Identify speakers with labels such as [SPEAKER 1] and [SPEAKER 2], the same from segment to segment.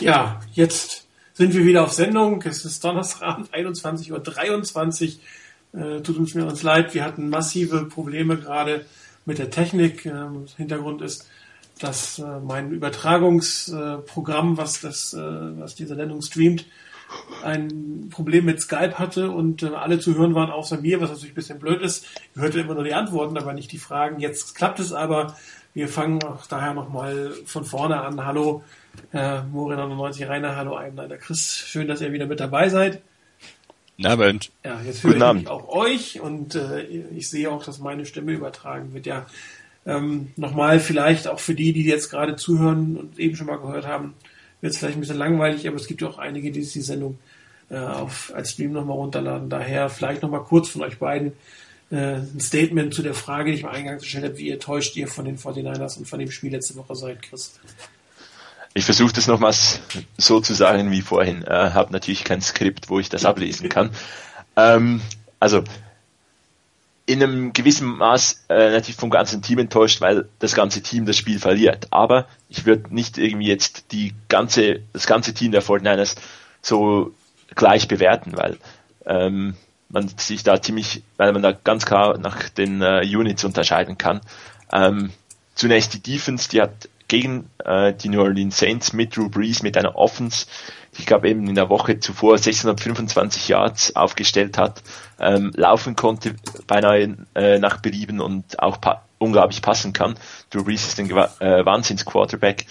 [SPEAKER 1] Ja, jetzt sind wir wieder auf Sendung. Es ist Donnerstagabend, 21.23 Uhr. Äh, tut uns mir uns leid, wir hatten massive Probleme gerade mit der Technik. Ähm, Hintergrund ist, dass äh, mein Übertragungsprogramm, was das, äh, was diese Sendung streamt, ein Problem mit Skype hatte und äh, alle zu hören waren außer mir, was natürlich ein bisschen blöd ist. Ich hörte immer nur die Antworten, aber nicht die Fragen. Jetzt klappt es aber. Wir fangen auch daher nochmal von vorne an. Hallo, Herr Morin99 Rainer, hallo Einleiter Chris. Schön, dass ihr wieder mit dabei seid.
[SPEAKER 2] Guten Abend.
[SPEAKER 1] Ja, jetzt höre Guten ich Abend. auch euch und äh, ich sehe auch, dass meine Stimme übertragen wird. Ja, ähm, nochmal vielleicht auch für die, die jetzt gerade zuhören und eben schon mal gehört haben, wird es vielleicht ein bisschen langweilig, aber es gibt ja auch einige, die sich die Sendung äh, auf, als Stream nochmal runterladen. Daher vielleicht nochmal kurz von euch beiden äh, ein Statement zu der Frage, die ich mal eingangs gestellt habe, wie enttäuscht ihr von den 49ers und von dem Spiel letzte Woche seid, Chris?
[SPEAKER 2] Ich versuche das nochmals so zu sagen wie vorhin. Äh, habe natürlich kein Skript, wo ich das ablesen kann. Ähm, also in einem gewissen Maß äh, natürlich vom ganzen Team enttäuscht, weil das ganze Team das Spiel verliert. Aber ich würde nicht irgendwie jetzt die ganze, das ganze Team der 49ers so gleich bewerten, weil ähm, man sich da ziemlich, weil man da ganz klar nach den äh, Units unterscheiden kann. Ähm, zunächst die Defense, die hat gegen äh, die New Orleans Saints mit Drew Brees mit einer Offense, die ich glaube eben in der Woche zuvor 625 Yards aufgestellt hat, ähm, laufen konnte beinahe äh, nach Belieben und auch pa unglaublich passen kann. Drew Brees ist ein äh, Wahnsinns-Quarterback.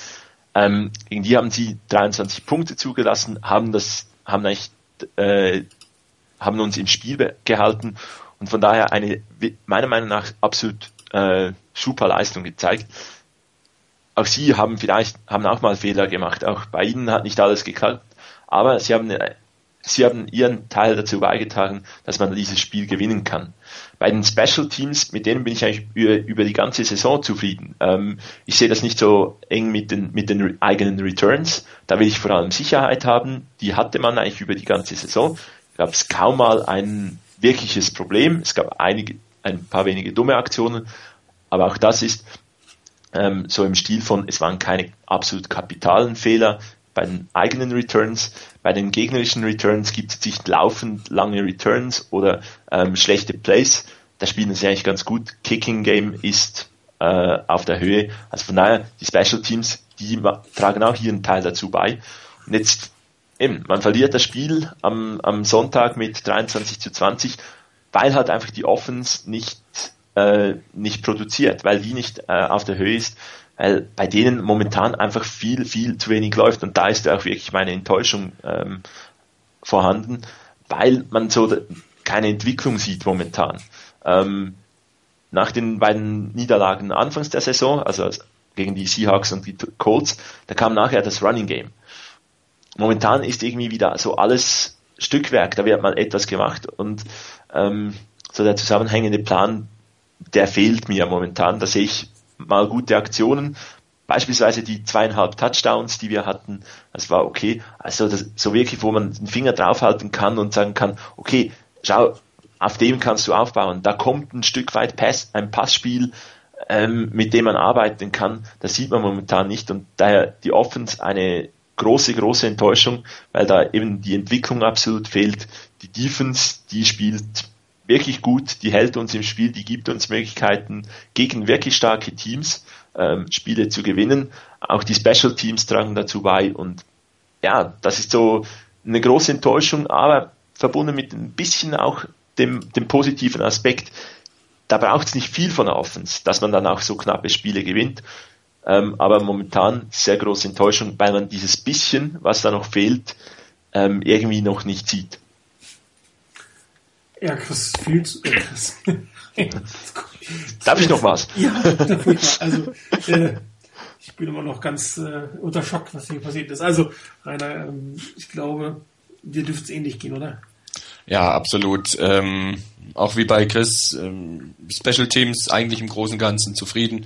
[SPEAKER 2] Ähm, gegen die haben sie 23 Punkte zugelassen, haben das, haben eigentlich äh, haben uns im Spiel gehalten und von daher eine, meiner Meinung nach, absolut äh, super Leistung gezeigt. Auch sie haben vielleicht, haben auch mal Fehler gemacht. Auch bei ihnen hat nicht alles geklappt, aber sie haben, sie haben ihren Teil dazu beigetragen, dass man dieses Spiel gewinnen kann. Bei den Special Teams, mit denen bin ich eigentlich über, über die ganze Saison zufrieden. Ähm, ich sehe das nicht so eng mit den, mit den eigenen Returns. Da will ich vor allem Sicherheit haben. Die hatte man eigentlich über die ganze Saison gab es kaum mal ein wirkliches Problem. Es gab einige, ein paar wenige dumme Aktionen, aber auch das ist ähm, so im Stil von, es waren keine absolut kapitalen Fehler bei den eigenen Returns. Bei den gegnerischen Returns gibt es nicht laufend lange Returns oder ähm, schlechte Plays. Da spielen sie eigentlich ganz gut. Kicking Game ist äh, auf der Höhe. Also von daher, die Special Teams, die tragen auch hier einen Teil dazu bei. Und jetzt eben, man verliert das Spiel am, am Sonntag mit 23 zu 20, weil halt einfach die Offense nicht, äh, nicht produziert, weil die nicht äh, auf der Höhe ist, weil bei denen momentan einfach viel, viel zu wenig läuft und da ist auch wirklich meine Enttäuschung ähm, vorhanden, weil man so keine Entwicklung sieht momentan. Ähm, nach den beiden Niederlagen anfangs der Saison, also gegen die Seahawks und die Colts, da kam nachher das Running Game momentan ist irgendwie wieder so alles Stückwerk, da wird mal etwas gemacht und ähm, so der zusammenhängende Plan, der fehlt mir momentan. Da sehe ich mal gute Aktionen, beispielsweise die zweieinhalb Touchdowns, die wir hatten, das war okay. Also das, so wirklich, wo man den Finger draufhalten kann und sagen kann, okay, schau, auf dem kannst du aufbauen. Da kommt ein Stück weit Pass, ein Passspiel, ähm, mit dem man arbeiten kann. Das sieht man momentan nicht und daher die Offense eine große, große Enttäuschung, weil da eben die Entwicklung absolut fehlt. Die Defense, die spielt wirklich gut, die hält uns im Spiel, die gibt uns Möglichkeiten, gegen wirklich starke Teams ähm, Spiele zu gewinnen. Auch die Special Teams tragen dazu bei und ja, das ist so eine große Enttäuschung, aber verbunden mit ein bisschen auch dem, dem positiven Aspekt. Da braucht es nicht viel von der Offense, dass man dann auch so knappe Spiele gewinnt. Ähm, aber momentan sehr große Enttäuschung, weil man dieses bisschen, was da noch fehlt, ähm, irgendwie noch nicht sieht.
[SPEAKER 1] Ja, Chris, viel zu. Äh, Chris.
[SPEAKER 2] Darf ich noch was?
[SPEAKER 1] Ja, also äh, ich bin immer noch ganz äh, unter Schock, was hier passiert ist. Also, Rainer, ähm, ich glaube, dir dürfte es ähnlich gehen, oder?
[SPEAKER 3] Ja, absolut. Ähm, auch wie bei Chris, ähm, Special Teams eigentlich im Großen und Ganzen zufrieden.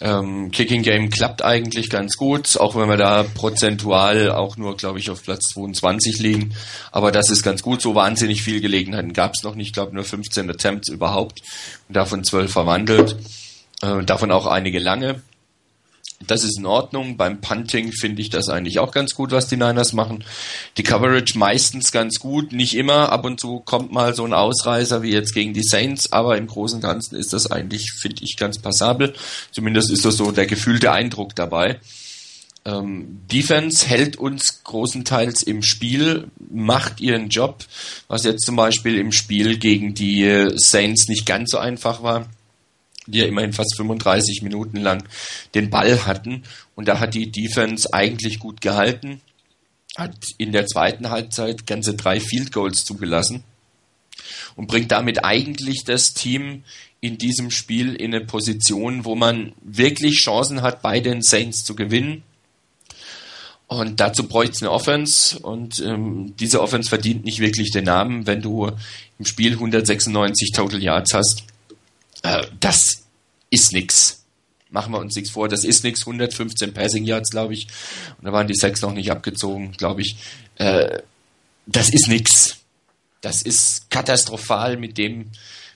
[SPEAKER 3] Ähm, Kicking Game klappt eigentlich ganz gut, auch wenn wir da prozentual auch nur, glaube ich, auf Platz 22 liegen. Aber das ist ganz gut. So wahnsinnig viel Gelegenheiten gab es noch nicht. Ich glaube nur 15 Attempts überhaupt und davon 12 verwandelt. Äh, davon auch einige lange. Das ist in Ordnung. Beim Punting finde ich das eigentlich auch ganz gut, was die Niners machen. Die Coverage meistens ganz gut, nicht immer. Ab und zu kommt mal so ein Ausreißer wie jetzt gegen die Saints, aber im Großen und Ganzen ist das eigentlich, finde ich, ganz passabel. Zumindest ist das so der gefühlte Eindruck dabei. Ähm, Defense hält uns großenteils im Spiel, macht ihren Job, was jetzt zum Beispiel im Spiel gegen die Saints nicht ganz so einfach war die ja immerhin fast 35 Minuten lang den Ball hatten. Und da hat die Defense eigentlich gut gehalten, hat in der zweiten Halbzeit ganze drei Field Goals zugelassen und bringt damit eigentlich das Team in diesem Spiel in eine Position, wo man wirklich Chancen hat, bei den Saints zu gewinnen. Und dazu bräuchte es eine Offense und ähm, diese Offense verdient nicht wirklich den Namen, wenn du im Spiel 196 Total Yards hast äh, das ist nix. Machen wir uns nichts vor, das ist nix. 115 Passing Yards, glaube ich. Und da waren die sechs noch nicht abgezogen, glaube ich. Äh, das ist nix. Das ist katastrophal mit dem,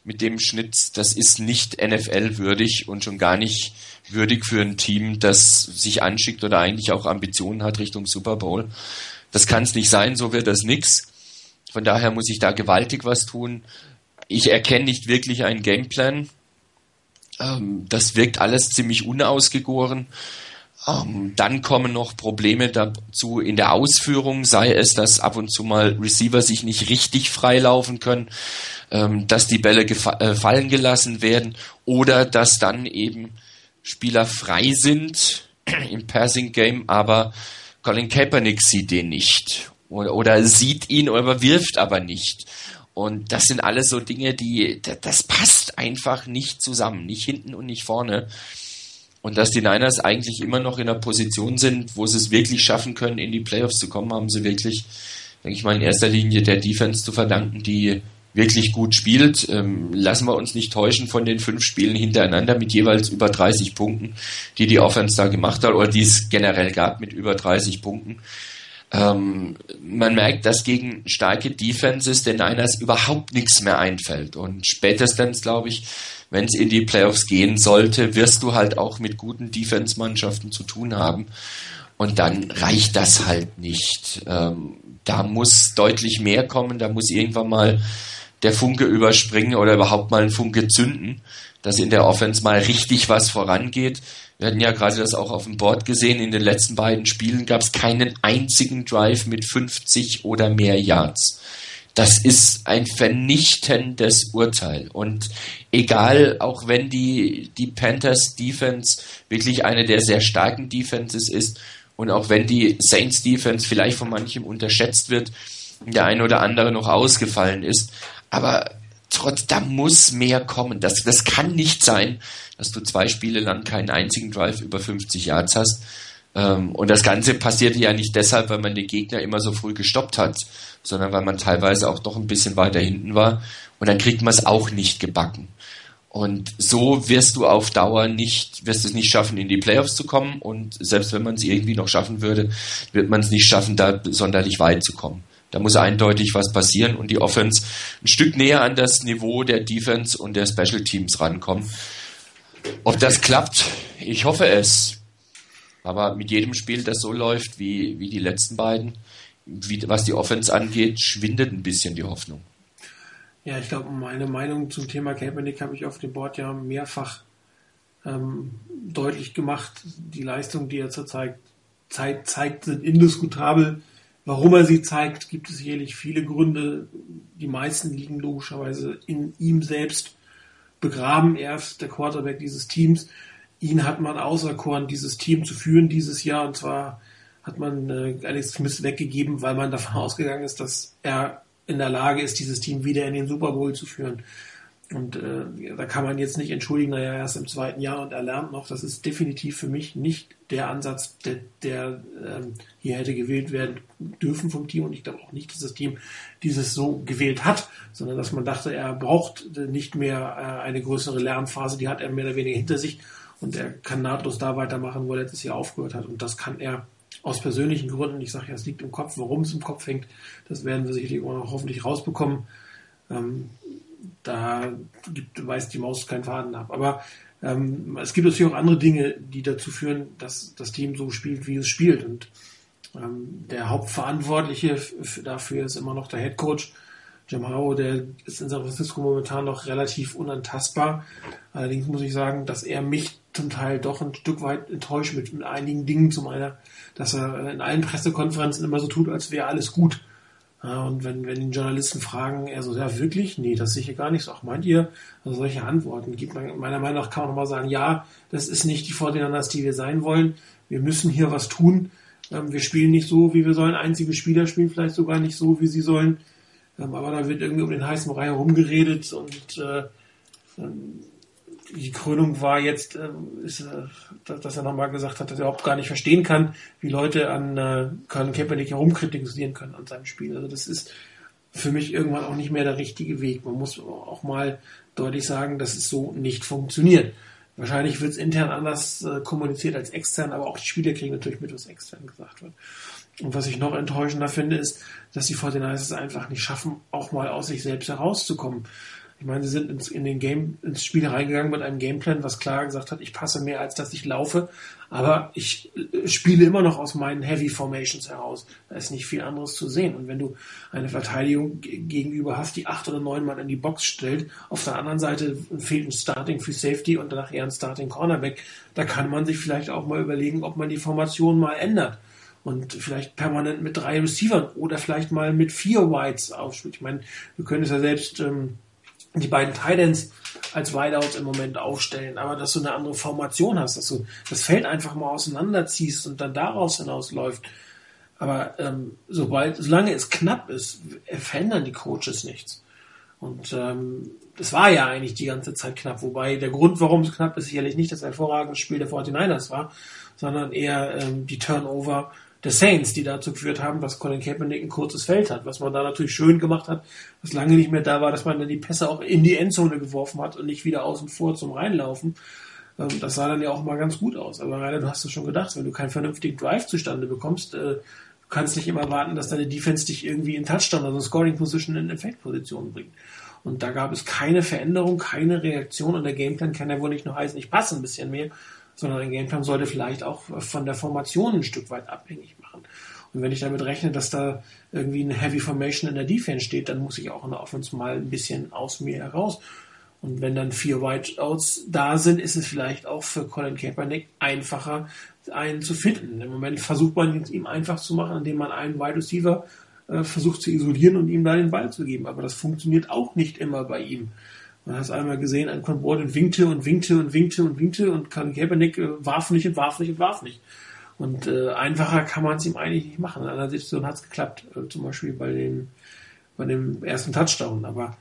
[SPEAKER 3] mit dem Schnitt. Das ist nicht NFL würdig und schon gar nicht würdig für ein Team, das sich anschickt oder eigentlich auch Ambitionen hat Richtung Super Bowl. Das kann es nicht sein, so wird das nix. Von daher muss ich da gewaltig was tun. Ich erkenne nicht wirklich einen Gameplan. Ähm, das wirkt alles ziemlich unausgegoren. Ähm, dann kommen noch Probleme dazu in der Ausführung, sei es, dass ab und zu mal Receiver sich nicht richtig freilaufen können, ähm, dass die Bälle äh, fallen gelassen werden oder dass dann eben Spieler frei sind im Passing Game, aber Colin Kaepernick sieht den nicht oder, oder sieht ihn oder wirft aber nicht. Und das sind alles so Dinge, die, das passt einfach nicht zusammen, nicht hinten und nicht vorne. Und dass die Niners eigentlich immer noch in einer Position sind, wo sie es wirklich schaffen können, in die Playoffs zu kommen, haben sie wirklich, denke ich mal, in erster Linie der Defense zu verdanken, die wirklich gut spielt. Ähm, lassen wir uns nicht täuschen von den fünf Spielen hintereinander mit jeweils über 30 Punkten, die die Offense da gemacht hat oder die es generell gab mit über 30 Punkten. Ähm, man merkt, dass gegen starke Defenses den Niners überhaupt nichts mehr einfällt. Und spätestens, glaube ich, wenn es in die Playoffs gehen sollte, wirst du halt auch mit guten Defense-Mannschaften zu tun haben. Und dann reicht das halt nicht. Ähm, da muss deutlich mehr kommen, da muss irgendwann mal der Funke überspringen oder überhaupt mal ein Funke zünden, dass in der Offense mal richtig was vorangeht. Wir hatten ja gerade das auch auf dem Board gesehen. In den letzten beiden Spielen gab es keinen einzigen Drive mit 50 oder mehr Yards. Das ist ein vernichtendes Urteil. Und egal, auch wenn die, die Panthers Defense wirklich eine der sehr starken Defenses ist und auch wenn die Saints Defense vielleicht von manchem unterschätzt wird, der eine oder andere noch ausgefallen ist, aber trotz, da muss mehr kommen. Das, das kann nicht sein, dass du zwei Spiele lang keinen einzigen Drive über 50 Yards hast. Ähm, und das Ganze passierte ja nicht deshalb, weil man den Gegner immer so früh gestoppt hat, sondern weil man teilweise auch doch ein bisschen weiter hinten war. Und dann kriegt man es auch nicht gebacken. Und so wirst du auf Dauer nicht, wirst es nicht schaffen, in die Playoffs zu kommen. Und selbst wenn man es irgendwie noch schaffen würde, wird man es nicht schaffen, da sonderlich weit zu kommen. Da muss eindeutig was passieren und die Offense ein Stück näher an das Niveau der Defense und der Special Teams rankommen. Ob das klappt, ich hoffe es. Aber mit jedem Spiel, das so läuft wie, wie die letzten beiden, wie, was die Offense angeht, schwindet ein bisschen die Hoffnung.
[SPEAKER 1] Ja, ich glaube, meine Meinung zum Thema Kaepernick habe ich auf dem Board ja mehrfach ähm, deutlich gemacht. Die Leistung, die er zurzeit zeigt, zeigt, sind indiskutabel. Warum er sie zeigt, gibt es sicherlich viele Gründe. Die meisten liegen logischerweise in ihm selbst begraben. Er ist der Quarterback dieses Teams. Ihn hat man auserkoren, dieses Team zu führen dieses Jahr. Und zwar hat man äh, Alex Smith weggegeben, weil man davon ausgegangen ist, dass er in der Lage ist, dieses Team wieder in den Super Bowl zu führen. Und äh, da kann man jetzt nicht entschuldigen, naja, er ist im zweiten Jahr und er lernt noch. Das ist definitiv für mich nicht der Ansatz, der, der ähm, hier hätte gewählt werden dürfen vom Team. Und ich glaube auch nicht, dass das Team dieses so gewählt hat, sondern dass man dachte, er braucht nicht mehr äh, eine größere Lernphase. Die hat er mehr oder weniger hinter sich und er kann nahtlos da weitermachen, wo er letztes Jahr aufgehört hat. Und das kann er aus persönlichen Gründen. Ich sage ja, es liegt im Kopf. Warum es im Kopf hängt, das werden wir sicherlich auch noch hoffentlich rausbekommen. Ähm, da gibt, weiß die Maus keinen Faden ab. Aber Ähm, es gibt natürlich auch andere Dinge, die dazu führen, dass das Team so spielt, wie es spielt. Und ähm, der Hauptverantwortliche dafür ist immer noch der Head Coach. Jim Howe, der ist in San Francisco momentan noch relativ unantastbar. Allerdings muss ich sagen, dass er mich zum Teil doch ein Stück weit enttäuscht mit einigen Dingen. Zum einen, dass er in allen Pressekonferenzen immer so tut, als wäre alles gut. Ja, und wenn, wenn die Journalisten fragen, er so, ja wirklich? Nee, das sehe ich gar nicht. Ach, meint ihr? Also solche Antworten gibt man, meiner Meinung nach kann man nochmal sagen, ja, das ist nicht die Fortinanders, die wir sein wollen. Wir müssen hier was tun. Ähm, wir spielen nicht so, wie wir sollen. Einzige Spieler spielen vielleicht sogar nicht so, wie sie sollen. Ähm, aber da wird irgendwie um den heißen Brei herumgeredet und äh, die Krönung war jetzt, äh, ist, äh, dass er nochmal gesagt hat, dass er überhaupt gar nicht verstehen kann, wie Leute an äh, Colin Kaepernick herumkritisieren können an seinem Spiel. Also das ist für mich irgendwann auch nicht mehr der richtige Weg. Man muss auch mal deutlich sagen, dass es so nicht funktioniert. Wahrscheinlich wird es intern anders äh, kommuniziert als extern, aber auch die Spieler kriegen natürlich mit, was extern gesagt wird. Und was ich noch enttäuschender finde, ist, dass die 49ers es einfach nicht schaffen, auch mal aus sich selbst herauszukommen. Ich meine, sie sind ins, in den Game, ins Spiel reingegangen mit einem Gameplan, was klar gesagt hat, ich passe mehr als dass ich laufe, aber ich äh, spiele immer noch aus meinen Heavy Formations heraus. Da ist nicht viel anderes zu sehen. Und wenn du eine Verteidigung gegenüber hast, die acht oder neun Mann in die Box stellt, auf der anderen Seite fehlt ein Starting für Safety und danach eher ein Starting Cornerback, da kann man sich vielleicht auch mal überlegen, ob man die Formation mal ändert und vielleicht permanent mit drei Receivern oder vielleicht mal mit vier Whites aufspielt. Ich meine, wir können es ja selbst ähm, die beiden Titans als Wideouts im Moment aufstellen, aber dass du eine andere Formation hast, dass du das Feld einfach mal auseinanderziehst und dann daraus hinausläuft. Aber ähm, sobald, solange es knapp ist, verändern die Coaches nichts. Und ähm, es war ja eigentlich die ganze Zeit knapp, wobei der Grund, warum es knapp ist, sicherlich nicht das hervorragende Spiel der 49ers war, sondern eher ähm, die Turnover der Saints, die dazu geführt haben, dass Colin Kaepernick ein kurzes Feld hat. Was man da natürlich schön gemacht hat, was lange nicht mehr da war, dass man dann die Pässe auch in die Endzone geworfen hat und nicht wieder außen vor zum Reinlaufen. Ähm, das sah dann ja auch mal ganz gut aus. Aber leider, du hast es schon gedacht, wenn du keinen vernünftigen Drive zustande bekommst, äh, du kannst nicht immer warten, dass deine Defense dich irgendwie in Touchdown, also Scoring Position in Effektposition bringt. Und da gab es keine Veränderung, keine Reaktion und der Gameplan kann ja wohl nicht nur heißen, ich passe ein bisschen mehr, sondern ein Gameplan sollte vielleicht auch von der Formation ein Stück weit abhängig machen. Und wenn ich damit rechne, dass da irgendwie eine Heavy Formation in der Defense steht, dann muss ich auch in der Offense mal ein bisschen aus mir heraus. Und wenn dann vier Whiteouts da sind, ist es vielleicht auch für Colin Kaepernick einfacher, einen zu finden. Im Moment versucht man es ihm einfach zu machen, indem man einen Wide Receiver äh, versucht zu isolieren und ihm da den Ball zu geben. Aber das funktioniert auch nicht immer bei ihm. Man hat es einmal gesehen, ein Concord winkte und winkte und winkte und winkte und Kaepernick äh, warf nicht und warf nicht und warf nicht. Und äh, einfacher kann man es ihm eigentlich nicht machen. In einer Situation hat es geklappt, äh, zum Beispiel bei dem, bei dem ersten Touchdown. Aber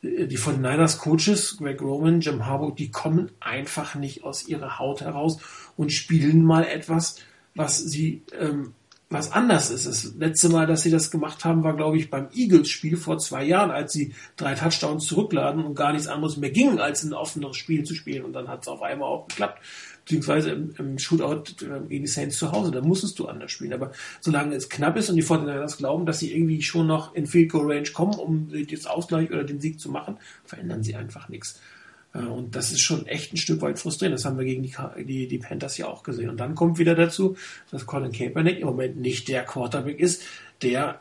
[SPEAKER 1] äh, die von Niners Coaches, Greg Roman, Jim Harbaugh, die kommen einfach nicht aus ihrer Haut heraus und spielen mal etwas, was sie ähm, was anders ist. Das letzte Mal, dass sie das gemacht haben, war, glaube ich, beim Eagles-Spiel vor zwei Jahren, als sie drei Touchdowns zurückladen und gar nichts anderes mehr ging, als ein offeneres Spiel zu spielen. Und dann hat es auf einmal auch geklappt. Beziehungsweise im, im Shootout äh, gegen die Saints zu Hause, da musstest du anders spielen. Aber solange es knapp ist und die Fortinanders glauben, dass sie irgendwie schon noch in Field Goal Range kommen, um das Ausgleich oder den Sieg zu machen, verändern sie einfach nichts. Äh, und das ist schon echt ein Stück weit frustrierend. Das haben wir gegen die, die, die Panthers ja auch gesehen. Und dann kommt wieder dazu, dass Colin Kaepernick im Moment nicht der Quarterback ist, der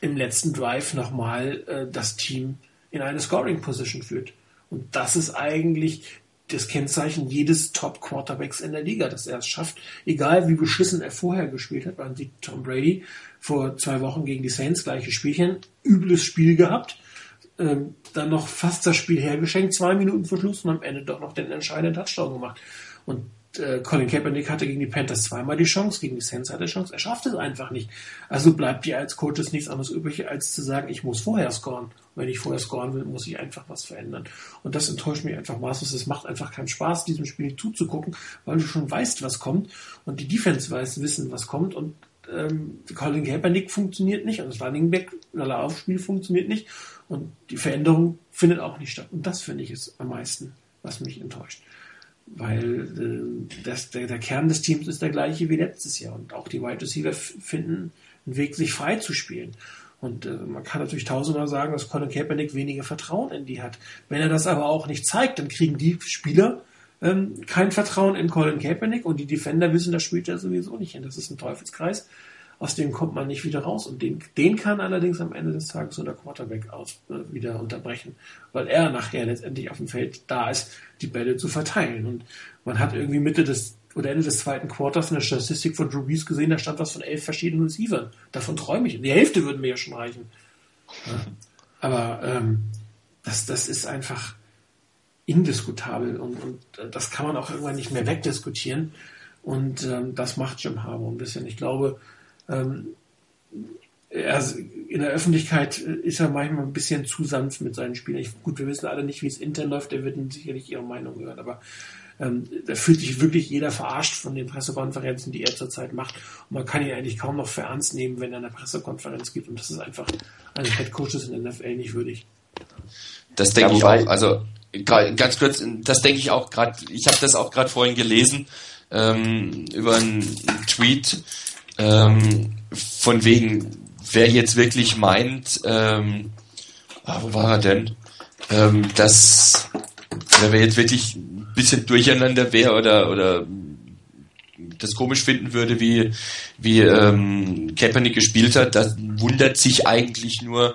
[SPEAKER 1] im letzten Drive nochmal äh, das Team in eine Scoring-Position führt. Und das ist eigentlich das Kennzeichen jedes Top-Quarterbacks in der Liga, dass er es schafft, egal wie beschissen er vorher gespielt hat. Man sieht Tom Brady vor zwei Wochen gegen die Saints, gleiche Spielchen, übles Spiel gehabt, ähm, dann noch fast das Spiel hergeschenkt, zwei Minuten vor Schluss und am Ende doch noch den entscheidenden Touchdown gemacht. Und äh, Colin Kaepernick hatte gegen die Panthers zweimal die Chance, gegen die Saints hatte die Chance, er schafft es einfach nicht. Also bleibt dir als Coaches nichts anderes übrig, als zu sagen, ich muss vorher scoren. Und wenn ich vorher scoren will, muss ich einfach was verändern. Und das enttäuscht mich einfach maßlos. Es macht einfach keinen Spaß, diesem Spiel zuzugucken, weil du schon weißt, was kommt und die Defense weiß, wissen, was kommt und ähm, Colin Kaepernick funktioniert nicht und das Running Back Aufspiel funktioniert nicht und die Veränderung findet auch nicht statt. Und das finde ich ist am meisten, was mich enttäuscht. Weil äh, das, der, der Kern des Teams ist der gleiche wie letztes Jahr. Und auch die Wide Receiver finden einen Weg, sich frei zu spielen. Und äh, man kann natürlich tausendmal sagen, dass Colin Kaepernick weniger Vertrauen in die hat. Wenn er das aber auch nicht zeigt, dann kriegen die Spieler ähm, kein Vertrauen in Colin Kaepernick und die Defender wissen, das spielt er sowieso nicht hin. Das ist ein Teufelskreis, aus dem kommt man nicht wieder raus und den, den kann allerdings am Ende des Tages so der Quarterback aus, äh, wieder unterbrechen, weil er nachher letztendlich auf dem Feld da ist, die Bälle zu verteilen und man hat irgendwie Mitte des oder Ende des zweiten Quarters eine Statistik von Drew Brees gesehen, da stand was von elf verschiedenen Receivern. Davon träume ich. Die Hälfte würden mir ja schon reichen. Ja. Aber ähm, das, das ist einfach indiskutabel und, und das kann man auch irgendwann nicht mehr wegdiskutieren. Und ähm, das macht Jim Harbour ein bisschen. Ich glaube, ähm, er, in der Öffentlichkeit ist er manchmal ein bisschen zu sanft mit seinen Spielern. Ich, gut, wir wissen alle nicht, wie es intern läuft. Er wird sicherlich ihre Meinung hören, aber ähm, da fühlt sich wirklich jeder verarscht von den Pressekonferenzen, die er zurzeit macht. Und man kann ihn eigentlich kaum noch für ernst nehmen, wenn er eine Pressekonferenz gibt. Und das ist einfach eines Headcoaches in der NFL nicht würdig.
[SPEAKER 3] Das denke ich auch. Also ganz kurz, das denke ich auch gerade. Ich habe das auch gerade vorhin gelesen ähm, über einen Tweet ähm, von wegen, wer jetzt wirklich meint, ähm, ah, wo war er denn, ähm, dass wer jetzt wirklich ein bisschen durcheinander wäre oder oder das komisch finden würde, wie wie ähm, Kaepernick gespielt hat, das wundert sich eigentlich nur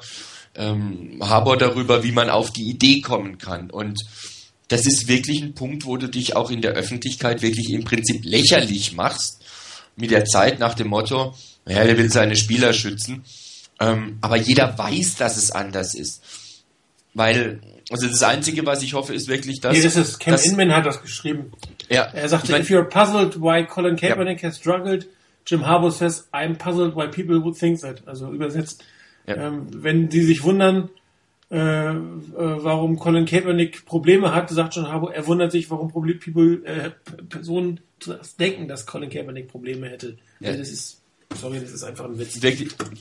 [SPEAKER 3] ähm, Haber darüber, wie man auf die Idee kommen kann. Und das ist wirklich ein Punkt, wo du dich auch in der Öffentlichkeit wirklich im Prinzip lächerlich machst, mit der Zeit nach dem Motto, ja, der will seine Spieler schützen. Ähm, aber jeder weiß, dass es anders ist. Weil, also das Einzige, was ich hoffe, ist wirklich, dass...
[SPEAKER 1] Nee, das ist, Ken Inman hat das geschrieben. Ja. Er sagte, ich mein, if you're puzzled why Colin Kaepernick ja. has struggled, Jim Harbaugh says, I'm puzzled why people would think that. Also übersetzt, ja. Ähm, wenn Sie sich wundern, äh, äh, warum Colin Kaepernick Probleme hat, sagt John Harbaugh, er wundert sich, warum Problem, people, äh, Personen denken, dass Colin Kaepernick Probleme hätte. Ja. Also das ist, sorry, das ist einfach ein Witz.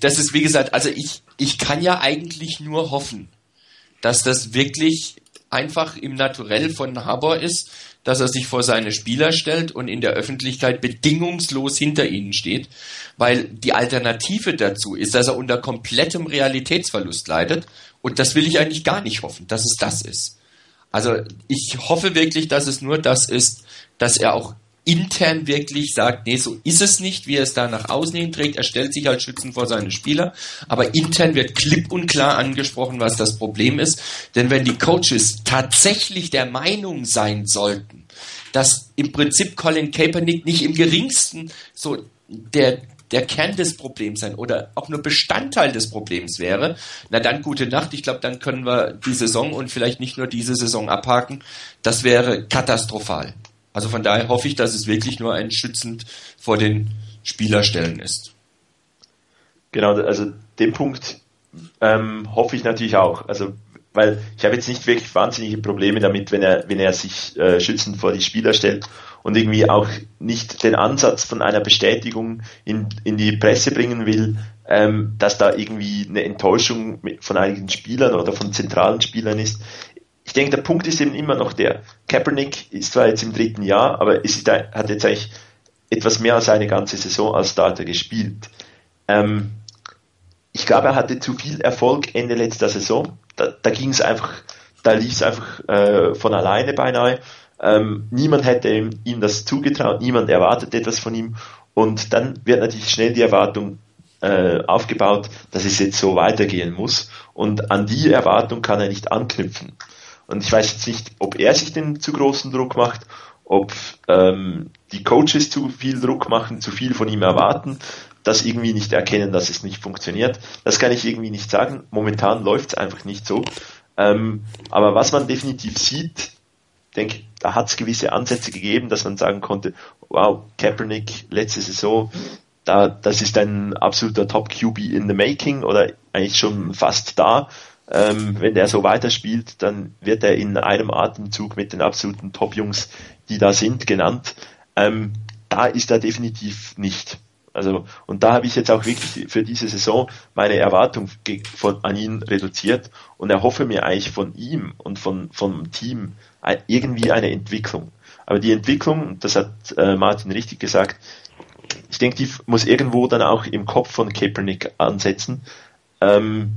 [SPEAKER 3] Das ist, wie gesagt, also ich, ich kann ja eigentlich nur hoffen, dass das wirklich einfach im Naturell von Harbour ist, dass er sich vor seine Spieler stellt und in der Öffentlichkeit bedingungslos hinter ihnen steht, weil die Alternative dazu ist, dass er unter komplettem Realitätsverlust leidet und das will ich eigentlich gar nicht hoffen, dass es das ist. Also ich hoffe wirklich, dass es nur das ist, dass er auch intern wirklich sagt, nee, so ist es nicht, wie er es da nach außen hin trägt. Er stellt sich als Schützen vor seine Spieler, aber intern wird klipp und klar angesprochen, was das Problem ist. Denn wenn die Coaches tatsächlich der Meinung sein sollten, dass im Prinzip Colin Kaepernick nicht im geringsten so der der Kern des Problems sein oder auch nur Bestandteil des Problems wäre, na dann gute Nacht. Ich glaube, dann können wir die Saison und vielleicht nicht nur diese Saison abhaken. Das wäre katastrophal. Also von daher hoffe ich, dass es wirklich nur ein schützend vor den Spielerstellen ist.
[SPEAKER 2] Genau, also den Punkt ähm, hoffe ich natürlich auch. Also weil ich habe jetzt nicht wirklich wahnsinnige Probleme damit, wenn er, wenn er sich äh, schützend vor die Spieler stellt und irgendwie auch nicht den Ansatz von einer Bestätigung in, in die Presse bringen will, ähm, dass da irgendwie eine Enttäuschung von einigen Spielern oder von zentralen Spielern ist. Ich denke, der Punkt ist eben immer noch der, Kaepernick ist zwar jetzt im dritten Jahr, aber ist, hat jetzt eigentlich etwas mehr als eine ganze Saison als Starter gespielt. Ähm, ich glaube, er hatte zu viel Erfolg Ende letzter Saison. Da, da ging es einfach, da lief es einfach äh, von alleine beinahe. Ähm, niemand hätte ihm, ihm das zugetraut, niemand erwartet etwas von ihm. Und dann wird natürlich schnell die Erwartung äh, aufgebaut, dass es jetzt so weitergehen muss. Und an die Erwartung kann er nicht anknüpfen. Und ich weiß jetzt nicht, ob er sich den zu großen Druck macht, ob ähm, die Coaches zu viel Druck machen, zu viel von ihm erwarten, das irgendwie nicht erkennen, dass es nicht funktioniert. Das kann ich irgendwie nicht sagen. Momentan läuft es einfach nicht so. Ähm, aber was man definitiv sieht, denke, da hat es gewisse Ansätze gegeben, dass man sagen konnte, wow, Kaepernick letzte Saison, da, das ist ein absoluter Top QB in the making oder eigentlich schon fast da. Ähm, wenn der so weiterspielt, dann wird er in einem Atemzug mit den absoluten Top-Jungs, die da sind, genannt. Ähm, da ist er definitiv nicht. Also, und da habe ich jetzt auch wirklich für diese Saison meine Erwartung von, an ihn reduziert und erhoffe mir eigentlich von ihm und von, vom Team irgendwie eine Entwicklung. Aber die Entwicklung, das hat äh, Martin richtig gesagt, ich denke, die muss irgendwo dann auch im Kopf von Kaepernick ansetzen. Ähm,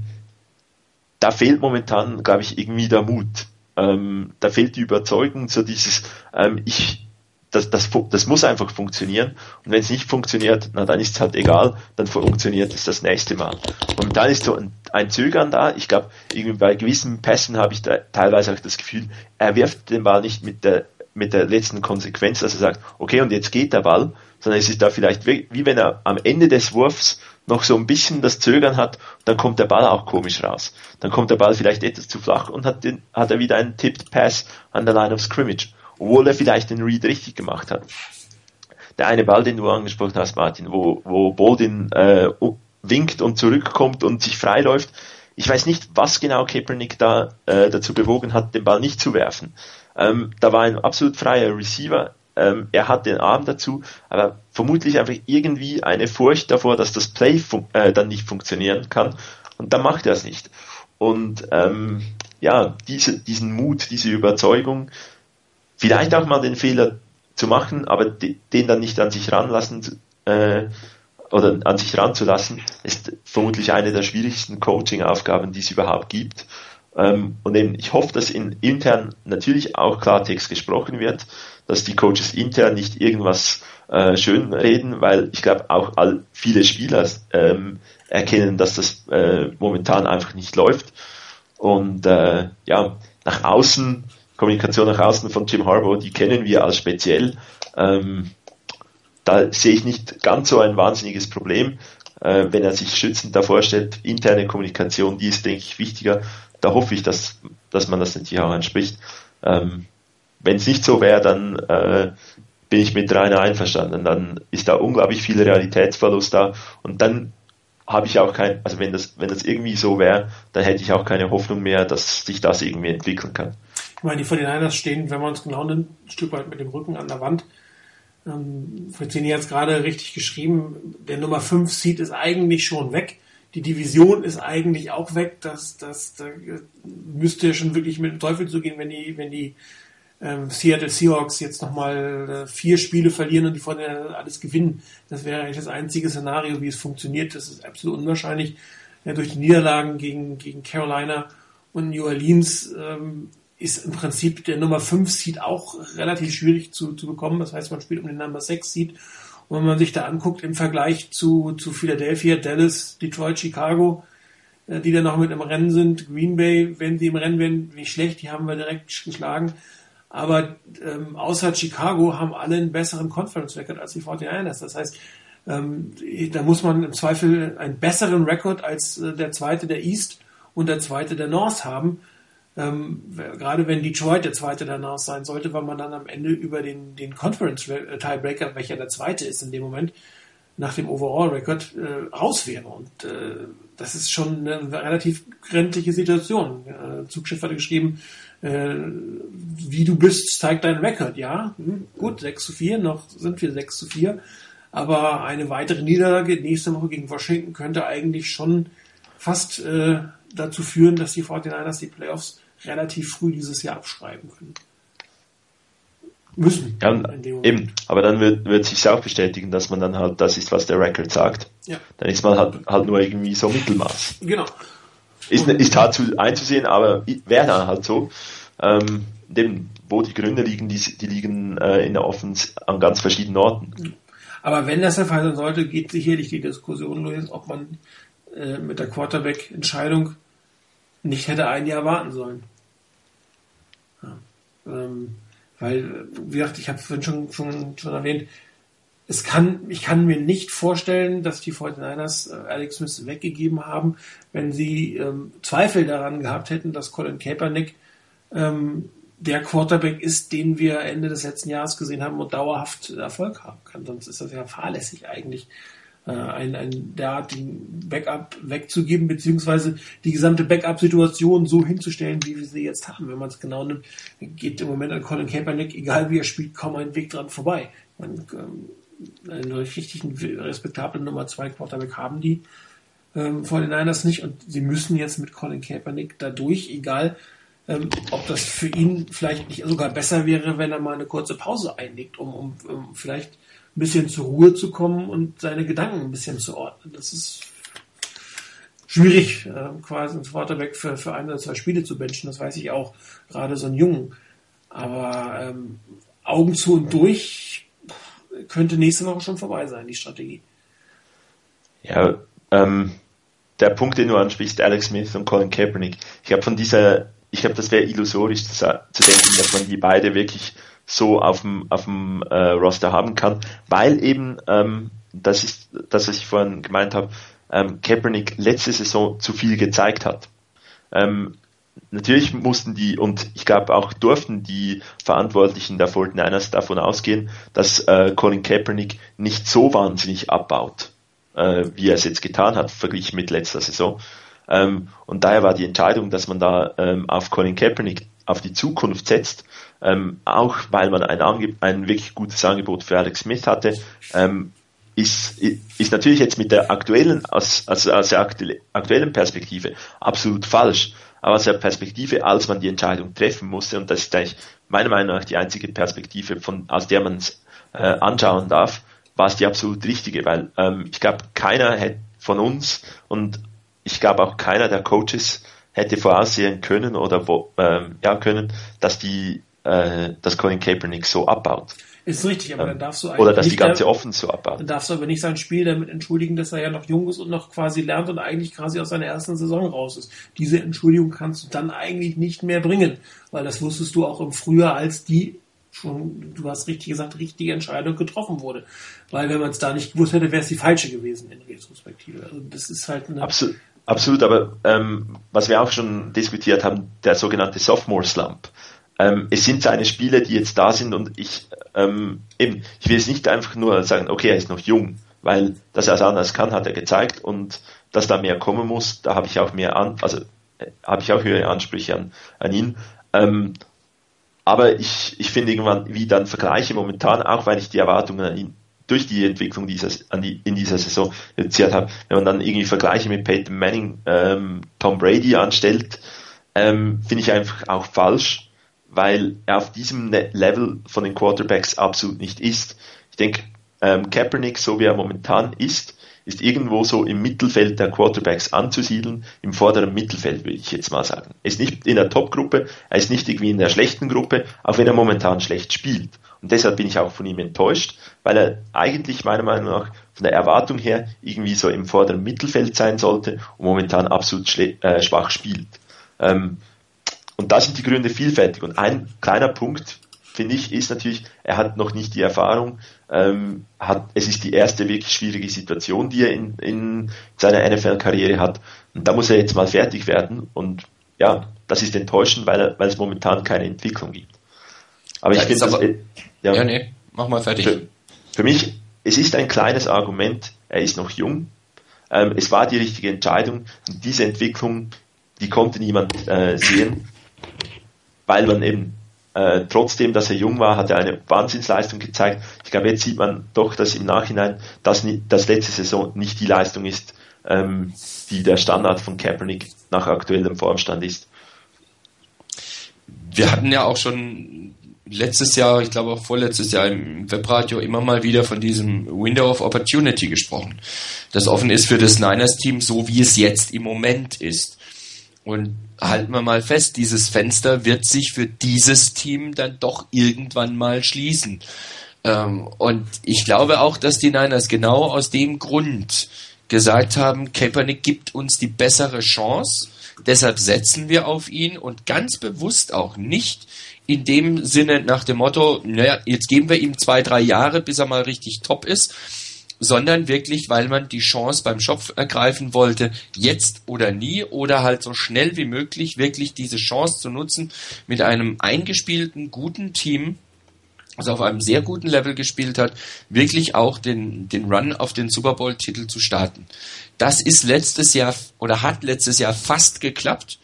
[SPEAKER 2] da fehlt momentan, glaube ich, irgendwie der Mut. ähm, da fehlt die Überzeugung, so dieses, ähm, ich, das, das, das muss einfach funktionieren. Und wenn es nicht funktioniert, na dann ist es halt egal, dann funktioniert es das nächste Mal. Und dann ist so ein, ein Zögern da. Ich glaube, bei gewissen Pässen habe ich da teilweise auch das Gefühl, er wirft den Ball nicht mit der mit der letzten Konsequenz, dass er sagt, okay, und jetzt geht der Ball, sondern es ist da vielleicht wie, wie wenn er am Ende des Wurfs noch so ein bisschen das Zögern hat, dann kommt der Ball auch komisch raus. Dann kommt der Ball vielleicht etwas zu flach und hat, den, hat er wieder einen Tipped Pass an der Line of Scrimmage obwohl er vielleicht den Read richtig gemacht hat. Der eine Ball, den du angesprochen hast, Martin, wo, wo Boldin äh, winkt und zurückkommt und sich freiläuft. Ich weiß nicht, was genau Kaepernick da äh, dazu bewogen hat, den Ball nicht zu werfen. Ähm, da war ein absolut freier Receiver. Ähm, er hat den Arm dazu, aber vermutlich einfach irgendwie eine Furcht davor, dass das Play äh, dann nicht funktionieren kann. Und dann macht er es nicht. Und ähm, ja, diese, diesen Mut, diese Überzeugung, vielleicht auch mal den Fehler zu machen, aber den dann nicht an sich ranlassen äh, oder an sich ranzulassen, ist vermutlich eine der schwierigsten Coaching-Aufgaben, die es überhaupt gibt. Ähm, und eben, ich hoffe, dass in intern natürlich auch Klartext gesprochen wird, dass die Coaches intern nicht irgendwas äh, schön reden, weil ich glaube auch all, viele Spieler ähm, erkennen, dass das äh, momentan einfach nicht läuft. Und äh, ja, nach außen Kommunikation nach außen von Jim Harbaugh, die kennen wir als speziell. Ähm, da sehe ich nicht ganz so ein wahnsinniges Problem, äh, wenn er sich schützend davor stellt. Interne Kommunikation, die ist, denke ich, wichtiger. Da hoffe ich, dass, dass man das natürlich auch anspricht. Ähm, wenn es nicht so wäre, dann äh, bin ich mit Rainer einverstanden. Dann ist da unglaublich viel Realitätsverlust da und dann habe ich auch kein, also wenn das, wenn das irgendwie so wäre, dann hätte ich auch keine Hoffnung mehr, dass sich das irgendwie entwickeln kann.
[SPEAKER 1] Ich meine, die 49ers stehen, wenn man es genau ein Stück weit mit dem Rücken an der Wand. Ähm, Fritzini hat es gerade richtig geschrieben, der Nummer 5 Seed ist eigentlich schon weg. Die Division ist eigentlich auch weg. Das, das, da müsste ja schon wirklich mit dem Teufel zugehen, wenn die, wenn die Seattle Seahawks jetzt nochmal äh, vier Spiele verlieren und die von der alles gewinnen. Das wäre eigentlich das einzige Szenario, wie es funktioniert. Das ist absolut unwahrscheinlich. Ja, durch die Niederlagen gegen, gegen Carolina und New Orleans ähm, ist im Prinzip der Nummer 5 Seed auch relativ schwierig zu, zu bekommen. Das heißt, man spielt um den Nummer 6 Seed. Und wenn man sich da anguckt im Vergleich zu, zu Philadelphia, Dallas, Detroit, Chicago, äh, die da noch mit im Rennen sind, Green Bay, wenn sie im Rennen wären, wie schlecht, die haben wir direkt geschlagen. Aber ähm, außer Chicago haben alle einen besseren Conference-Record als die 49ers. Das heißt, ähm, da muss man im Zweifel einen besseren Record als äh, der zweite der East und der zweite der North haben. Ähm, gerade wenn Detroit der zweite danach sein sollte, weil man dann am Ende über den, den Conference äh, Tiebreaker, welcher der zweite ist in dem Moment, nach dem Overall Record äh, raus wäre. Und äh, das ist schon eine relativ grenzliche Situation. Äh, Zugschiff hatte geschrieben, äh, wie du bist, zeigt dein Record. Ja, hm, gut, 6 zu 4, noch sind wir 6 zu 4. Aber eine weitere Niederlage nächste Woche gegen Washington könnte eigentlich schon fast äh, dazu führen, dass die 49ers die Playoffs relativ früh dieses Jahr abschreiben können.
[SPEAKER 2] Müssen. Ja, eben. Aber dann wird, wird sich auch bestätigen, dass man dann halt, das ist, was der Record sagt. Ja. Dann ist man halt, halt nur irgendwie so Mittelmaß.
[SPEAKER 1] Genau.
[SPEAKER 2] Ist, ist hart zu, einzusehen, aber wäre dann halt so. Ähm, dem, wo die Gründe liegen, die, die liegen äh, in der Offens an ganz verschiedenen Orten.
[SPEAKER 1] Aber wenn das der Fall sein sollte, geht sicherlich die Diskussion los, ob man äh, mit der Quarterback-Entscheidung nicht hätte ein Jahr warten sollen. Ja. Ähm, weil, wie gesagt, ich habe vorhin schon, schon, schon erwähnt, es kann, ich kann mir nicht vorstellen, dass die 49ers äh, Alex Smith weggegeben haben, wenn sie ähm, Zweifel daran gehabt hätten, dass Colin Kaepernick ähm, der Quarterback ist, den wir Ende des letzten Jahres gesehen haben und dauerhaft Erfolg haben kann. Sonst ist das ja fahrlässig eigentlich, äh, einen, einen derartigen Backup wegzugeben, beziehungsweise die gesamte Backup-Situation so hinzustellen, wie wir sie jetzt haben. Wenn man es genau nimmt, geht im Moment an Colin Kaepernick, egal wie er spielt, kaum ein Weg dran vorbei. Man, ähm, einen richtigen, respektablen Nummer 2 Quarterback haben die ähm, vor den Niners nicht und sie müssen jetzt mit Colin Kaepernick dadurch, egal ähm, ob das für ihn vielleicht nicht sogar besser wäre, wenn er mal eine kurze Pause einlegt, um, um, um vielleicht ein bisschen zur Ruhe zu kommen und seine Gedanken ein bisschen zu ordnen. Das ist schwierig, äh, quasi einen Quarterback für, für ein oder zwei Spiele zu benchen. Das weiß ich auch, gerade so einen Jungen. Aber ähm, Augen zu und durch könnte nächste Woche schon vorbei sein, die Strategie.
[SPEAKER 2] Ja, ähm, der Punkt, den du ansprichst, Alex Smith und Colin Kaepernick, ich glaube von dieser, ich glaube, das wäre illusorisch zu, zu, denken, dass man die beide wirklich so auf dem, auf dem äh, Roster haben kann, weil eben, ähm, das ist das, was ich vorhin gemeint habe, ähm, Kaepernick letzte Saison zu viel gezeigt hat. Ähm, natürlich mussten die, und ich glaube auch durften die Verantwortlichen der 49ers davon ausgehen, dass äh, Colin Kaepernick nicht so wahnsinnig abbaut, äh, wie er es jetzt getan hat, verglichen mit letzter Saison. Ähm, und daher war die Entscheidung, dass man da ähm, auf Colin Kaepernick auf die Zukunft setzt, ähm, auch weil man ein, ein wirklich gutes Angebot für Alex Smith hatte, ähm, ist, ist natürlich jetzt mit der aktuellen, aus, also aus der aktuellen Perspektive absolut falsch. Aber aus der Perspektive, als man die Entscheidung treffen musste, und das ist eigentlich meiner Meinung nach die einzige Perspektive, von, aus der man es äh, anschauen darf, war es die absolut richtige, weil ähm, ich glaube, keiner hätte von uns und ich glaube auch keiner der Coaches hätte voraussehen können oder wo, ähm, ja können, dass die äh, dass Colin Kaepernick so abbaut.
[SPEAKER 1] Ist richtig, aber ähm, dann darfst du
[SPEAKER 2] eigentlich. Oder dass die ganze offen so abbaut.
[SPEAKER 1] Dann darfst du aber nicht sein Spiel damit entschuldigen, dass er ja noch jung ist und noch quasi lernt und eigentlich quasi aus seiner ersten Saison raus ist. Diese Entschuldigung kannst du dann eigentlich nicht mehr bringen, weil das wusstest du auch im Frühjahr, als die schon, du hast richtig gesagt, richtige Entscheidung getroffen wurde. Weil wenn man es da nicht gewusst hätte, wäre es die falsche gewesen in Retrospektive. Also das ist halt eine.
[SPEAKER 2] Absolut. Absolut, aber ähm, was wir auch schon diskutiert haben, der sogenannte Sophomore Slump. Ähm, es sind seine Spiele, die jetzt da sind und ich ähm, eben, ich will es nicht einfach nur sagen, okay, er ist noch jung, weil dass er es anders kann, hat er gezeigt und dass da mehr kommen muss, da habe ich auch mehr an, also äh, habe ich auch höhere Ansprüche an, an ihn. Ähm, aber ich, ich finde irgendwann, wie dann Vergleiche momentan, auch weil ich die Erwartungen an ihn durch die Entwicklung dieser, die, in dieser Saison reduziert habe, wenn man dann irgendwie Vergleiche mit Peyton Manning, ähm, Tom Brady anstellt, ähm, finde ich einfach auch falsch weil er auf diesem ne-, Level von den Quarterbacks absolut nicht ist. Ich denke, ähm, Kaepernick, so wie er momentan ist, ist irgendwo so im Mittelfeld der Quarterbacks anzusiedeln, im vorderen Mittelfeld, würde ich jetzt mal sagen. Er ist nicht in der Top-Gruppe, er ist nicht irgendwie in der schlechten Gruppe, auch wenn er momentan schlecht spielt. Und deshalb bin ich auch von ihm enttäuscht, weil er eigentlich meiner Meinung nach von der Erwartung her irgendwie so im vorderen Mittelfeld sein sollte und momentan absolut äh, schwach spielt. Ähm, und da sind die Gründe vielfältig. Und ein kleiner Punkt, finde ich, ist natürlich, er hat noch nicht die Erfahrung, ähm, hat, es ist die erste wirklich schwierige Situation, die er in, in seiner NFL-Karriere hat. Und da muss er jetzt mal fertig werden. Und ja, das ist enttäuschend, weil, weil es momentan keine Entwicklung gibt. Aber ja, ich finde,
[SPEAKER 3] ja, ja, nee, mach mal fertig.
[SPEAKER 2] Für, für, mich, es ist ein kleines Argument, er ist noch jung. Ähm, es war die richtige Entscheidung. Und diese Entwicklung, die konnte niemand äh, sehen weil man eben äh, trotzdem, dass er jung war, hat er eine Wahnsinnsleistung gezeigt. Ich glaube, jetzt sieht man doch, dass im Nachhinein das, das letzte Saison nicht die Leistung ist, ähm, die der Standard von Kaepernick nach aktuellem Formstand ist.
[SPEAKER 3] Wir hatten ja auch schon letztes Jahr, ich glaube auch vorletztes Jahr im Webradio immer mal wieder von diesem Window of Opportunity gesprochen, das offen ist für das Niners-Team, so wie es jetzt im Moment ist. Und halten wir mal fest, dieses Fenster wird sich für dieses Team dann doch irgendwann mal schließen. Ähm, und ich glaube auch, dass die Niners genau aus dem Grund gesagt haben, Kaepernick gibt uns die bessere Chance, deshalb setzen wir auf ihn und ganz bewusst auch nicht in dem Sinne nach dem Motto, naja, jetzt geben wir ihm zwei, drei Jahre, bis er mal richtig top ist, sondern wirklich, weil man die Chance beim Schopf ergreifen wollte, jetzt oder nie oder halt so schnell wie möglich wirklich diese Chance zu nutzen, mit einem eingespielten, guten Team, also auf einem sehr guten Level gespielt hat, wirklich auch den, den Run auf den Super Bowl-Titel zu starten. Das ist letztes Jahr oder hat letztes Jahr fast geklappt.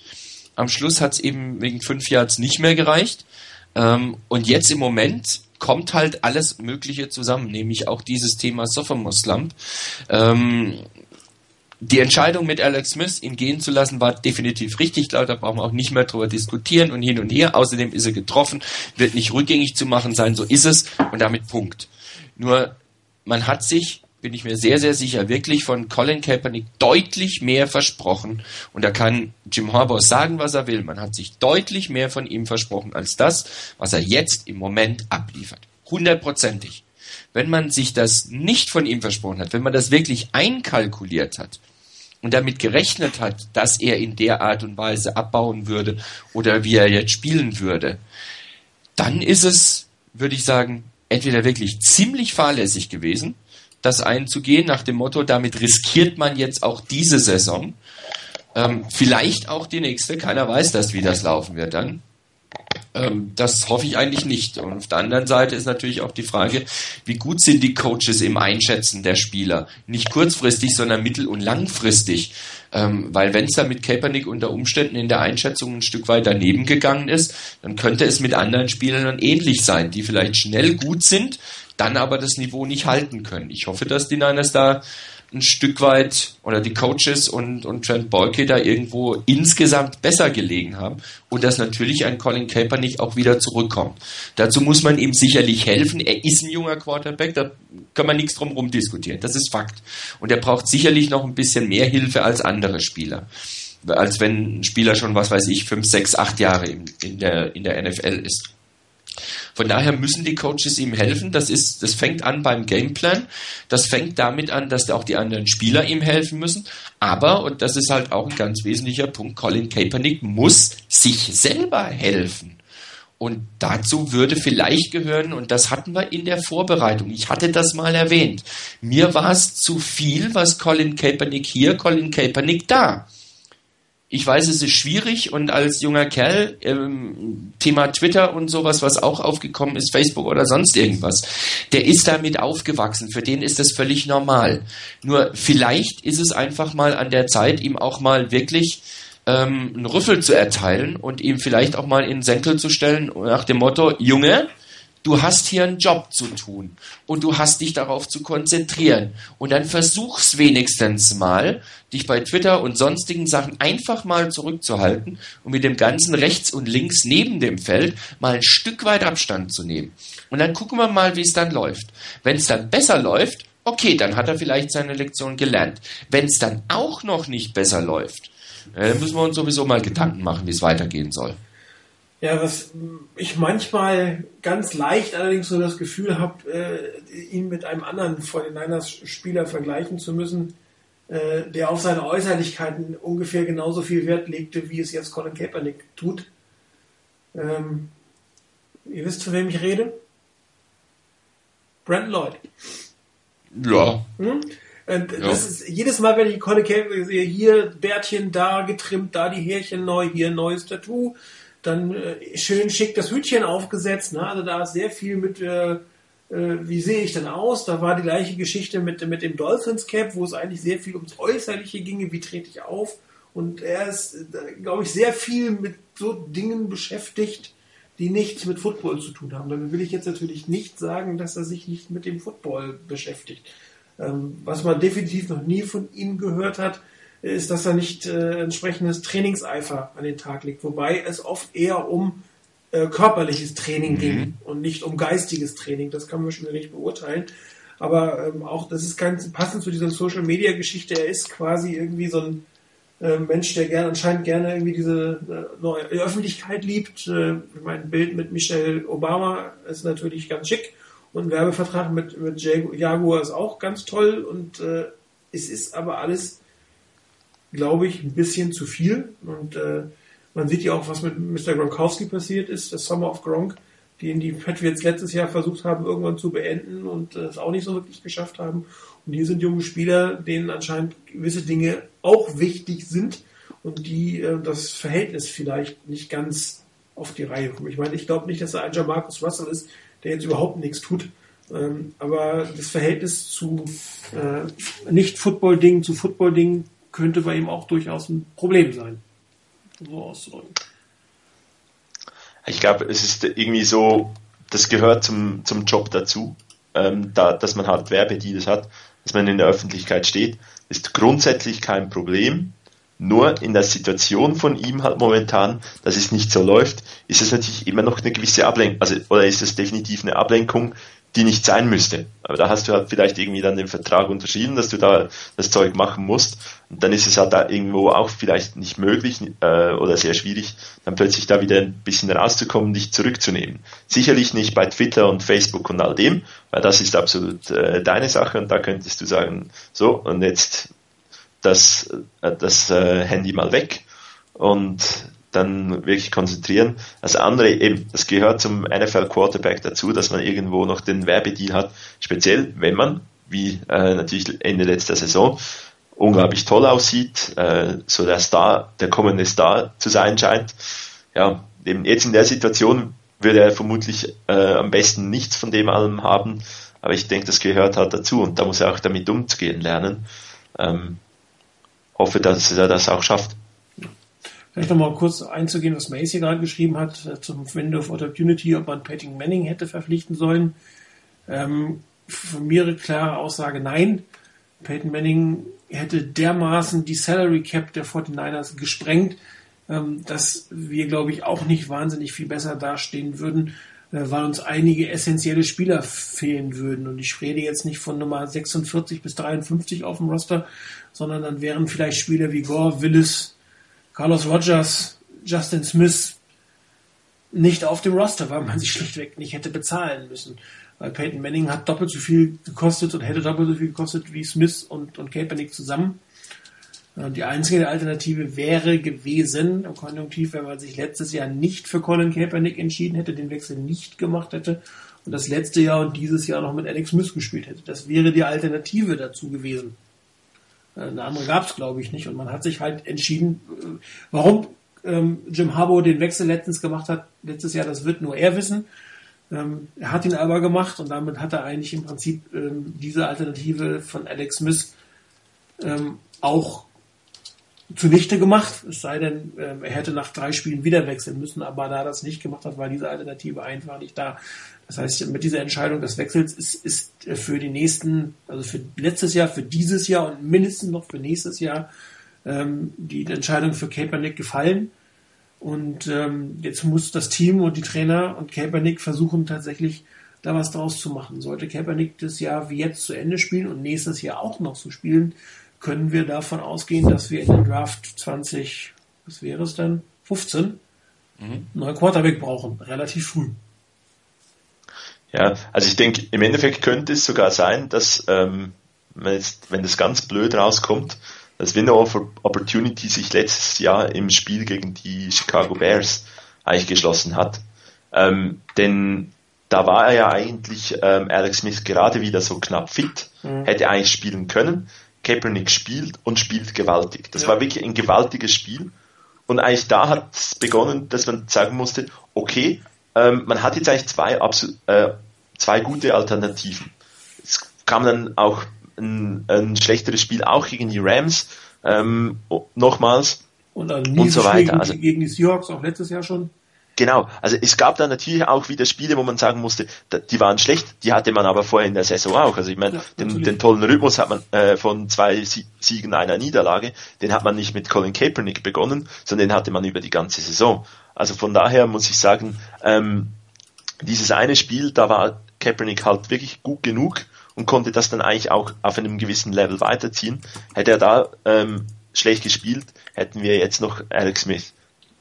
[SPEAKER 3] Am Schluss hat es eben wegen fünf Yards nicht mehr gereicht. Ähm, und jetzt im Moment kommt halt alles Mögliche zusammen, nämlich auch dieses Thema Sophomore Slump. Ähm, die Entscheidung mit Alex Smith, ihn gehen zu lassen, war definitiv richtig. Ich glaube, da brauchen wir auch nicht mehr drüber diskutieren und hin und her. Außerdem ist er getroffen, wird nicht rückgängig zu machen sein, so ist es und damit Punkt. Nur man hat sich bin ich mir sehr, sehr sicher, wirklich von Colin Kaepernick deutlich mehr versprochen. Und da kann Jim Harbaugh sagen, was er will. Man hat sich deutlich mehr von ihm versprochen als das, was er jetzt im Moment abliefert. Hundertprozentig. Wenn man sich das nicht von ihm versprochen hat, wenn man das wirklich einkalkuliert hat und damit gerechnet hat, dass er in der Art und Weise abbauen würde oder wie er jetzt spielen würde, dann ist es, würde ich sagen, entweder wirklich ziemlich fahrlässig gewesen, das einzugehen, nach dem Motto, damit riskiert man jetzt auch diese Saison, ähm, vielleicht auch die nächste, keiner weiß das, wie das laufen wird dann. Ähm, das hoffe ich eigentlich nicht. Und auf der anderen Seite ist natürlich auch die Frage, wie gut sind die Coaches im Einschätzen der Spieler? Nicht kurzfristig, sondern mittel- und langfristig. Ähm, weil wenn es da mit Kaepernick unter Umständen in der Einschätzung ein Stück weit daneben gegangen ist, dann könnte es mit anderen Spielern ähnlich sein, die vielleicht schnell gut sind, dann aber das Niveau nicht halten können. Ich hoffe, dass die Niners da ein Stück weit oder die Coaches und, und Trent Bolke da irgendwo insgesamt besser gelegen haben und dass natürlich ein Colin Kaepernick auch wieder zurückkommt. Dazu muss man ihm sicherlich helfen. Er ist ein junger Quarterback, da kann man nichts drum herum diskutieren. Das ist Fakt. Und er braucht sicherlich noch ein bisschen mehr Hilfe als andere Spieler. Als wenn ein Spieler schon, was weiß ich, fünf, sechs, acht Jahre in, in, der, in der NFL ist. Von daher müssen die Coaches ihm helfen. Das ist, das fängt an beim Gameplan. Das fängt damit an, dass auch die anderen Spieler ihm helfen müssen. Aber, und das ist halt auch ein ganz wesentlicher Punkt, Colin Kaepernick muss sich selber helfen. Und dazu würde vielleicht gehören, und das hatten wir in der Vorbereitung, ich hatte das mal erwähnt, mir war es zu viel, was Colin Kaepernick hier, Colin Kaepernick da ich weiß, es ist schwierig und als junger Kerl, ähm, Thema Twitter und sowas, was auch aufgekommen ist, Facebook oder sonst irgendwas, der ist damit aufgewachsen. Für den ist das völlig normal. Nur vielleicht ist es einfach mal an der Zeit, ihm auch mal wirklich ähm, einen Rüffel zu erteilen und ihm vielleicht auch mal in den Senkel zu stellen nach dem Motto, Junge, du hast hier einen Job zu tun und du hast dich darauf zu konzentrieren. Und dann versuch's wenigstens mal, dich bei Twitter und sonstigen Sachen einfach mal zurückzuhalten und mit dem ganzen rechts und links neben dem Feld mal ein Stück weit Abstand zu nehmen. Und dann gucken wir mal, wie es dann läuft. Wenn es dann besser läuft, okay, dann hat er vielleicht seine Lektion gelernt. Wenn es dann auch noch nicht besser läuft, äh, dann müssen wir uns sowieso mal Gedanken machen, wie es weitergehen soll.
[SPEAKER 1] Ja, was ich manchmal ganz leicht allerdings so das Gefühl habe, äh, ihn mit einem anderen vor den Niners Spieler vergleichen zu müssen, äh, der auf seine Äußerlichkeiten ungefähr genauso viel Wert legte, wie es jetzt Colin Kaepernick tut. Ähm, ihr wisst, von wem ich rede? Brent Lloyd.
[SPEAKER 3] Ja.
[SPEAKER 1] Hm? Und ja. das ist jedes Mal, wenn ich Colin Kaepernick sehe, hier Bärtchen da getrimmt, da die Härchen neu, hier ein neues Tattoo dann äh, schön schick das Hütchen aufgesetzt. Ne? Also da ist sehr viel mit, äh, äh, wie sehe ich denn aus? Da war die gleiche Geschichte mit, mit dem Dolphins Cap, wo es eigentlich sehr viel ums Äußerliche ginge, wie trete ich auf. Und er ist, äh, glaube ich, sehr viel mit so Dingen beschäftigt, die nichts mit Football zu tun haben. Damit will ich jetzt natürlich nicht sagen, dass er sich nicht mit dem Football beschäftigt. Ähm, was man definitiv noch nie von ihm gehört hat, ist, dass er nicht äh, entsprechendes Trainingseifer an den Tag legt, wobei es oft eher um äh, körperliches Training mhm. ging und nicht um geistiges Training. Das kann man schon nicht beurteilen. Aber ähm, auch, das ist ganz passend zu dieser Social Media Geschichte. Er ist quasi irgendwie so ein äh, Mensch, der gerne anscheinend gerne irgendwie diese äh, neue Öffentlichkeit liebt. Äh, mein Bild mit Michelle Obama ist natürlich ganz schick und ein Werbevertrag mit, mit Jaguar ist auch ganz toll und äh, es ist aber alles glaube ich, ein bisschen zu viel. Und äh, man sieht ja auch, was mit Mr. Gronkowski passiert ist, das Summer of Gronk, den die Patriots letztes Jahr versucht haben, irgendwann zu beenden und äh, es auch nicht so wirklich geschafft haben. Und hier sind junge Spieler, denen anscheinend gewisse Dinge auch wichtig sind und die äh, das Verhältnis vielleicht nicht ganz auf die Reihe kommen. Ich meine, ich glaube nicht, dass er ein Jamarcus Russell ist, der jetzt überhaupt nichts tut. Ähm, aber das Verhältnis zu äh, Nicht-Football-Dingen zu Football-Dingen könnte bei ihm auch durchaus ein Problem sein. So auszudrücken.
[SPEAKER 2] Ich glaube, es ist irgendwie so, das gehört zum, zum Job dazu, ähm, da, dass man halt Werbedeals hat, dass man in der Öffentlichkeit steht, ist grundsätzlich kein Problem. Nur in der Situation von ihm halt momentan, dass es nicht so läuft, ist es natürlich immer noch eine gewisse Ablenkung, also, oder ist es definitiv eine Ablenkung, die nicht sein müsste. Aber da hast du halt vielleicht irgendwie dann den Vertrag unterschrieben, dass du da das Zeug machen musst. Und dann ist es halt da irgendwo auch vielleicht nicht möglich äh, oder sehr schwierig, dann plötzlich da wieder ein bisschen rauszukommen, dich zurückzunehmen. Sicherlich nicht bei Twitter und Facebook und all dem, weil das ist absolut äh, deine Sache und da könntest du sagen, so und jetzt das, äh, das äh, Handy mal weg und dann wirklich konzentrieren. Das andere eben, das gehört zum NFL Quarterback dazu, dass man irgendwo noch den Werbedeal hat, speziell wenn man, wie äh, natürlich Ende letzter Saison, unglaublich toll aussieht, äh, so der Star, der kommende Star zu sein scheint. Ja, eben jetzt in der Situation würde er vermutlich äh, am besten nichts von dem allem haben, aber ich denke, das gehört halt dazu und da muss er auch damit umzugehen lernen. Ähm, hoffe, dass er das auch schafft.
[SPEAKER 1] Vielleicht nochmal kurz einzugehen, was Macy gerade geschrieben hat äh, zum Window of Opportunity, ob man Peyton Manning hätte verpflichten sollen. Ähm, von mir eine klare Aussage, nein. Peyton Manning hätte dermaßen die Salary Cap der 49ers gesprengt, ähm, dass wir, glaube ich, auch nicht wahnsinnig viel besser dastehen würden, äh, weil uns einige essentielle Spieler fehlen würden. Und ich rede jetzt nicht von Nummer 46 bis 53 auf dem Roster, sondern dann wären vielleicht Spieler wie Gore, Willis, Carlos Rogers, Justin Smith nicht auf dem Roster, weil man sich schlichtweg nicht hätte bezahlen müssen. Weil Peyton Manning hat doppelt so viel gekostet und hätte doppelt so viel gekostet wie Smith und, und Kaepernick zusammen. Die einzige Alternative wäre gewesen, im Konjunktiv, wenn man sich letztes Jahr nicht für Colin Kaepernick entschieden hätte, den Wechsel nicht gemacht hätte und das letzte Jahr und dieses Jahr noch mit Alex Smith gespielt hätte. Das wäre die Alternative dazu gewesen. Eine andere gab es, glaube ich, nicht. Und man hat sich halt entschieden, äh, warum ähm, Jim Harbour den Wechsel letztens gemacht hat, letztes Jahr, das wird nur er wissen. Ähm, er hat ihn aber gemacht und damit hat er eigentlich im Prinzip ähm, diese Alternative von Alex Smith ähm, auch zunichte gemacht. Es sei denn, ähm, er hätte nach drei Spielen wieder wechseln müssen, aber da er das nicht gemacht hat, war diese Alternative einfach nicht da. Das heißt, mit dieser Entscheidung des Wechsels ist, ist für die nächsten, also für letztes Jahr, für dieses Jahr und mindestens noch für nächstes Jahr ähm, die Entscheidung für Kaepernick gefallen. Und ähm, jetzt muss das Team und die Trainer und Kaepernick versuchen tatsächlich da was draus zu machen. Sollte Kaepernick das Jahr wie jetzt zu Ende spielen und nächstes Jahr auch noch zu spielen, können wir davon ausgehen, dass wir in den Draft 20, was wäre es dann, 15, mhm. neuen Quarterback brauchen, relativ früh.
[SPEAKER 2] Ja, also ich denke, im Endeffekt könnte es sogar sein, dass ähm, jetzt, wenn das ganz blöd rauskommt, dass Window of Opportunity sich letztes Jahr im Spiel gegen die Chicago Bears eigentlich geschlossen hat. Ähm, denn da war er ja eigentlich ähm, Alex Smith gerade wieder so knapp fit, mhm. hätte eigentlich spielen können. Kaepernick spielt und spielt gewaltig. Das ja. war wirklich ein gewaltiges Spiel. Und eigentlich da hat es begonnen, dass man sagen musste, okay, ähm, man hat jetzt eigentlich zwei, äh, zwei gute Alternativen. Es kam dann auch ein, ein schlechteres Spiel auch gegen die Rams, ähm, nochmals.
[SPEAKER 1] Und, und so weiter. Also, gegen die Seahawks auch letztes Jahr schon.
[SPEAKER 2] Genau, also es gab da natürlich auch wieder Spiele, wo man sagen musste, die waren schlecht, die hatte man aber vorher in der Saison auch. Also ich meine, ja, den, den, tollen Rhythmus hat man äh, von zwei Siegen einer Niederlage, den hat man nicht mit Colin Kaepernick begonnen, sondern den hatte man über die ganze Saison. Also von daher muss ich sagen, ähm, dieses eine Spiel, da war Kaepernick halt wirklich gut genug und konnte das dann eigentlich auch auf einem gewissen Level weiterziehen. Hätte er da ähm, schlecht gespielt, hätten wir jetzt noch Alex Smith.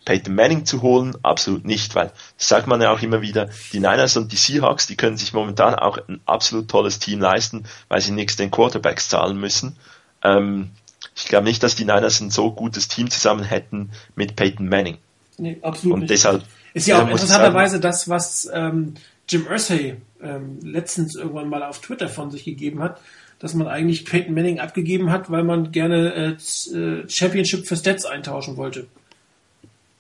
[SPEAKER 2] Peyton Manning zu holen? Absolut nicht, weil das sagt man ja auch immer wieder, die Niners und die Seahawks, die können sich momentan auch ein absolut tolles Team leisten, weil sie nichts den Quarterbacks zahlen müssen. Ähm, ich glaube nicht, dass die Niners ein so gutes Team zusammen hätten mit Peyton Manning.
[SPEAKER 1] Nee, absolut
[SPEAKER 2] und
[SPEAKER 1] nicht.
[SPEAKER 2] deshalb
[SPEAKER 1] ist ja auch interessanterweise das, was ähm, Jim Irsay ähm, letztens irgendwann mal auf Twitter von sich gegeben hat, dass man eigentlich Peyton Manning abgegeben hat, weil man gerne äh, äh Championship für Stats eintauschen wollte.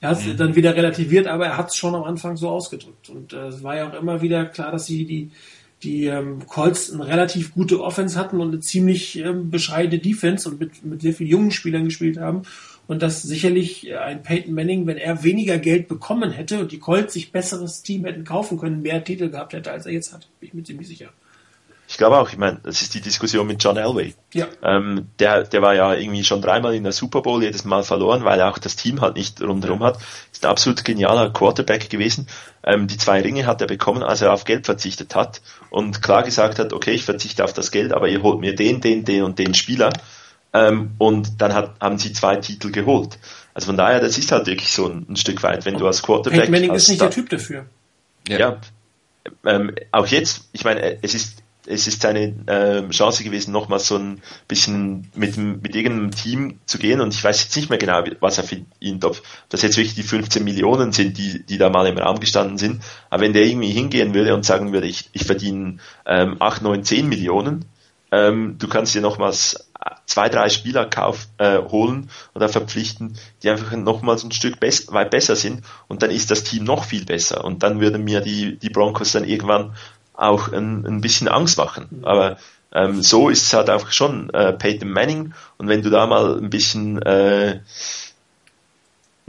[SPEAKER 1] Er hat es mhm. dann wieder relativiert, aber er hat es schon am Anfang so ausgedrückt. Und äh, es war ja auch immer wieder klar, dass sie die, die ähm, Colts eine relativ gute Offense hatten und eine ziemlich ähm, bescheidene Defense und mit, mit sehr vielen jungen Spielern gespielt haben. Und dass sicherlich ein Peyton Manning, wenn er weniger Geld bekommen hätte und die Colts sich besseres Team hätten kaufen können, mehr Titel gehabt hätte, als er jetzt hat. Bin ich mir ziemlich sicher.
[SPEAKER 2] ich glaube auch, ich meine, das ist die Diskussion mit John Elway.
[SPEAKER 1] Ja.
[SPEAKER 2] Ähm, der, der war ja irgendwie schon dreimal in der Super Bowl, jedes Mal verloren, weil er auch das Team halt nicht rundherum hat. Ist ein absolut genialer Quarterback gewesen. Ähm, die zwei Ringe hat er bekommen, als er auf Geld verzichtet hat und klar gesagt hat, okay, ich verzichte auf das Geld, aber ihr holt mir den, den, den und den Spieler. Ähm, und dann hat, haben sie zwei Titel geholt. Also von daher, das ist halt wirklich so ein, ein Stück weit, wenn du als Quarterback.
[SPEAKER 1] Peyton Manning ist nicht der Typ dafür.
[SPEAKER 2] Ja. ja. Ähm, auch jetzt, ich meine, es ist es ist seine äh, Chance gewesen, nochmal so ein bisschen mit, mit irgendeinem Team zu gehen und ich weiß jetzt nicht mehr genau, was er verdient, ob das jetzt wirklich die 15 Millionen sind, die, die da mal im Raum gestanden sind, aber wenn der irgendwie hingehen würde und sagen würde, ich, ich verdiene ähm, 8, 9, 10 Millionen, ähm, du kannst dir nochmals zwei, drei Spieler kauf, äh, holen oder verpflichten, die einfach nochmals ein Stück bess weit besser sind und dann ist das Team noch viel besser und dann würden mir die, die Broncos dann irgendwann auch ein, ein bisschen Angst machen. Aber ähm, so ist es halt einfach schon äh, Peyton Manning und wenn du da mal ein bisschen äh,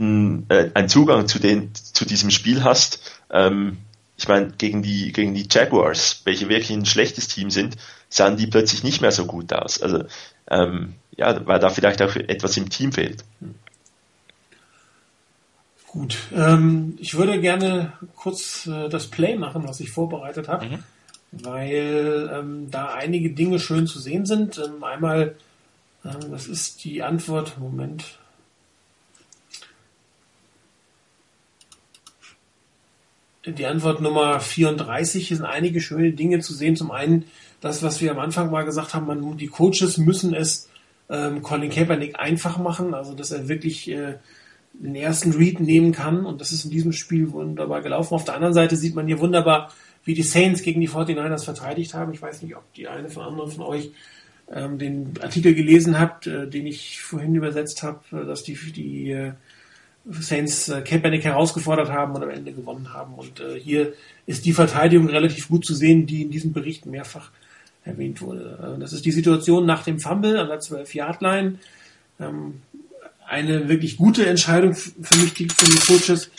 [SPEAKER 2] ein, äh, einen Zugang zu, den, zu diesem Spiel hast, ähm, ich meine, gegen die, gegen die Jaguars, welche wirklich ein schlechtes Team sind, sahen die plötzlich nicht mehr so gut aus. Also, ähm, ja, weil da vielleicht auch etwas im Team fehlt.
[SPEAKER 1] Gut, ähm, ich würde gerne kurz äh, das Play machen, was ich vorbereitet habe, mhm. weil ähm, da einige Dinge schön zu sehen sind. Ähm, einmal, ähm, das ist die Antwort, Moment. Die Antwort Nummer 34 sind einige schöne Dinge zu sehen. Zum einen das, was wir am Anfang mal gesagt haben, man, die Coaches müssen es ähm, Colin Kaepernick einfach machen, also dass er wirklich äh, den ersten Read nehmen kann. Und das ist in diesem Spiel wunderbar gelaufen. Auf der anderen Seite sieht man hier wunderbar, wie die Saints gegen die 49ers verteidigt haben. Ich weiß nicht, ob die eine von anderen von euch ähm, den Artikel gelesen habt, äh, den ich vorhin übersetzt habe, äh, dass die, die äh, Saints äh, Kaepernick herausgefordert haben und am Ende gewonnen haben. Und äh, hier ist die Verteidigung relativ gut zu sehen, die in diesem Bericht mehrfach erwähnt wurde. Äh, das ist die Situation nach dem Fumble an der 12-Yard-Line. Ähm, eine wirklich gute Entscheidung für mich, für die Coaches,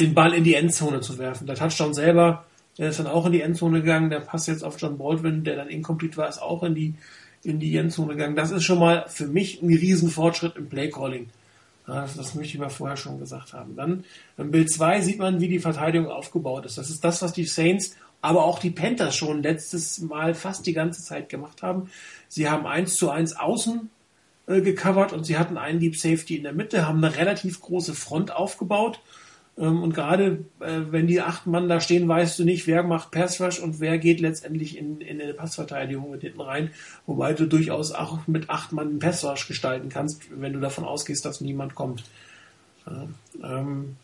[SPEAKER 1] den Ball in die Endzone zu werfen. Der Touchdown selber, der ist dann auch in die Endzone gegangen. Der Pass jetzt auf John Baldwin, der dann incomplete war, ist auch in die, in die Endzone gegangen. Das ist schon mal für mich ein Riesenfortschritt im Playcalling. Das, das möchte ich mal vorher schon gesagt haben. Dann im Bild 2 sieht man, wie die Verteidigung aufgebaut ist. Das ist das, was die Saints, aber auch die Panthers schon letztes Mal fast die ganze Zeit gemacht haben. Sie haben eins zu eins außen äh, gecovert und sie hatten einen Deep Safety in der Mitte, haben eine relativ große Front aufgebaut. Ähm, und gerade äh, wenn die acht Mann da stehen, weißt du nicht, wer macht Pass Rush und wer geht letztendlich in, in eine Passverteidigung mit hinten rein. Wobei du durchaus auch mit acht Mann einen Pass Rush gestalten kannst, wenn du davon ausgehst, dass niemand kommt. Ähm,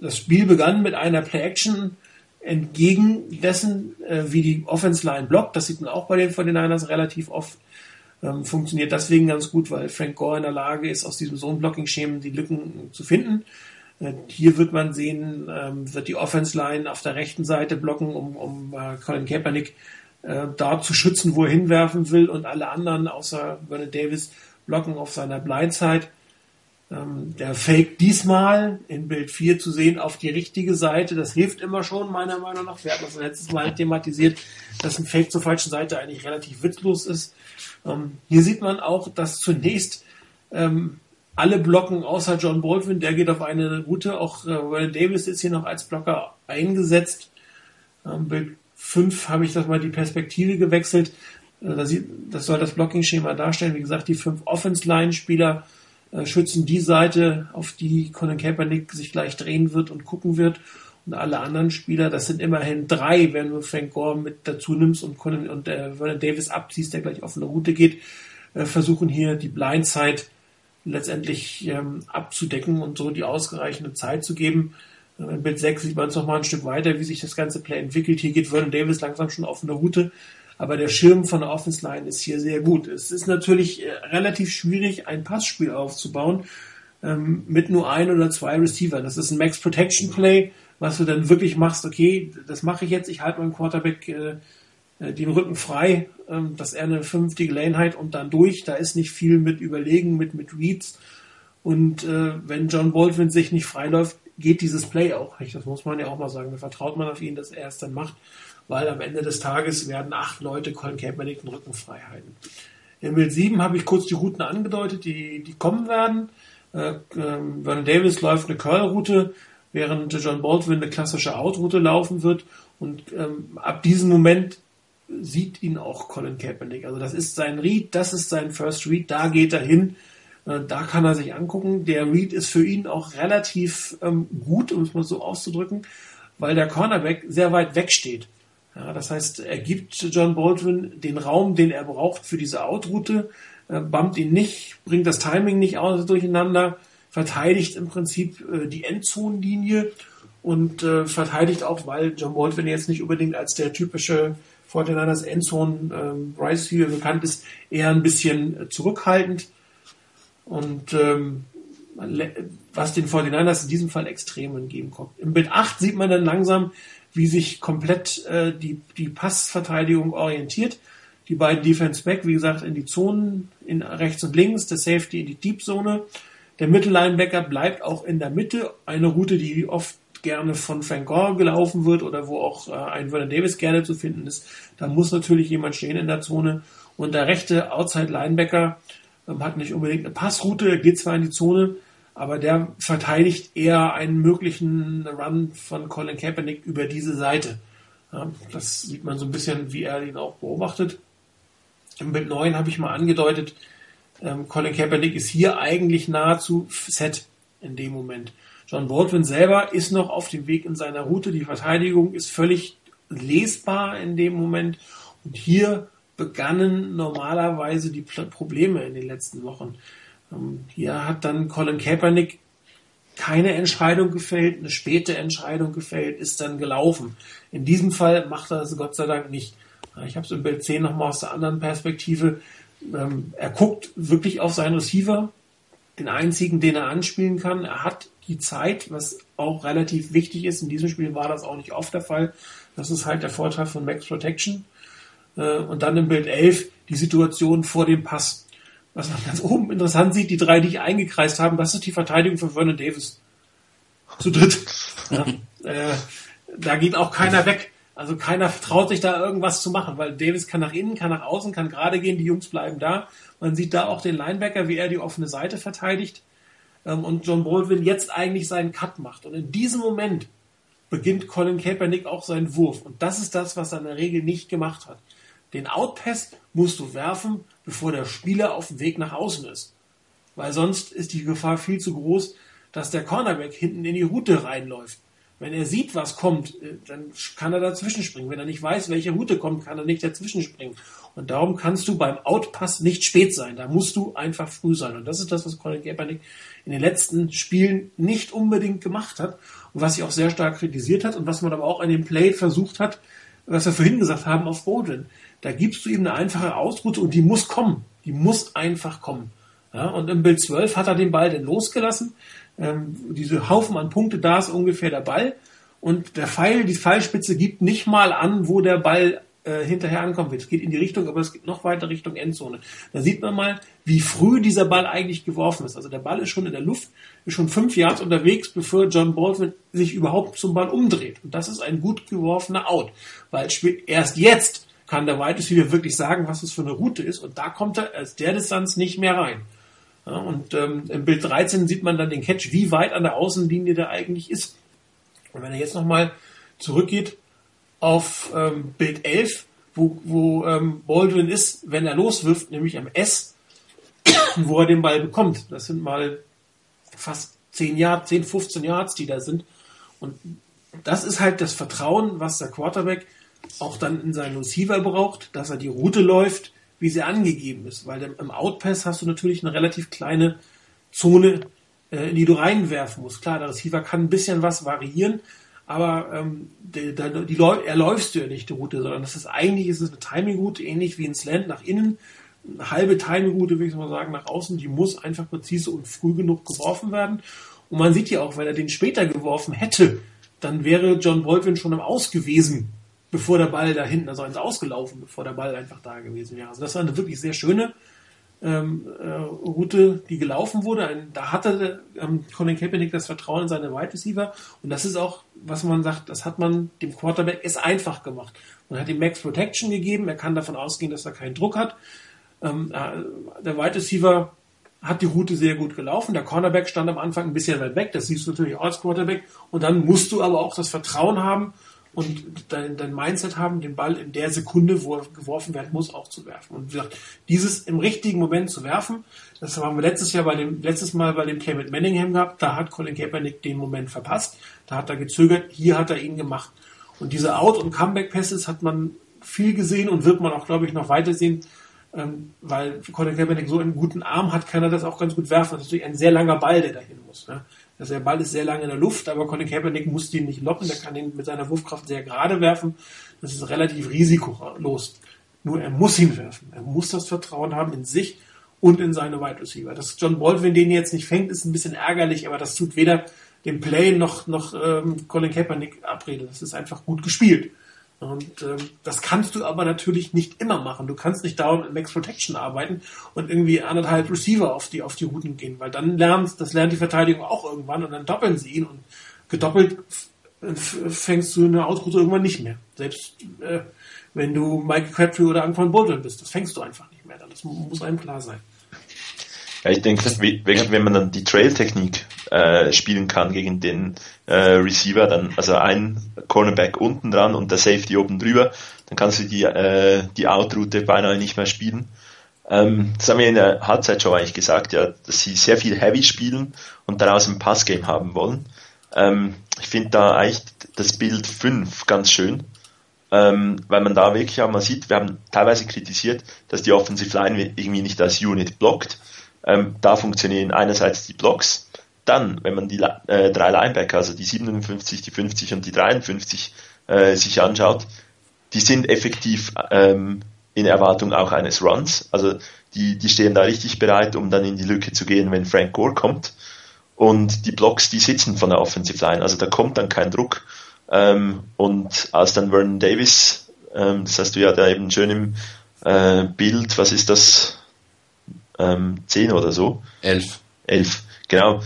[SPEAKER 1] das Spiel begann mit einer Play-Action entgegen dessen, äh, wie die Offense Line blockt. Das sieht man auch bei den 49ers relativ oft ähm, funktioniert deswegen ganz gut, weil Frank Gore in der Lage ist, aus diesem Zone-Blocking-Schemen die Lücken zu finden. Äh, hier wird man sehen, ähm, wird die Offense-Line auf der rechten Seite blocken, um, um äh, Colin Kaepernick äh, da zu schützen, wo er hinwerfen will und alle anderen außer Vernon Davis blocken auf seiner Blindside. Ähm, der Fake diesmal in Bild 4 zu sehen auf die richtige Seite, das hilft immer schon, meiner Meinung nach. Wir hatten das letztes Mal thematisiert, dass ein Fake zur falschen Seite eigentlich relativ witzlos ist. Ähm, hier sieht man auch, dass zunächst ähm, alle blocken außer John Baldwin, der geht auf eine Route. Auch äh, Ray Davis ist hier noch als Blocker eingesetzt. Ähm, Bild 5 habe ich das mal die Perspektive gewechselt. Äh, das, soll das Blocking-Schema darstellen. Wie gesagt, die fünf Offense-Line-Spieler schützen die Seite, auf die Colin Kaepernick sich gleich drehen wird und gucken wird. Und alle anderen Spieler, das sind immerhin drei, wenn du Frank Gore mit dazu nimmst und, Colin, und äh, Vernon Davis abziehst, der gleich auf eine Route geht, äh, versuchen hier die Blindside letztendlich ähm, abzudecken und so die ausreichende Zeit zu geben. Äh, in Bild 6 sieht man es nochmal ein Stück weiter, wie sich das ganze Play entwickelt. Hier geht Vernon Davis langsam schon auf eine Route, aber der Schirm von der Offense Line ist hier sehr gut. Es ist natürlich äh, relativ schwierig, ein Passspiel aufzubauen ähm, mit nur ein oder zwei Receiver. Das ist ein Max Protection Play was du dann wirklich machst, okay, das mache ich jetzt, ich halte meinem Quarterback äh, äh, den Rücken frei, ähm, dass er eine vernünftige Lane hat und dann durch. Da ist nicht viel mit Überlegen, mit, mit Reads. Und äh, wenn John Baldwin sich nicht freiläuft, geht dieses Play auch nicht. Das muss man ja auch mal sagen. Da vertraut man auf ihn, dass er es dann macht. weil am Ende des Tages werden acht Leute Colin Kaepernick den Rücken frei halten. In Bild 7 habe ich kurz die Routen angedeutet, die, die kommen werden. Äh, ähm, Vernon Davis läuft eine Curl-Route, während John Baldwin eine klassische Out-Route laufen wird. Und ähm, ab diesem Moment sieht ihn auch Colin Kaepernick. Also das ist sein Read, das ist sein First Read, da geht er hin. Äh, da kann er sich angucken. Der Read ist für ihn auch relativ ähm, gut, um es mal so auszudrücken, weil der Cornerback sehr weit weg steht. Ja, das heißt, er gibt John Baldwin den Raum, den er braucht für diese Outroute, äh, bumpt ihn nicht, bringt das Timing nicht aus durcheinander, verteidigt im Prinzip äh, die Endzonenlinie und äh, verteidigt auch, weil John Baldwin jetzt nicht unbedingt als der typische Fortinanders Endzone ähm, Bryce hier bekannt ist, eher ein bisschen zurückhaltend und ähm, was den 49ers in diesem Fall extrem entgegenkommt. Im Bild 8 sieht man dann langsam, wie sich komplett äh, die, die Passverteidigung orientiert. Die beiden Defense Back, wie gesagt, in die Zonen, in rechts und links, der Safety in die Deep Zone. Der Mittellinebacker bleibt auch in der Mitte, eine Route, die oft gerne von Frank Gore gelaufen wird oder wo auch äh, ein Vernon Davis gerne zu finden ist. Da muss natürlich jemand stehen in der Zone. Und der rechte Outside Linebacker hat nicht unbedingt eine Passroute, geht zwar in die Zone, aber der verteidigt eher einen möglichen Run von Colin Kaepernick über diese Seite. Das sieht man so ein bisschen, wie er ihn auch beobachtet. Im Bild 9 habe ich mal angedeutet, ähm, Colin Kaepernick ist hier eigentlich nahezu set in dem Moment. John Baldwin selber ist noch auf dem Weg in seiner Route. Die Verteidigung ist völlig lesbar in dem Moment. Und hier begannen normalerweise die Probleme in den letzten Wochen. Ähm, hier hat dann Colin Kaepernick keine Entscheidung gefällt, eine späte Entscheidung gefällt, ist dann gelaufen. In diesem Fall macht er das Gott sei Dank nicht. Ich habe es im Bild 10 nochmal aus der anderen Perspektive. Ähm, er guckt wirklich auf seinen Receiver, den einzigen, den er anspielen kann. Er hat die Zeit, was auch relativ wichtig ist. In diesem Spiel war das auch nicht oft der Fall. Das ist halt der Vorteil von Max Protection. Äh, und dann im Bild 11 die Situation vor dem Pass was man ganz oben interessant sieht, die drei, die ich eingekreist habe, das ist die Verteidigung von Vernon Davis. Zu dritt. Ja, äh, da geht auch keiner weg. Also keiner traut sich da irgendwas zu machen, weil Davis kann nach innen, kann nach außen, kann gerade gehen, die Jungs bleiben da. Man sieht da auch den Linebacker, wie er die offene Seite verteidigt. Ähm, und John Baldwin jetzt eigentlich seinen Cut macht. Und in diesem Moment beginnt Colin Kaepernick auch seinen Wurf. Und das ist das, was er in der Regel nicht gemacht hat. Den Outpass musst du werfen, bevor der Spieler auf dem Weg nach außen ist. Weil sonst ist die Gefahr viel zu groß, dass der Cornerback hinten in die Route reinläuft. Wenn er sieht, was kommt, äh, dann kann er dazwischen springen. Wenn er nicht weiß, welche Route kommt, kann er nicht dazwischen springen. Und darum kannst du beim Outpass nicht spät sein. Da musst du einfach früh sein. Und das ist das, was Colin Kaepernick in den letzten Spielen nicht unbedingt gemacht hat und was sich auch sehr stark kritisiert hat und was man aber auch in dem Play versucht hat, was wir vorhin gesagt haben auf Bowden. Da gibst du ihm eine einfache Ausroute und die muss kommen. Die muss einfach kommen. Ja, und im Bild 12 hat er den Ball denn losgelassen. Ähm, diese Haufen an Punkte, da ist ungefähr der Ball. Und der Pfeil, die Pfeilspitze gibt nicht mal an, wo der Ball äh, hinterher ankommen wird. Es geht in die Richtung, aber es geht noch weiter Richtung Endzone. Da sieht man mal, wie früh dieser Ball eigentlich geworfen ist. Also der Ball ist schon in der Luft, ist schon fünf Yards unterwegs, bevor John Baldwin sich überhaupt zum Ball umdreht. Und das ist ein gut geworfener Out. Weil erst jetzt kann der Wide Receiver wirklich sagen, was es für eine Route ist. Und da kommt er als der Distanz nicht mehr rein. Ja, und ähm, im Bild 13 sieht man dann den Catch, wie weit an der Außenlinie der eigentlich ist. Und wenn er jetzt nochmal zurückgeht auf ähm, Bild 11, wo, wo ähm, Baldwin ist, wenn er loswirft, nämlich am S, wo er den Ball bekommt. Das sind mal fast 10 Yards, 10, 15 Yards, die da sind. Und das ist halt das Vertrauen, was der Quarterback auch dann in seinen Receiver braucht, dass er die Route läuft, wie sie angegeben ist. Weil im Outpass hast du natürlich eine relativ kleine Zone, äh, in die du reinwerfen musst. Klar, der Receiver kann ein bisschen was variieren, aber ähm, die, die, die, erläufst du ja nicht die Route, sondern das ist eigentlich ist es eine Timing-Route, ähnlich wie ein Slant nach innen. Eine halbe Timing-Route, würde ich mal sagen, nach außen, die muss einfach präzise und früh genug geworfen werden. Und man sieht ja auch, wenn er den später geworfen hätte, dann wäre John Baldwin schon am Aus gewesen bevor der Ball da hinten, also ins Ausgelaufen, bevor der Ball einfach da gewesen wäre. Also das war eine wirklich sehr schöne ähm, äh, Route, die gelaufen wurde. Ein, da hatte ähm, Colin Kaepernick das Vertrauen in seine Wide Receiver und das ist auch, was man sagt, das hat man dem Quarterback es einfach gemacht. Man hat ihm Max Protection gegeben, er kann davon ausgehen, dass er keinen Druck hat. Ähm, äh, der Wide Receiver hat die Route sehr gut gelaufen. Der Cornerback stand am Anfang ein bisschen weit weg, das siehst du natürlich auch als Quarterback. Und dann musst du aber auch das Vertrauen haben und dein, dein Mindset haben, den Ball in der Sekunde, wo er geworfen werden muss, auch zu werfen. Und wie gesagt, dieses im richtigen Moment zu werfen, das haben wir letztes Jahr bei dem, letztes Mal bei dem Play mit Manningham gehabt, da hat Colin Kaepernick den Moment verpasst, da hat er gezögert, hier hat er ihn gemacht. Und diese Out- und Comeback-Passes hat man viel gesehen und wird man auch, glaube ich, noch weiter sehen, ähm, weil Colin Kaepernick so einen guten Arm hat, kann er das auch ganz gut werfen. Das ist natürlich ein sehr langer Ball, der dahin muss. Ne? Also der Ball ist sehr lange in der Luft, aber Colin Kaepernick muss den nicht loppen, der kann ihn mit seiner Wurfkraft sehr gerade werfen. Das ist relativ risikolos. Nur er muss ihn werfen. Er muss das Vertrauen haben in sich und in seine Wide Receiver. Dass John Baldwin den jetzt nicht fängt, ist ein bisschen ärgerlich, aber das tut weder dem Play noch, noch ähm, Colin Kaepernick Abrede. Das ist einfach gut gespielt. Und ähm, das kannst du aber natürlich nicht immer machen. Du kannst nicht dauernd mit Max Protection arbeiten und irgendwie anderthalb Receiver auf die, auf die Routen gehen, weil dann lernt, das lernt die Verteidigung auch irgendwann und dann doppeln sie ihn und gedoppelt fängst du eine Ausroute irgendwann nicht mehr. Selbst äh, wenn du Michael Crabtree oder Antoine Bolton bist, das fängst du einfach nicht mehr. Das muss einem klar sein.
[SPEAKER 2] Ja, ich denke, wenn man dann die Trail-Technik äh, spielen kann gegen den äh, Receiver, dann also ein Cornerback unten dran und der Safety oben drüber, dann kannst du die, äh, die Out-Route beinahe nicht mehr spielen. Ähm, das haben wir in der Halbzeit schon eigentlich gesagt, ja, dass sie sehr viel Heavy spielen und daraus ein Passgame haben wollen. Ähm, ich finde da eigentlich das Bild 5 ganz schön, ähm, weil man da wirklich auch mal sieht, wir haben teilweise kritisiert, dass die Offensive Line irgendwie nicht als Unit blockt. Ähm, da funktionieren einerseits die Blocks, dann, wenn man die äh, drei Linebacker, also die 57, die 50 und die 53 äh, sich anschaut, die sind effektiv ähm, in Erwartung auch eines Runs. Also die, die stehen da richtig bereit, um dann in die Lücke zu gehen, wenn Frank Gore kommt. Und die Blocks, die sitzen von der Offensive Line, also da kommt dann kein Druck. Ähm, und als dann Vernon Davis, ähm, das hast du ja da eben schön im äh, Bild, was ist das? Ähm, 10 oder so?
[SPEAKER 3] 11.
[SPEAKER 2] 11, genau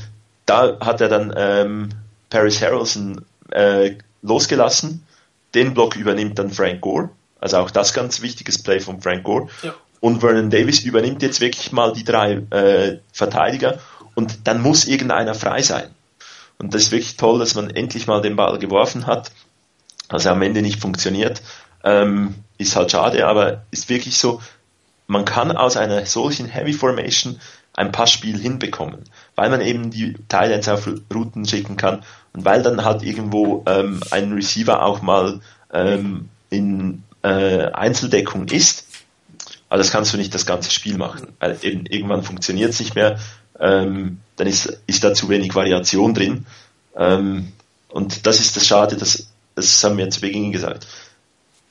[SPEAKER 2] da hat er dann ähm, Paris Harrelson äh, losgelassen. Den Block übernimmt dann Frank Gore. Also auch das ganz wichtiges Play von Frank Gore. Ja. Und Vernon Davis übernimmt jetzt wirklich mal die drei äh, Verteidiger und dann muss irgendeiner frei sein. Und das ist wirklich toll, dass man endlich mal den Ball geworfen hat. Also am Ende nicht funktioniert. Ähm, ist halt schade, aber ist wirklich so, man kann aus einer solchen Heavy Formation ein Passspiel hinbekommen, weil man eben die Thailands auf Routen schicken kann und weil dann halt irgendwo ähm, ein Receiver auch mal ähm, in äh, Einzeldeckung ist. Aber das kannst du nicht das ganze Spiel machen, weil eben irgendwann funktioniert es nicht mehr, ähm, dann ist, ist da zu wenig Variation drin. Ähm, und das ist das Schade, das, das haben wir zu Beginn gesagt.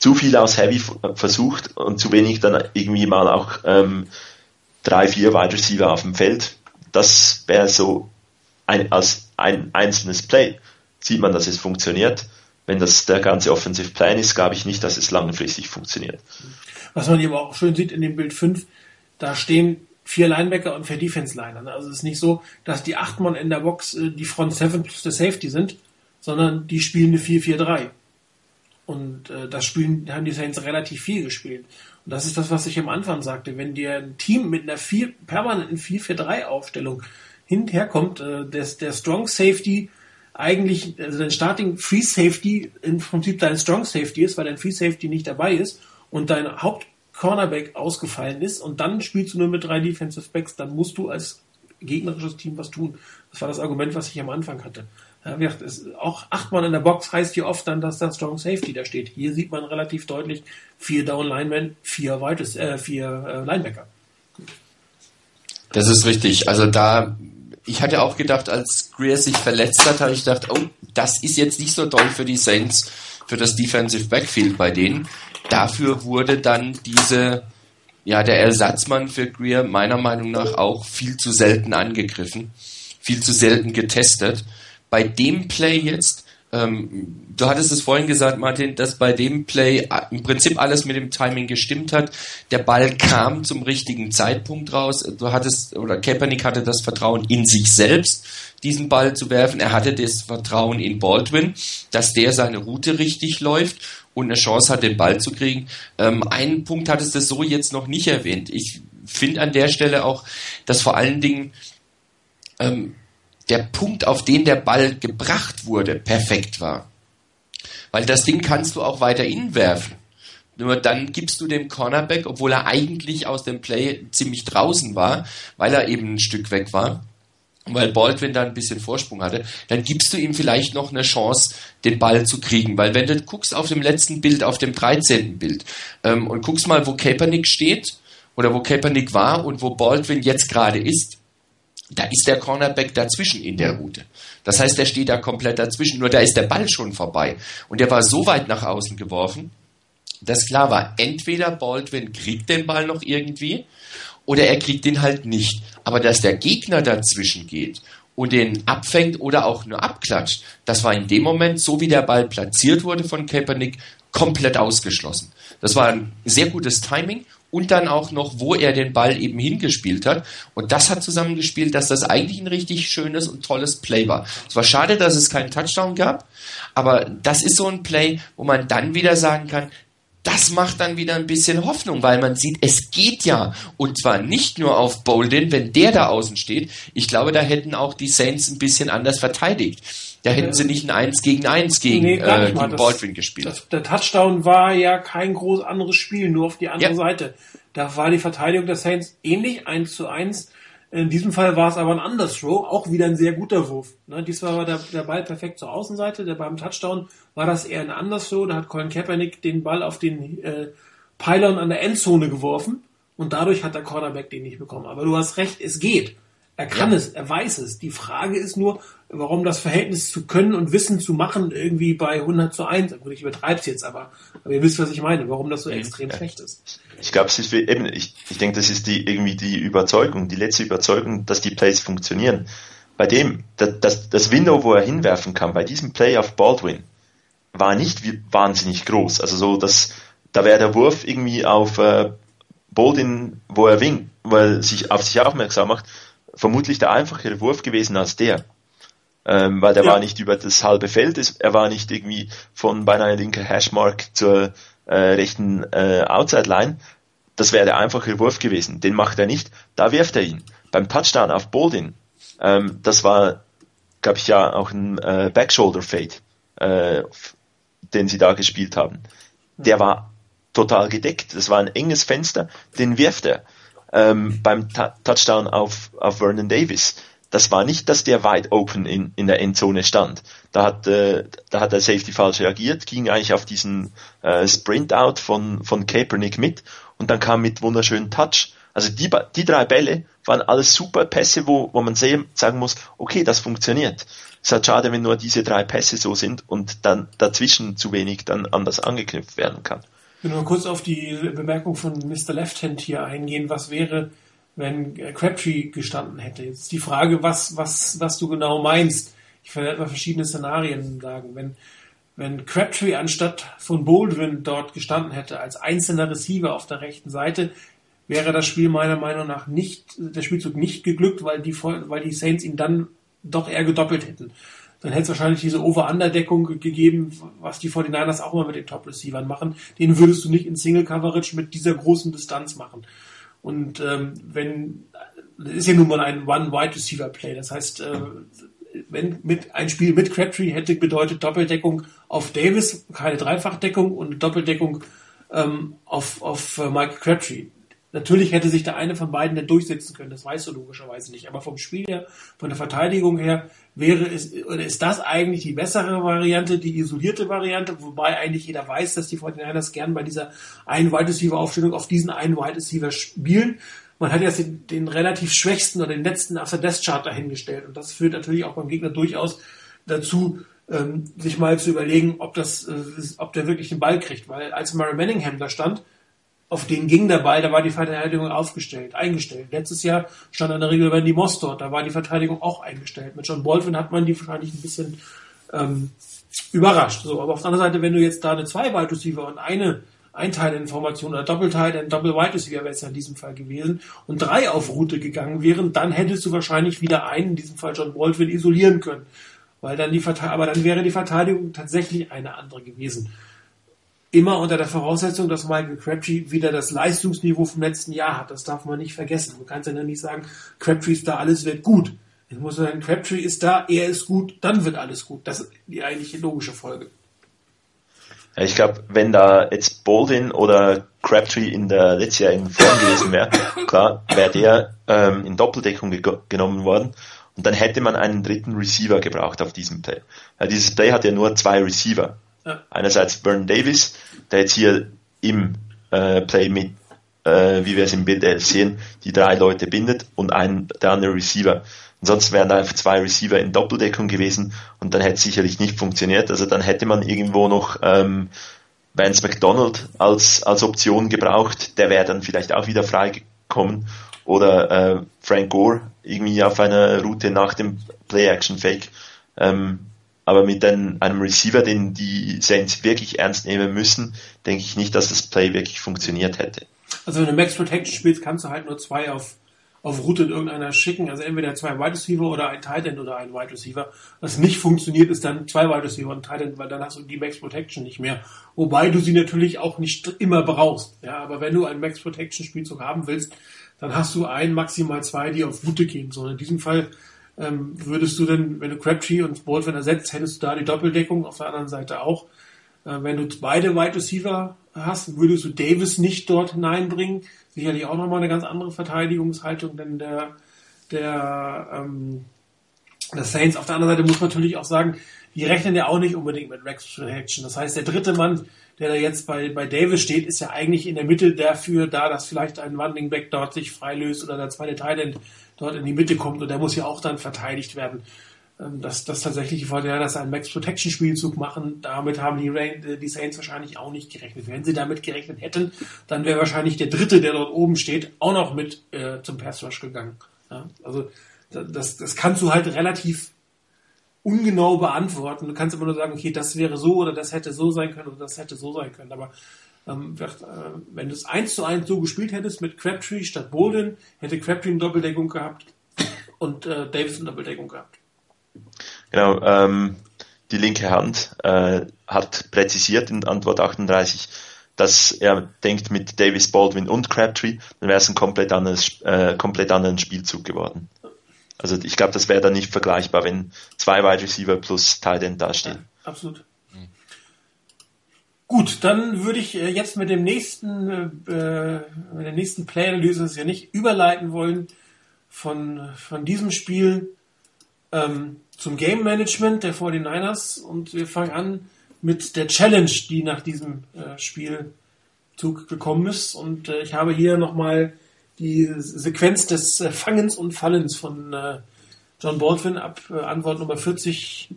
[SPEAKER 2] Zu viel aus Heavy versucht und zu wenig dann irgendwie mal auch ähm, drei, vier Wide Receiver auf dem Feld. Das wäre so ein, als ein einzelnes Play. Sieht man, dass es funktioniert. Wenn das der ganze Offensive Plan ist, glaube ich nicht, dass es langfristig funktioniert.
[SPEAKER 1] Was man hier aber auch schön sieht in dem Bild 5, da stehen vier Linebacker und vier Defense-Liner. Also es ist nicht so, dass die acht Mann in der Box äh, die Front 7 plus der Safety sind, sondern die spielen eine 4-4-3. Und äh, das spielen, haben die Saints relativ viel gespielt. Und das ist das, was ich am Anfang sagte. Wenn dir ein Team mit einer vier, permanenten 4-4-3-Aufstellung hinterherkommt, äh, der, der Strong Safety eigentlich, also dein Starting Free Safety im Prinzip dein Strong Safety ist, weil dein Free Safety nicht dabei ist und dein Haupt Cornerback ausgefallen ist und dann spielst du nur mit drei Defensive Backs, dann musst du als gegnerisches Team was tun. Das war das Argument, was ich am Anfang hatte. Ja, es, auch acht Mann in der Box heißt hier oft dann, dass da Strong Safety da steht. Hier sieht man relativ deutlich vier Down Linemen, vier Weites, äh, vier äh, Linebacker.
[SPEAKER 3] Das ist richtig. Also da, ich hatte auch gedacht, als Greer sich verletzt hat, habe ich gedacht, oh, das ist jetzt nicht so toll für die Saints, für das Defensive Backfield bei denen. Dafür wurde dann diese, ja, der Ersatzmann für Greer meiner Meinung nach auch viel zu selten angegriffen, viel zu selten getestet bei dem Play jetzt Ähm, du hattest es vorhin gesagt, Martin, dass bei dem Play im Prinzip alles mit dem Timing gestimmt hat. Der Ball kam zum richtigen Zeitpunkt raus. Du hattest, oder Kaepernick hatte das Vertrauen in sich selbst, diesen Ball zu werfen. Er hatte das Vertrauen in Baldwin, dass der seine Route richtig läuft und eine Chance hat, den Ball zu kriegen. Ähm, einen Punkt hattest du so jetzt noch nicht erwähnt. Ich finde an der Stelle auch, dass vor allen Dingen ähm, der Punkt, auf den der Ball gebracht wurde, perfekt war. Weil das Ding kannst du auch weiter innen werfen. Nur dann gibst du dem Cornerback, obwohl er eigentlich aus dem Play ziemlich draußen war, weil er eben ein Stück weg war, weil Baldwin da ein bisschen Vorsprung hatte, dann gibst du ihm vielleicht noch eine Chance, den Ball zu kriegen. Weil wenn du guckst auf dem letzten Bild, auf dem 13. Bild, ähm, und guckst mal, wo Kaepernick steht, oder wo Kaepernick war und wo Baldwin jetzt gerade ist, da ist der Cornerback dazwischen in der Route. Das heißt, der steht da komplett dazwischen, nur da ist der Ball schon vorbei. Und der war so weit nach außen geworfen, dass klar war, entweder Baldwin kriegt den Ball noch irgendwie oder er kriegt den halt nicht. Aber dass der Gegner dazwischen geht und den abfängt oder auch nur abklatscht, das war in dem Moment, so wie der Ball platziert wurde von Kaepernick, komplett ausgeschlossen. Das war ein sehr gutes Timing und dann auch noch, wo er den Ball eben hingespielt hat. Und das hat zusammengespielt, dass das eigentlich ein richtig schönes und tolles Play war. Es war schade, dass es keinen Touchdown gab, aber das ist so ein Play, wo man dann wieder sagen kann, das macht dann wieder ein bisschen Hoffnung, weil man sieht, es geht ja. Und zwar nicht nur auf Bolden, wenn der da außen steht. Ich glaube, da hätten auch die Saints ein bisschen anders verteidigt. Da hätten sie nicht ein 1 gegen 1 gegen, nee, äh, gegen das, Baldwin gespielt. Das,
[SPEAKER 1] der Touchdown war ja kein groß anderes Spiel, nur auf die andere ja. Seite. Da war die Verteidigung der Saints ähnlich, 1 zu 1. In diesem Fall war es aber ein Underthrow, auch wieder ein sehr guter Wurf. Ne, diesmal war der, der Ball perfekt zur Außenseite, der beim Touchdown war das eher ein Underthrow, da hat Colin Kaepernick den Ball auf den äh, Pylon an der Endzone geworfen und dadurch hat der Cornerback den nicht bekommen. Aber du hast recht, es geht. Er kann ja. es, er weiß es. Die Frage ist nur, warum das Verhältnis zu Können und Wissen zu machen irgendwie bei 100 zu 1, gut, ich übertreibe es jetzt, aber, aber ihr wisst, was ich meine, warum das so mhm. extrem ja. schlecht ist.
[SPEAKER 2] Ich glaube, es ist eben, ich, ich denke, das ist die, irgendwie die Überzeugung, die letzte Überzeugung, dass die Plays funktionieren. Bei dem, das, das, das Window, wo er hinwerfen kann, bei diesem Play auf Baldwin, war nicht wahnsinnig groß. Also so, dass, da wäre der Wurf irgendwie auf äh, Baldwin, wo er winkt, weil er sich auf sich aufmerksam macht, vermutlich der einfachere Wurf gewesen als der. Ähm, weil der ja. war nicht über das halbe Feld, er war nicht irgendwie von beinahe linker Hashmark zur äh, rechten äh, Outside Line. Das wäre der einfache Wurf gewesen. Den macht er nicht. Da wirft er ihn. Beim Touchdown auf Boldin, ähm, das war, glaube ich, ja auch ein äh, Backshoulder Fade, äh, den sie da gespielt haben. Der war total gedeckt. Das war ein enges Fenster. Den wirft er ähm, beim Ta Touchdown auf, auf Vernon Davis. Das war nicht, dass der wide open in, in der Endzone stand. Da hat, äh, da hat der Safety falsch reagiert, ging eigentlich auf diesen äh, Sprint-Out von, von Kaepernick mit und dann kam mit wunderschönen Touch. Also die, die drei Bälle waren alles super Pässe, wo, wo man sehen, sagen muss, okay, das funktioniert. Es ist halt schade, wenn nur diese drei Pässe so sind und dann dazwischen zu wenig dann anders angeknüpft werden kann.
[SPEAKER 1] Ich will nur kurz auf die Bemerkung von Mr. Left Hand hier eingehen. Was wäre, wenn Crabtree gestanden hätte? Jetzt die Frage, was, was, was du genau meinst. Ich werde mal verschiedene Szenarien sagen. Wenn, wenn Crabtree anstatt von Baldwin dort gestanden hätte, als einzelner Receiver auf der rechten Seite, wäre das Spiel meiner Meinung nach nicht, der Spielzug nicht geglückt, weil die, weil die Saints ihn dann doch eher gedoppelt hätten dann hätte es wahrscheinlich diese Over-Under-Deckung gegeben, was die 49ers auch immer mit den Top-Receivern machen. Den würdest du nicht in Single-Coverage mit dieser großen Distanz machen. Und ähm, wenn, das ist ja nun mal ein One-Wide-Receiver-Play, das heißt, äh, wenn mit ein Spiel mit Crabtree hätte bedeutet Doppeldeckung auf Davis, keine Dreifachdeckung und Doppeldeckung ähm, auf, auf äh, Mike Crabtree. Natürlich hätte sich der eine von beiden dann durchsetzen können, das weißt du logischerweise nicht. Aber vom Spiel her, von der Verteidigung her, wäre es, oder ist das eigentlich die bessere Variante, die isolierte Variante, wobei eigentlich jeder weiß, dass die 49ers gern bei dieser einen Wide Receiver Aufstellung auf diesen einen Wide Receiver spielen. Man hat jetzt den, den relativ schwächsten oder den letzten After Death Chart dahingestellt und das führt natürlich auch beim Gegner durchaus dazu, ähm, sich mal zu überlegen, ob das, äh, ob der wirklich den Ball kriegt, weil als Murray Manningham da stand, auf den ging der Ball, da war die Verteidigung aufgestellt, eingestellt. Letztes Jahr stand in der Regel Randy Moss dort, da war die Verteidigung auch eingestellt. Mit John Baldwin hat man die wahrscheinlich ein bisschen ähm, überrascht. So, aber auf der anderen Seite, wenn du jetzt da eine zwei Wide Receiver und eine Einteilinformation oder Doppelteil, ein Double Wide Receiver wäre es ja in diesem Fall gewesen und drei auf Route gegangen wären, dann hättest du wahrscheinlich wieder einen, in diesem Fall John Baldwin, isolieren können. Weil dann die aber dann wäre die Verteidigung tatsächlich eine andere gewesen. Immer unter der Voraussetzung, dass Michael Crabtree wieder das Leistungsniveau vom letzten Jahr hat. Das darf man nicht vergessen. Du kannst ja nicht sagen, Crabtree ist da, alles wird gut. Ich muss sagen, Crabtree ist da, er ist gut, dann wird alles gut. Das ist die eigentliche logische Folge.
[SPEAKER 2] Ich glaube, wenn da jetzt Baldwin oder Crabtree in der letztjährigen Form gewesen wäre, klar, wäre der ähm, in Doppeldeckung genommen worden und dann hätte man einen dritten Receiver gebraucht auf diesem Play. Ja, dieses Play hat ja nur zwei Receiver. Einerseits Vernon Davis, der jetzt hier im äh, Play mit, äh, wie wir es im Bild 11 sehen, die drei Leute bindet und ein, der andere Receiver. Ansonsten wären da einfach zwei Receiver in Doppeldeckung gewesen und dann hätte es sicherlich nicht funktioniert. Also dann hätte man irgendwo noch ähm, Vance McDonald als, als Option gebraucht. Der wäre dann vielleicht auch wieder freigekommen. Oder äh, Frank Gore irgendwie auf einer Route nach dem Play-Action-Fake. Ähm, aber mit den, einem Receiver, den die Saints wirklich ernst nehmen müssen, denke ich nicht, dass das Play wirklich funktioniert hätte.
[SPEAKER 1] Also wenn du Max Protection spielst, kannst du halt nur zwei auf auf Route in irgendeiner schicken, also entweder zwei Wide Receiver oder ein Tight End oder ein Wide Receiver. Was nicht funktioniert, ist dann zwei Wide Receiver und ein Tight End, weil dann hast du die Max Protection nicht mehr. Wobei du sie natürlich auch nicht immer brauchst. Ja, aber wenn du einen Max Protection Spielzug haben willst, dann hast du ein, maximal zwei, die auf Route gehen. So in diesem Fall ähm, würdest du dann, wenn du Crabtree und Baldwin ersetzt, hättest du da die Doppeldeckung auf der anderen Seite auch. Äh, wenn du beide Wide Receiver hast, würdest du Davis nicht dort hineinbringen sicherlich auch nochmal eine ganz andere Verteidigungshaltung, denn der, der, ähm, der Saints auf der anderen Seite muss man natürlich auch sagen, die rechnen ja auch nicht unbedingt mit Rex Protection. Das heißt, der dritte Mann, der da jetzt bei, bei Davis steht, ist ja eigentlich in der Mitte dafür da, dass vielleicht ein Running Back dort sich freilöst oder der zweite Thailand dort in die Mitte kommt und der muss ja auch dann verteidigt werden. Ähm, das, das tatsächliche Vorteil, dass sie einen Max Protection Spielzug machen, damit haben die, äh, die Saints wahrscheinlich auch nicht gerechnet. Wenn sie damit gerechnet hätten, dann wäre wahrscheinlich der Dritte, der dort oben steht, auch noch mit äh, zum Pass Rush gegangen. Ja, also das, das kannst du halt relativ ungenau beantworten. Du kannst immer nur sagen, okay, das wäre so oder das hätte so sein können oder das hätte so sein können. Aber ähm, äh, wenn du es eins zu eins so gespielt hättest mit Crabtree statt Bolden, hätte Crabtree eine Doppeldeckung gehabt und äh, Davis eine Doppeldeckung gehabt.
[SPEAKER 2] Genau, ähm, die linke Hand äh, hat präzisiert in Antwort 38, dass er denkt mit Davis Baldwin und Crabtree, dann wäre es ein komplett anderes, äh, komplett anderen Spielzug geworden. Also ich glaube, das wäre dann nicht vergleichbar, wenn zwei Wide Receiver plus Tight End dastehen.
[SPEAKER 1] Ja, absolut. Gut, dann würde ich äh, jetzt mit dem nächsten, äh, mit der nächsten Play-Analyse ja nicht überleiten wollen von, von diesem Spiel ähm, zum Game Management der 49ers und wir fangen an mit der Challenge, die nach diesem äh, Spielzug gekommen ist. Und äh, ich habe hier nochmal die Sequenz des äh, Fangens und Fallens von äh, John Baldwin ab äh, Antwort Nummer 40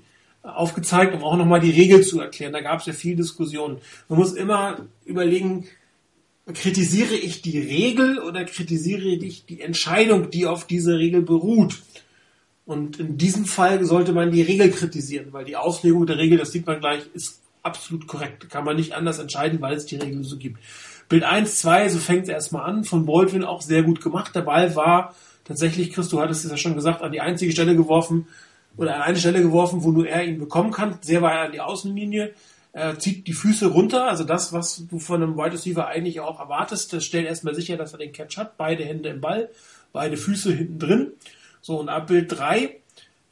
[SPEAKER 1] aufgezeigt, um auch nochmal die Regel zu erklären. Da gab es ja viel Diskussion. Man muss immer überlegen, kritisiere ich die Regel oder kritisiere ich die Entscheidung, die auf dieser Regel beruht? Und in diesem Fall sollte man die Regel kritisieren, weil die Auslegung der Regel, das sieht man gleich, ist absolut korrekt. Kann man nicht anders entscheiden, weil es die Regel so gibt. Bild 1, 2, so fängt es erstmal an, von Baldwin auch sehr gut gemacht. Der Ball war tatsächlich, Chris, du hattest es ja schon gesagt, an die einzige Stelle geworfen, oder an eine Stelle geworfen, wo nur er ihn bekommen kann. Sehr er an die Außenlinie. Er zieht die Füße runter, also das, was du von einem Wide Receiver eigentlich auch erwartest. Das stellt erstmal sicher, dass er den Catch hat. Beide Hände im Ball, beide Füße hinten drin. So, und ab Bild 3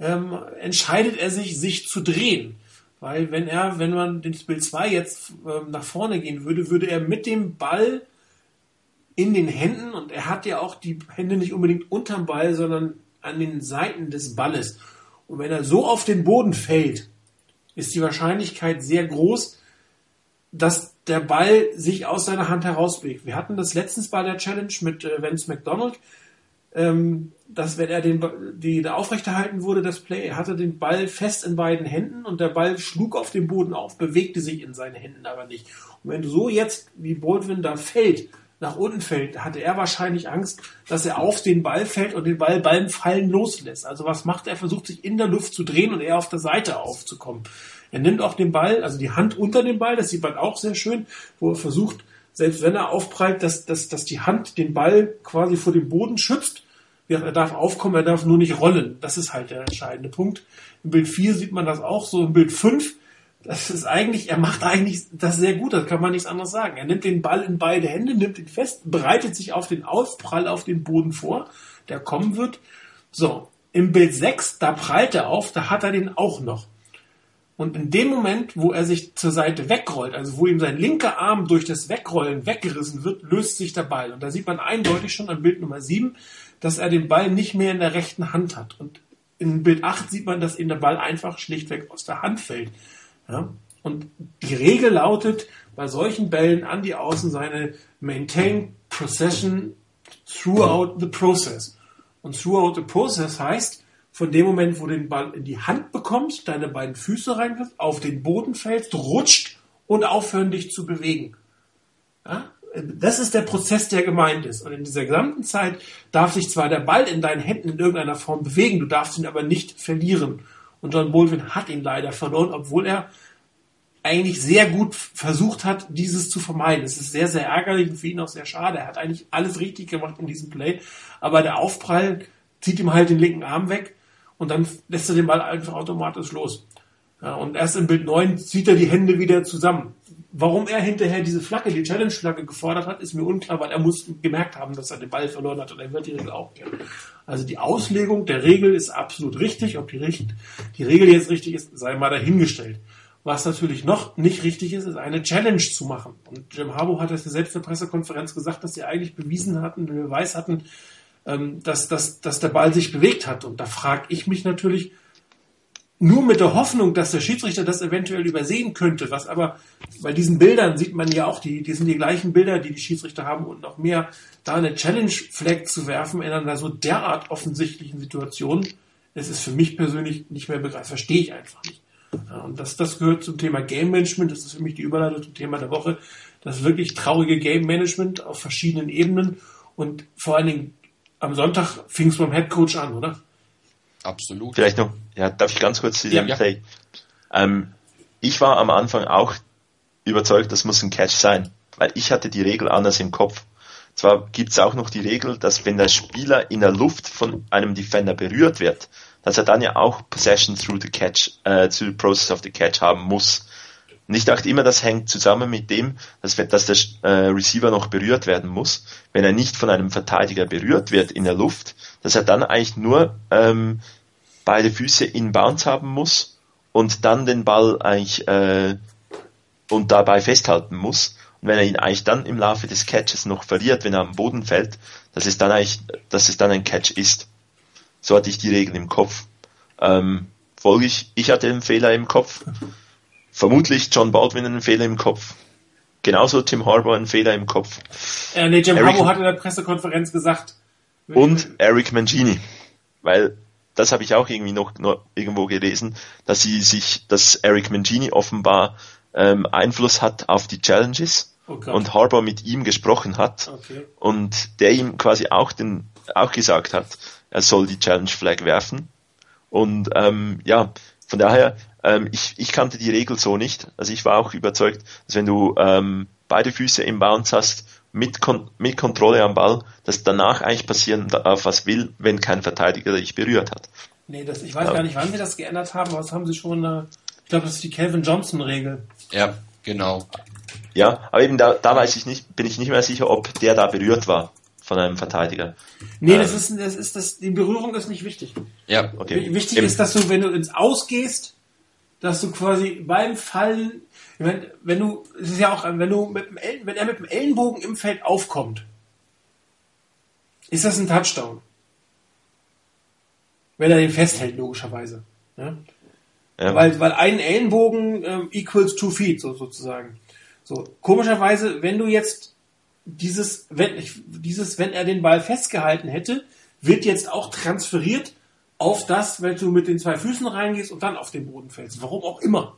[SPEAKER 1] ähm, entscheidet er sich, sich zu drehen. Weil wenn er, wenn man den Bild 2 jetzt ähm, nach vorne gehen würde, würde er mit dem Ball in den Händen, und er hat ja auch die Hände nicht unbedingt unterm Ball, sondern an den Seiten des Balles. Und wenn er so auf den Boden fällt, ist die Wahrscheinlichkeit sehr groß, dass der Ball sich aus seiner Hand herausbewegt. Wir hatten das letztens bei der Challenge mit äh, Vance McDonald ähm, dass wenn er den die da aufrechterhalten wurde, das Play, er hatte den Ball fest in beiden Händen und der Ball schlug auf dem Boden auf, bewegte sich in seinen Händen aber nicht. Und wenn du so jetzt wie Baldwin da fällt, nach unten fällt, hatte er wahrscheinlich Angst, dass er auf den Ball fällt und den Ball beim Fallen loslässt. Also was macht er? Er versucht sich in der Luft zu drehen und eher auf der Seite aufzukommen. Er nimmt auch den Ball, also die Hand unter dem Ball, das sieht man auch sehr schön, wo er versucht, selbst wenn er aufprallt, dass, dass, dass die Hand den Ball quasi vor dem Boden schützt. Er darf aufkommen, er darf nur nicht rollen. Das ist halt der entscheidende Punkt. Im Bild 4 sieht man das auch so. Im Bild 5, das ist eigentlich, er macht eigentlich das sehr gut, das kann man nichts anderes sagen. Er nimmt den Ball in beide Hände, nimmt ihn fest, bereitet sich auf den Aufprall auf den Boden vor, der kommen wird. So, im Bild 6, da prallt er auf, da hat er den auch noch. Und in dem Moment, wo er sich zur Seite wegrollt, also wo ihm sein linker Arm durch das Wegrollen weggerissen wird, löst sich der Ball. Und da sieht man eindeutig schon an Bild Nummer 7, dass er den Ball nicht mehr in der rechten Hand hat. Und in Bild 8 sieht man, dass ihm der Ball einfach schlichtweg aus der Hand fällt. Ja? Und die Regel lautet bei solchen Bällen an die Außenseite maintain procession throughout the process. Und throughout the process heißt, von dem Moment, wo du den Ball in die Hand bekommst, deine beiden Füße reinfällst, auf den Boden fällst, rutscht und aufhören, dich zu bewegen. Ja? Das ist der Prozess, der gemeint ist. Und in dieser gesamten Zeit darf sich zwar der Ball in deinen Händen in irgendeiner Form bewegen, du darfst ihn aber nicht verlieren. Und John Bolvin hat ihn leider verloren, obwohl er eigentlich sehr gut versucht hat, dieses zu vermeiden. Es ist sehr, sehr ärgerlich und für ihn auch sehr schade. Er hat eigentlich alles richtig gemacht in diesem Play, aber der Aufprall zieht ihm halt den linken Arm weg und dann lässt er den Ball einfach automatisch los. Ja, und erst im Bild 9 zieht er die Hände wieder zusammen. Warum er hinterher diese Flagge, die Challenge-Flagge gefordert hat, ist mir unklar, weil er muss gemerkt haben, dass er den Ball verloren hat und er wird die Regel auch kennen. Also die Auslegung der Regel ist absolut richtig. Ob die, die Regel jetzt richtig ist, sei mal dahingestellt. Was natürlich noch nicht richtig ist, ist eine Challenge zu machen. Und Jim Harbaugh hat es ja selbst in der Pressekonferenz gesagt, dass sie eigentlich bewiesen hatten, Beweis hatten, ähm, dass, dass, dass der Ball sich bewegt hat. Und da frage ich mich natürlich, nur mit der Hoffnung, dass der Schiedsrichter das eventuell übersehen könnte, was aber bei diesen Bildern sieht man ja auch, die, die sind die gleichen Bilder, die die Schiedsrichter haben und noch mehr, da eine Challenge-Flag zu werfen in einer so derart offensichtlichen Situation, das ist für mich persönlich nicht mehr begreifbar, verstehe ich einfach nicht. Und das, das gehört zum Thema Game Management, das ist für mich die Überleitung zum Thema der Woche, das wirklich traurige Game Management auf verschiedenen Ebenen und vor allen Dingen am Sonntag fing es beim Head Coach an, oder?
[SPEAKER 2] Absolut. Vielleicht noch, ja, darf ich ganz kurz zu dem ja, Play? Ähm, ich war am Anfang auch überzeugt, das muss ein Catch sein, weil ich hatte die Regel anders im Kopf. Zwar gibt es auch noch die Regel, dass wenn der Spieler in der Luft von einem Defender berührt wird, dass er dann ja auch Possession through the catch, äh, through the process of the catch haben muss. Und ich dachte immer, das hängt zusammen mit dem, dass, dass der äh, Receiver noch berührt werden muss. Wenn er nicht von einem Verteidiger berührt wird in der Luft, dass er dann eigentlich nur ähm, beide Füße in Bounce haben muss und dann den Ball eigentlich äh, und dabei festhalten muss. Und wenn er ihn eigentlich dann im Laufe des Catches noch verliert, wenn er am Boden fällt, dass es dann eigentlich, dass es dann ein Catch ist. So hatte ich die Regel im Kopf. Ähm, folglich, ich hatte einen Fehler im Kopf vermutlich John Baldwin einen Fehler im Kopf. Genauso Tim Harbour einen Fehler im Kopf.
[SPEAKER 1] Äh, nee, Jim Harbour hat in der Pressekonferenz gesagt.
[SPEAKER 2] Und Eric Mangini. Weil das habe ich auch irgendwie noch, noch, irgendwo gelesen, dass sie sich, dass Eric Mangini offenbar ähm, Einfluss hat auf die Challenges oh und Harbour mit ihm gesprochen hat okay. und der ihm quasi auch den auch gesagt hat, er soll die Challenge Flag werfen und ähm, ja, von daher ähm, ich, ich kannte die Regel so nicht. Also ich war auch überzeugt, dass wenn du ähm, beide Füße im Bounce hast, mit, Kon mit Kontrolle am Ball, dass danach eigentlich passieren darf, was will, wenn kein Verteidiger dich berührt hat.
[SPEAKER 1] Nee, das, ich weiß ja. gar nicht, wann sie das geändert haben, aber das haben sie schon, äh, ich glaube, das ist die Calvin Johnson-Regel.
[SPEAKER 3] Ja, genau.
[SPEAKER 2] Ja, aber eben da, da weiß ich nicht, bin ich nicht mehr sicher, ob der da berührt war von einem Verteidiger.
[SPEAKER 1] Nee, ähm, das ist, das ist, das, die Berührung ist nicht wichtig.
[SPEAKER 2] Ja, okay.
[SPEAKER 1] Wichtig Eben. ist, dass du, wenn du ins Ausgehst, dass du quasi beim Fallen, wenn, wenn du, es ist ja auch, wenn du mit dem, wenn er mit dem Ellenbogen im Feld aufkommt, ist das ein Touchdown. Wenn er den festhält, logischerweise. Ja? Ja. Weil, weil ein Ellenbogen ähm, equals two feet, so, sozusagen. So, komischerweise, wenn du jetzt dieses, wenn, dieses, wenn er den Ball festgehalten hätte, wird jetzt auch transferiert auf das, wenn du mit den zwei Füßen reingehst und dann auf den Boden fällst. Warum auch immer.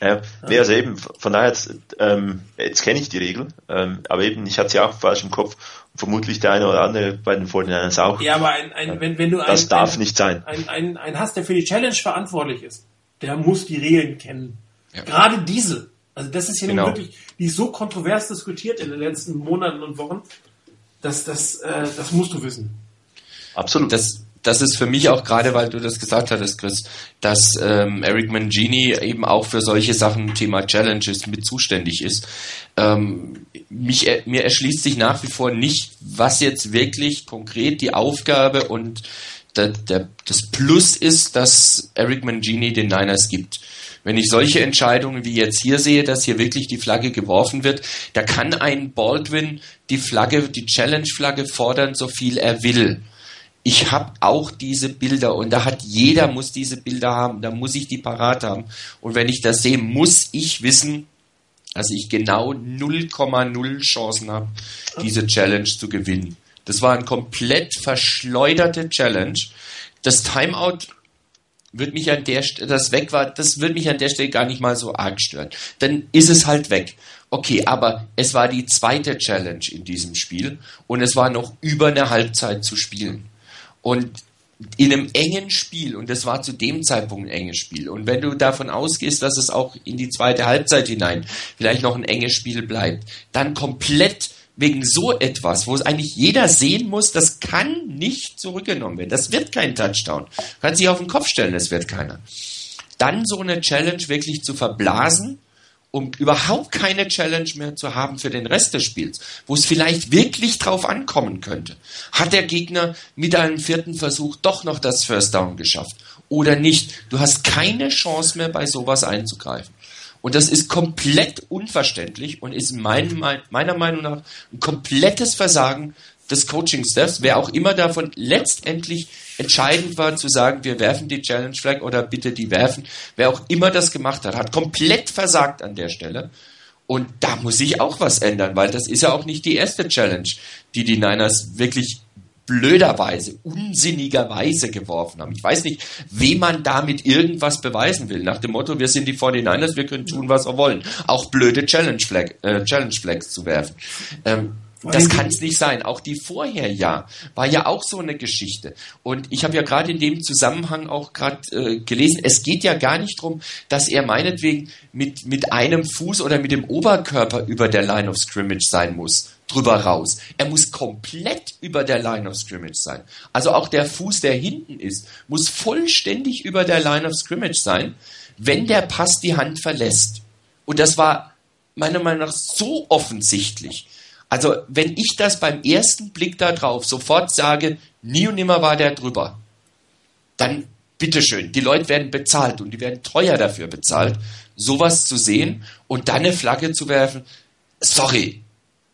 [SPEAKER 2] Ja, nee, also eben, von daher, jetzt, ähm, jetzt kenne ich die Regel, ähm, aber eben, ich hatte sie auch falsch im Kopf, vermutlich der eine oder andere bei den Fortinanders auch.
[SPEAKER 1] Ja, aber ein, ein, wenn, wenn du
[SPEAKER 2] das
[SPEAKER 1] ein,
[SPEAKER 2] darf
[SPEAKER 1] ein,
[SPEAKER 2] nicht sein.
[SPEAKER 1] Ein, ein, ein hast, der für die Challenge verantwortlich ist, der muss die Regeln kennen.
[SPEAKER 3] Ja.
[SPEAKER 1] Gerade diese. Also das ist ja
[SPEAKER 3] Genau.
[SPEAKER 1] wirklich, die ist so kontrovers diskutiert in den letzten Monaten und Wochen, dass das, äh, das musst du wissen.
[SPEAKER 2] Absolut.
[SPEAKER 3] das, das ist für mich auch gerade, weil du das gesagt hattest, Chris, dass ähm, Eric Mangini eben auch für solche Sachen Thema Challenges mit zuständig ist. Ähm, mich, mir erschließt sich nach wie vor nicht, was jetzt wirklich konkret die Aufgabe und der, der, das Plus ist, dass Eric Mangini den Niners gibt. Wenn ich solche Entscheidungen wie jetzt hier sehe, dass hier wirklich die Flagge geworfen wird, da kann ein Baldwin die Flagge, die Challenge-Flagge fordern, so viel er will ich habe auch diese Bilder und da hat jeder muss diese Bilder haben, da muss ich die parat haben. Und wenn ich das sehe, muss ich wissen, dass ich genau 0,0 Chancen habe, diese Challenge zu gewinnen. Das war ein komplett verschleuderte Challenge. Das Timeout wird mich an der Stelle, das weg war, das wird mich an der Stelle gar nicht mal so arg stören. Dann ist es halt weg. Okay, aber es war die zweite Challenge in diesem Spiel und es war noch über eine Halbzeit zu spielen. Und in einem engen Spiel, und das war zu dem Zeitpunkt ein enges Spiel, und wenn du davon ausgehst, dass es auch in die zweite Halbzeit hinein vielleicht noch ein enges Spiel bleibt, dann komplett wegen so etwas, wo es eigentlich jeder sehen muss, das kann nicht zurückgenommen werden. Das wird kein Touchdown. Kann sich auf den Kopf stellen, das wird keiner. Dann so eine Challenge wirklich zu verblasen, um überhaupt keine Challenge mehr zu haben für den Rest des Spiels, wo es vielleicht wirklich drauf ankommen könnte. Hat der Gegner mit einem vierten Versuch doch noch das First Down geschafft oder nicht? Du hast keine Chance mehr, bei sowas einzugreifen. Und das ist komplett unverständlich und ist mein, mein, meiner Meinung nach ein komplettes Versagen des Coaching-Staffs, wer auch immer davon letztendlich entscheidend war zu sagen, wir werfen die Challenge Flag oder bitte die werfen, wer auch immer das gemacht hat, hat komplett versagt an der Stelle. Und da muss sich auch was ändern, weil das ist ja auch nicht die erste Challenge, die die Niners wirklich blöderweise, unsinnigerweise geworfen haben. Ich weiß nicht, wem man damit irgendwas beweisen will. Nach dem Motto, wir sind die 49ers, wir können tun, was wir wollen. Auch blöde Challenge, Flag, äh, Challenge Flags zu werfen. Ähm, das kann es nicht sein. Auch die vorher ja war ja auch so eine Geschichte. Und ich habe ja gerade in dem Zusammenhang auch gerade äh, gelesen, es geht ja gar nicht darum, dass er meinetwegen mit, mit einem Fuß oder mit dem Oberkörper über der Line of Scrimmage sein muss, drüber raus. Er muss komplett über der Line of Scrimmage sein. Also auch der Fuß, der hinten ist, muss vollständig über der Line of Scrimmage sein, wenn der Pass die Hand verlässt. Und das war meiner Meinung nach so offensichtlich. Also, wenn ich das beim ersten Blick da drauf sofort sage, nie und nimmer war der drüber, dann bitteschön, die Leute werden bezahlt und die werden teuer dafür bezahlt, sowas zu sehen und dann eine Flagge zu werfen. Sorry,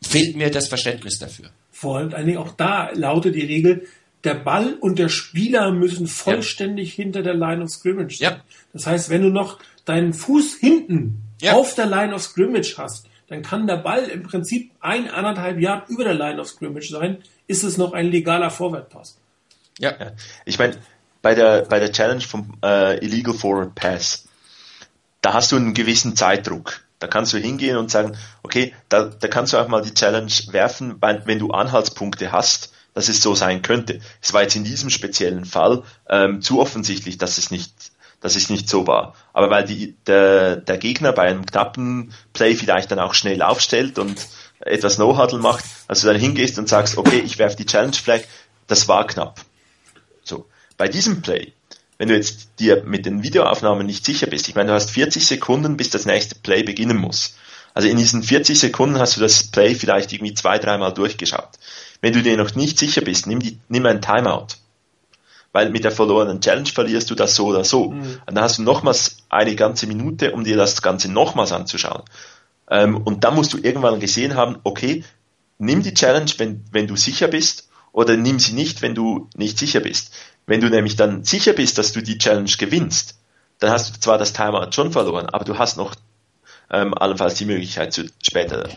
[SPEAKER 3] fehlt mir das Verständnis dafür.
[SPEAKER 1] Vor allem auch da lautet die Regel, der Ball und der Spieler müssen vollständig hinter der Line of Scrimmage sein.
[SPEAKER 3] Ja.
[SPEAKER 1] Das heißt, wenn du noch deinen Fuß hinten
[SPEAKER 3] Ja.
[SPEAKER 1] auf der Line of Scrimmage hast, dann kann der Ball im Prinzip ein, anderthalb Yard über der Line of Scrimmage sein, ist es noch ein legaler Vorwärtpass.
[SPEAKER 3] Ja.
[SPEAKER 2] Ich meine, bei der, bei der Challenge vom äh, Illegal Forward Pass, da hast du einen gewissen Zeitdruck. Da kannst du hingehen und sagen, okay, da, da kannst du auch mal die Challenge werfen, wenn du Anhaltspunkte hast, dass es so sein könnte. Es war jetzt in diesem speziellen Fall ähm, zu offensichtlich, dass es nicht, dass es nicht so war. Aber weil die, der, der Gegner bei einem knappen Play vielleicht dann auch schnell aufstellt und etwas No-Huddle macht, also dann hingehst und sagst, okay, ich werfe die Challenge Flag, das war knapp. So, bei diesem Play, wenn du jetzt dir mit den Videoaufnahmen nicht sicher bist, ich meine, du hast 40 Sekunden, bis das nächste Play beginnen muss. Also in diesen 40 Sekunden hast du das Play vielleicht irgendwie zwei, dreimal durchgeschaut. Wenn du dir noch nicht sicher bist, nimm, die, nimm ein Timeout. Weil mit der verlorenen Challenge verlierst du das so oder so. Und dann hast du nochmals eine ganze Minute, um dir das Ganze nochmals anzuschauen. Ähm, und dann musst du irgendwann gesehen haben, okay, nimm die Challenge, wenn, wenn du sicher bist, oder nimm sie nicht, wenn du nicht sicher bist. Wenn du nämlich dann sicher bist, dass du die Challenge gewinnst, dann hast du zwar das Timeout schon verloren, aber du hast noch ähm, allenfalls die Möglichkeit, zu, später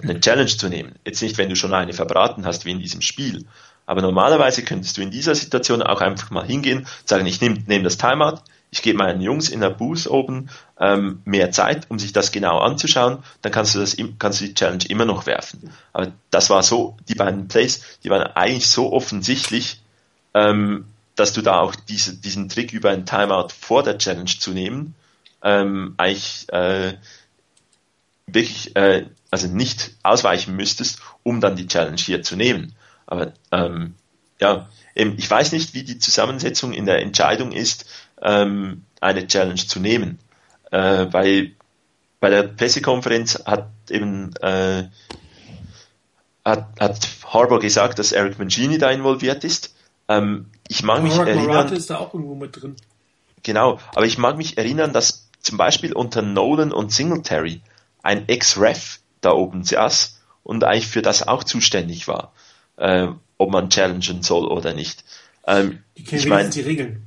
[SPEAKER 2] eine Challenge zu nehmen. Jetzt nicht, wenn du schon eine verbraten hast, wie in diesem Spiel. Aber normalerweise könntest du in dieser Situation auch einfach mal hingehen, sagen, ich nehme nehm das Timeout, ich gebe meinen Jungs in der Booth oben ähm, mehr Zeit, um sich das genau anzuschauen, dann kannst du das, kannst du die Challenge immer noch werfen. Aber das war so, die beiden Plays, die waren eigentlich so offensichtlich, ähm, dass du da auch diese, diesen Trick über ein Timeout vor der Challenge zu nehmen, ähm, eigentlich äh, wirklich, äh, also nicht ausweichen müsstest, um dann die Challenge hier zu nehmen. Aber ähm, ja, eben, ich weiß nicht, wie die Zusammensetzung in der Entscheidung ist, ähm, eine Challenge zu nehmen. Äh, bei, bei der Pressekonferenz hat eben äh, hat, hat Harbour gesagt, dass Eric Mangini da involviert ist. Ähm, ich mag mich
[SPEAKER 1] Mark
[SPEAKER 2] erinnern.
[SPEAKER 1] Morata ist da auch irgendwo mit drin.
[SPEAKER 2] Genau, aber ich mag mich erinnern, dass zum Beispiel unter Nolan und Singletary ein Ex-Ref da oben saß und eigentlich für das auch zuständig war, äh, ob man challengen soll oder nicht. Ähm, ich meine,
[SPEAKER 1] die Regeln.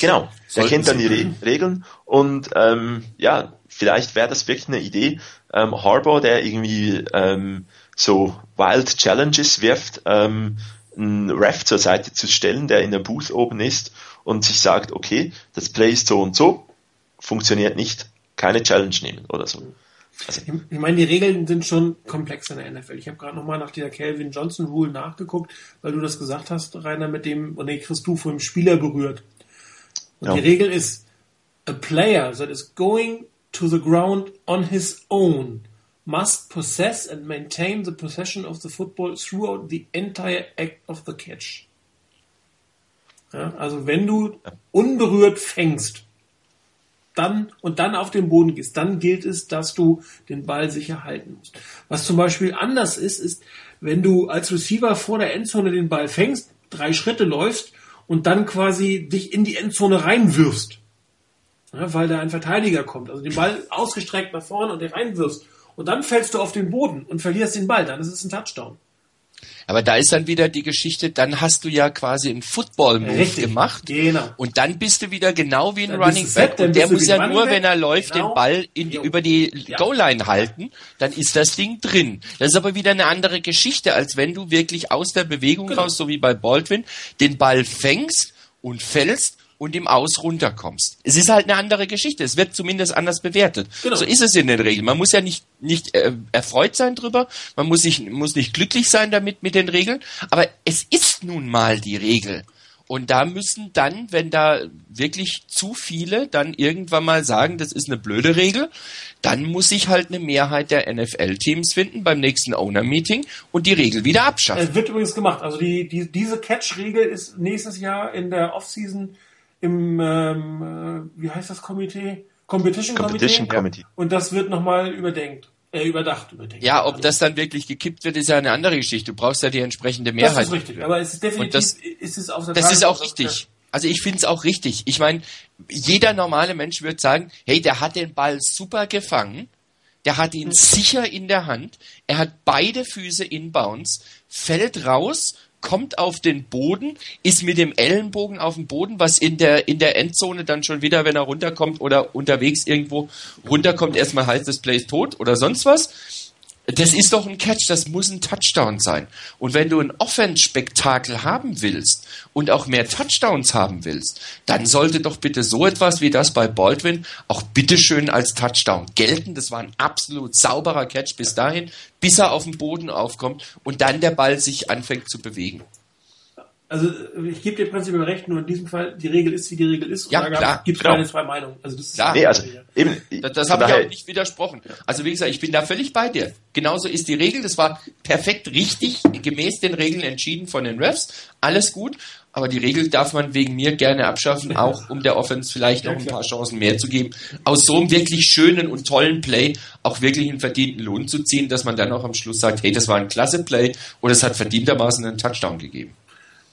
[SPEAKER 2] Genau, der kennt dann die Re Regeln und ähm, ja, vielleicht wäre das wirklich eine Idee. Ähm, Harbour, der irgendwie ähm, so Wild Challenges wirft, ähm, einen Ref zur Seite zu stellen, der in der Booth oben ist und sich sagt, okay, das Play ist so und so, funktioniert nicht, keine Challenge nehmen oder so. Also,
[SPEAKER 1] Ich meine, die Regeln sind schon komplex in der NFL. Ich habe gerade nochmal nach dieser Calvin Johnson Rule nachgeguckt, weil du das gesagt hast, Rainer, mit dem, und nee, kriegst du vor dem Spieler berührt. Und
[SPEAKER 2] Ja.
[SPEAKER 1] die Regel ist, a player that is going to the ground on his own must possess and maintain the possession of the football throughout the entire act of the catch. Ja, also wenn du unberührt fängst, dann und dann auf den Boden gehst, dann gilt es, dass du den Ball sicher halten musst. Was zum Beispiel anders ist, ist, wenn du als Receiver vor der Endzone den Ball fängst, drei Schritte läufst und dann quasi dich in die Endzone reinwirfst, ja, weil da ein Verteidiger kommt, also den Ball ausgestreckt nach vorne und den reinwirfst und dann fällst du auf den Boden und verlierst den Ball, dann ist es ein Touchdown.
[SPEAKER 3] Aber da ist dann wieder die Geschichte, dann hast du ja quasi einen Football-Move gemacht.
[SPEAKER 1] genau.
[SPEAKER 3] Und dann bist du wieder genau wie ein
[SPEAKER 1] Dann
[SPEAKER 3] Running Back.
[SPEAKER 1] set,
[SPEAKER 3] Und der muss ja nur, wenn er läuft,
[SPEAKER 1] Genau.
[SPEAKER 3] den Ball in
[SPEAKER 1] Jo.
[SPEAKER 3] über die
[SPEAKER 1] Ja.
[SPEAKER 3] Goal-Line halten, dann ist das Ding drin. Das ist aber wieder eine andere Geschichte, als wenn du wirklich aus der Bewegung
[SPEAKER 1] Genau.
[SPEAKER 3] raus, so wie bei Baldwin, den Ball fängst und fällst und im Aus runterkommst. Es ist halt eine andere Geschichte. Es wird zumindest anders bewertet.
[SPEAKER 1] Genau.
[SPEAKER 3] So ist es in den Regeln. Man muss ja nicht, nicht äh, erfreut sein drüber. Man muss, sich, muss nicht glücklich sein damit mit den Regeln. Aber es ist nun mal die Regel. Und da müssen dann, wenn da wirklich zu viele dann irgendwann mal sagen, das ist eine blöde Regel, dann muss sich halt eine Mehrheit der NFL-Teams finden beim nächsten Owner-Meeting und die Regel wieder abschaffen.
[SPEAKER 1] Es wird übrigens gemacht. Also die, die, diese Catch-Regel ist nächstes Jahr in der Offseason im, ähm, äh, wie heißt das Komitee? Competition,
[SPEAKER 2] Competition
[SPEAKER 1] Committee. Und das wird nochmal überdenkt. Äh, überdacht, überdenkt.
[SPEAKER 3] Ja, ob das dann wirklich gekippt wird, ist ja eine andere Geschichte. Du brauchst ja die entsprechende
[SPEAKER 1] das
[SPEAKER 3] Mehrheit.
[SPEAKER 1] ist richtig. Aber es ist definitiv,
[SPEAKER 3] Und das-
[SPEAKER 1] ist es auf der
[SPEAKER 3] Das ist auch richtig. Also ich finde es auch richtig. Ich meine, jeder normale Mensch würde sagen, hey, der hat den Ball super gefangen, der hat ihn sicher in der Hand, er hat beide Füße inbounds, fällt raus, kommt auf den Boden, ist mit dem Ellenbogen auf dem Boden, was in der, in der Endzone dann schon wieder, wenn er runterkommt oder unterwegs irgendwo runterkommt, erstmal heißt das Play ist tot oder sonst was. Das ist doch ein Catch, das muss ein Touchdown sein. Und wenn du ein Offense-Spektakel haben willst und auch mehr Touchdowns haben willst, dann sollte doch bitte so etwas wie das bei Baldwin auch bitteschön als Touchdown gelten. Das war ein absolut sauberer Catch bis dahin, bis er auf den Boden aufkommt und dann der Ball sich anfängt zu bewegen.
[SPEAKER 1] Also ich gebe dir prinzipiell recht, nur in diesem Fall, die Regel ist, wie die Regel ist. Und
[SPEAKER 3] Ja,
[SPEAKER 1] da
[SPEAKER 3] klar,
[SPEAKER 1] gibt es
[SPEAKER 2] genau.
[SPEAKER 1] keine zwei Meinungen. Also das ist
[SPEAKER 3] Klar.
[SPEAKER 2] Nee, also eben.
[SPEAKER 3] Das, das habe ich auch nicht widersprochen. Also wie gesagt, ich bin da völlig bei dir. Genauso ist die Regel. Das war perfekt richtig, gemäß den Regeln entschieden von den Refs. Alles gut. Aber die Regel darf man wegen mir gerne abschaffen, auch um der Offense vielleicht noch ein paar Chancen mehr zu geben. Aus so einem wirklich schönen und tollen Play auch wirklich einen verdienten Lohn zu ziehen, dass man dann auch am Schluss sagt, hey, das war ein klasse Play oder es hat verdientermaßen einen Touchdown gegeben.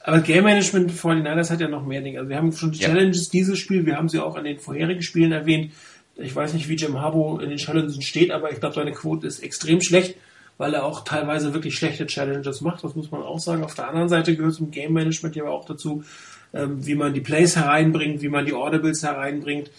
[SPEAKER 1] Aber Game Management vor den Niners hat ja noch mehr Dinge. Also wir haben schon die
[SPEAKER 3] Ja.
[SPEAKER 1] Challenges dieses Spiel, wir haben sie auch in den vorherigen Spielen erwähnt. Ich weiß nicht, wie Jim Harbaugh in den Challenges steht, aber ich glaube, seine Quote ist extrem schlecht, weil er auch teilweise wirklich schlechte Challenges macht. Das muss man auch sagen. Auf der anderen Seite gehört zum Game Management ja auch dazu, ähm, wie man die Plays hereinbringt, wie man die Audibles hereinbringt,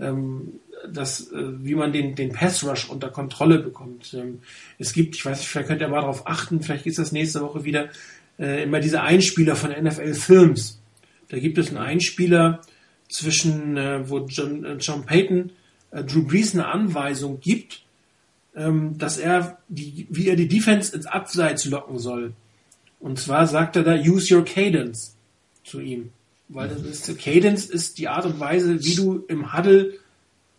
[SPEAKER 1] ähm, das, äh, wie man den, den Pass Rush unter Kontrolle bekommt. Ähm, es gibt, ich weiß nicht, vielleicht könnt ihr mal darauf achten, vielleicht ist das nächste Woche wieder, äh, immer diese Einspieler von NFL Films. Da gibt es einen Einspieler zwischen, äh, wo John, äh, John Payton äh, Drew Brees eine Anweisung gibt, ähm, dass er die, wie er die Defense ins Abseits locken soll. Und zwar sagt er da, use your cadence zu ihm. Weil das ist, Cadence ist die Art und Weise, wie du im Huddle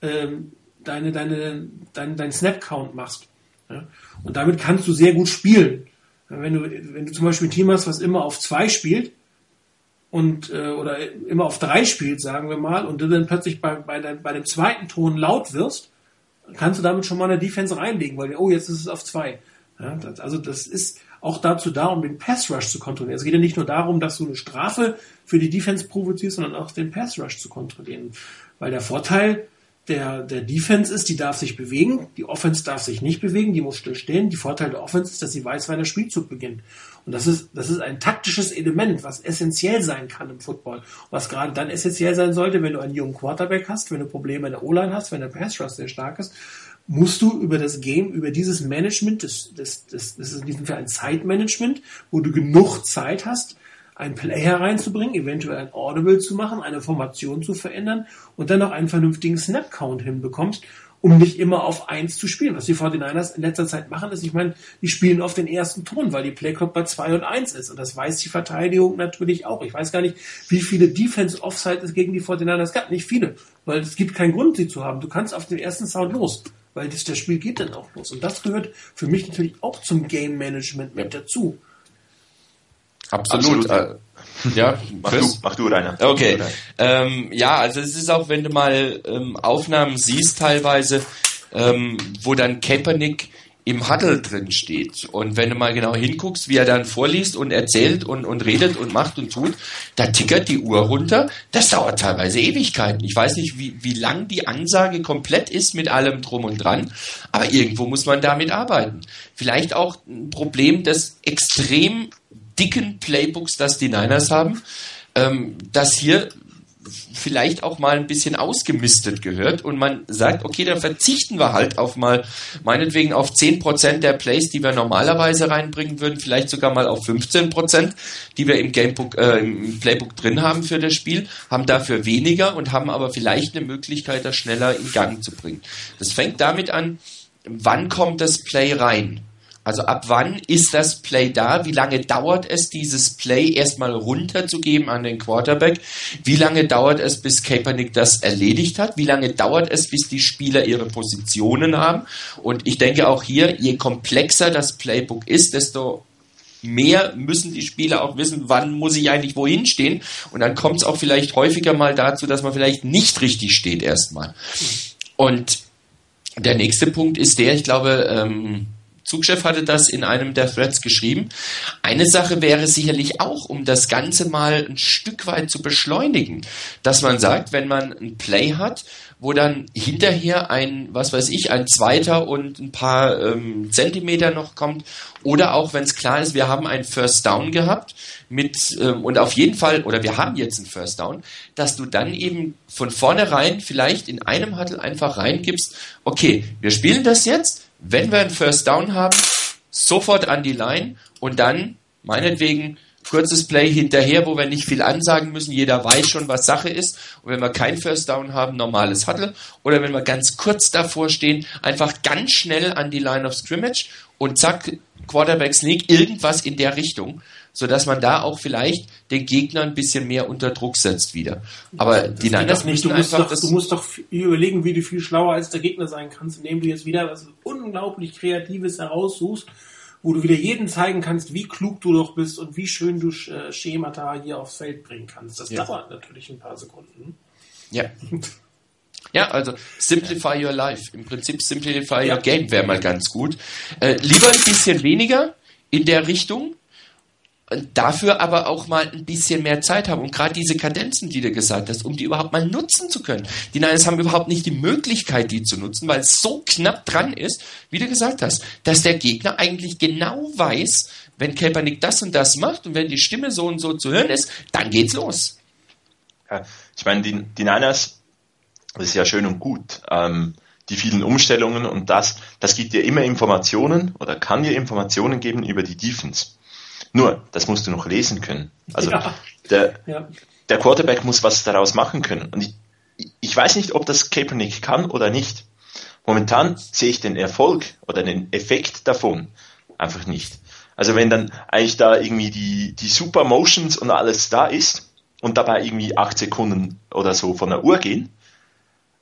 [SPEAKER 1] ähm, deine, deine, dein, dein Snap-Count machst. Ja? Und damit kannst du sehr gut spielen. Wenn du, wenn du zum Beispiel ein Team hast, was immer auf zwei spielt, und äh, oder immer auf drei spielt, sagen wir mal, und du dann plötzlich bei, bei, dein, bei dem zweiten Ton laut wirst, kannst du damit schon mal eine Defense reinlegen, weil oh, jetzt ist es auf zwei. Ja, das, also das ist auch dazu da, um den Pass Rush zu kontrollieren. Es geht ja nicht nur darum, dass du eine Strafe für die Defense provozierst, sondern auch den Pass Rush zu kontrollieren. Weil der Vorteil der, der Defense ist, die darf sich bewegen, die Offense darf sich nicht bewegen, die muss still stehen. Die Vorteil der Offense ist, dass sie weiß, wann der Spielzug beginnt. Und das ist, das ist ein taktisches Element, was essentiell sein kann im Football. Was gerade dann essentiell sein sollte, wenn du einen jungen Quarterback hast, wenn du Probleme in der O-Line hast, wenn der Pass Rush sehr stark ist, musst du über das Game, über dieses Management, das, das, das, das ist in diesem Fall ein Zeitmanagement, wo du genug Zeit hast, einen Play hereinzubringen, eventuell ein Audible zu machen, eine Formation zu verändern und dann noch einen vernünftigen Snap-Count hinbekommst, um nicht immer auf eins zu spielen. Was die 49ers in letzter Zeit machen, ist, ich meine, die spielen auf den ersten Ton, weil die Playclock bei zwei und eins ist. Und das weiß die Verteidigung natürlich auch. Ich weiß gar nicht, wie viele Defense-Offside es gegen die 49ers gab. Nicht viele, weil es gibt keinen Grund, sie zu haben. Du kannst auf den ersten Sound los, weil das, das Spiel geht dann auch los. Und das gehört für mich natürlich auch zum Game Management mit dazu.
[SPEAKER 3] Absolut. Absolut. Äh, ja,
[SPEAKER 2] mach du, mach du, Rainer.
[SPEAKER 3] Okay. Ähm, ja, also es ist auch, wenn du mal ähm, Aufnahmen siehst teilweise, ähm, wo dann Kaepernick im Huddle drin steht. Und wenn du mal genau hinguckst, wie er dann vorliest und erzählt und, und redet und macht und tut, da tickert die Uhr runter. Das dauert teilweise Ewigkeiten. Ich weiß nicht, wie, wie lang die Ansage komplett ist mit allem drum und dran, aber irgendwo muss man damit arbeiten. Vielleicht auch ein Problem, das extrem dicken Playbooks, das die Niners haben, ähm, dass hier vielleicht auch mal ein bisschen ausgemistet gehört und man sagt, okay, dann verzichten wir halt auf mal, meinetwegen auf 10% der Plays, die wir normalerweise reinbringen würden, vielleicht sogar mal auf 15%, die wir im Gamebook, äh, im Playbook drin haben für das Spiel, haben dafür weniger und haben aber vielleicht eine Möglichkeit, das schneller in Gang zu bringen. Das fängt damit an, wann kommt das Play rein? Also ab wann ist das Play da? Wie lange dauert es, dieses Play erstmal runterzugeben an den Quarterback? Wie lange dauert es, bis Kaepernick das erledigt hat? Wie lange dauert es, bis die Spieler ihre Positionen haben? Und ich denke auch hier, je komplexer das Playbook ist, desto mehr müssen die Spieler auch wissen, wann muss ich eigentlich wohin stehen. Und dann kommt es auch vielleicht häufiger mal dazu, dass man vielleicht nicht richtig steht erstmal. Und der nächste Punkt ist der, ich glaube, ähm, Zugchef hatte das in einem der Threads geschrieben. Eine Sache wäre sicherlich auch, um das Ganze mal ein Stück weit zu beschleunigen, dass man sagt, wenn man ein Play hat, wo dann hinterher ein, was weiß ich, ein zweiter und ein paar ähm, Zentimeter noch kommt, oder auch wenn es klar ist, wir haben einen First Down gehabt mit ähm, und auf jeden Fall, oder wir haben jetzt einen First Down, dass du dann eben von vornherein vielleicht in einem Huddle einfach reingibst, okay, wir spielen das jetzt, wenn wir einen First Down haben, sofort an die Line und dann meinetwegen kurzes Play hinterher, wo wir nicht viel ansagen müssen. Jeder weiß schon, was Sache ist. Und wenn wir kein First Down haben, normales Huddle. Oder wenn wir ganz kurz davor stehen, einfach ganz schnell an die Line of Scrimmage und zack, Quarterback Sneak, irgendwas in der Richtung so dass man da auch vielleicht den Gegner ein bisschen mehr unter Druck setzt wieder. Aber das die Niners
[SPEAKER 1] nicht. Du musst, doch, du musst doch überlegen, wie du viel schlauer als der Gegner sein kannst, indem du jetzt wieder was unglaublich Kreatives heraussuchst, wo du wieder jedem zeigen kannst, wie klug du doch bist und wie schön du äh, Schemata hier aufs Feld bringen kannst. Das ja. dauert natürlich ein paar Sekunden.
[SPEAKER 3] Ja. Ja, also Simplify Your Life. Im Prinzip Simplify. Your Game wäre mal ganz gut. Äh, lieber ein bisschen weniger in der Richtung, dafür aber auch mal ein bisschen mehr Zeit haben und gerade diese Kadenzen, die du gesagt hast, um die überhaupt mal nutzen zu können. Die Niners haben überhaupt nicht die Möglichkeit, die zu nutzen, weil es so knapp dran ist, wie du gesagt hast, dass der Gegner eigentlich genau weiß, wenn Kaepernick das und das macht und wenn die Stimme so und so zu hören ist, dann geht's los.
[SPEAKER 2] Ja, ich meine, die, die Niners, das ist ja schön und gut, ähm, die vielen Umstellungen und das, das gibt dir immer Informationen oder kann dir Informationen geben über die Defense. Nur, das musst du noch lesen können. Also
[SPEAKER 1] Ja.
[SPEAKER 2] der,
[SPEAKER 1] Ja.
[SPEAKER 2] der Quarterback muss was daraus machen können. Und ich, ich weiß nicht, ob das Kaepernick kann oder nicht. Momentan sehe ich den Erfolg oder den Effekt davon einfach nicht. Also wenn dann eigentlich da irgendwie die, die Super Motions und alles da ist und dabei irgendwie acht Sekunden oder so von der Uhr gehen,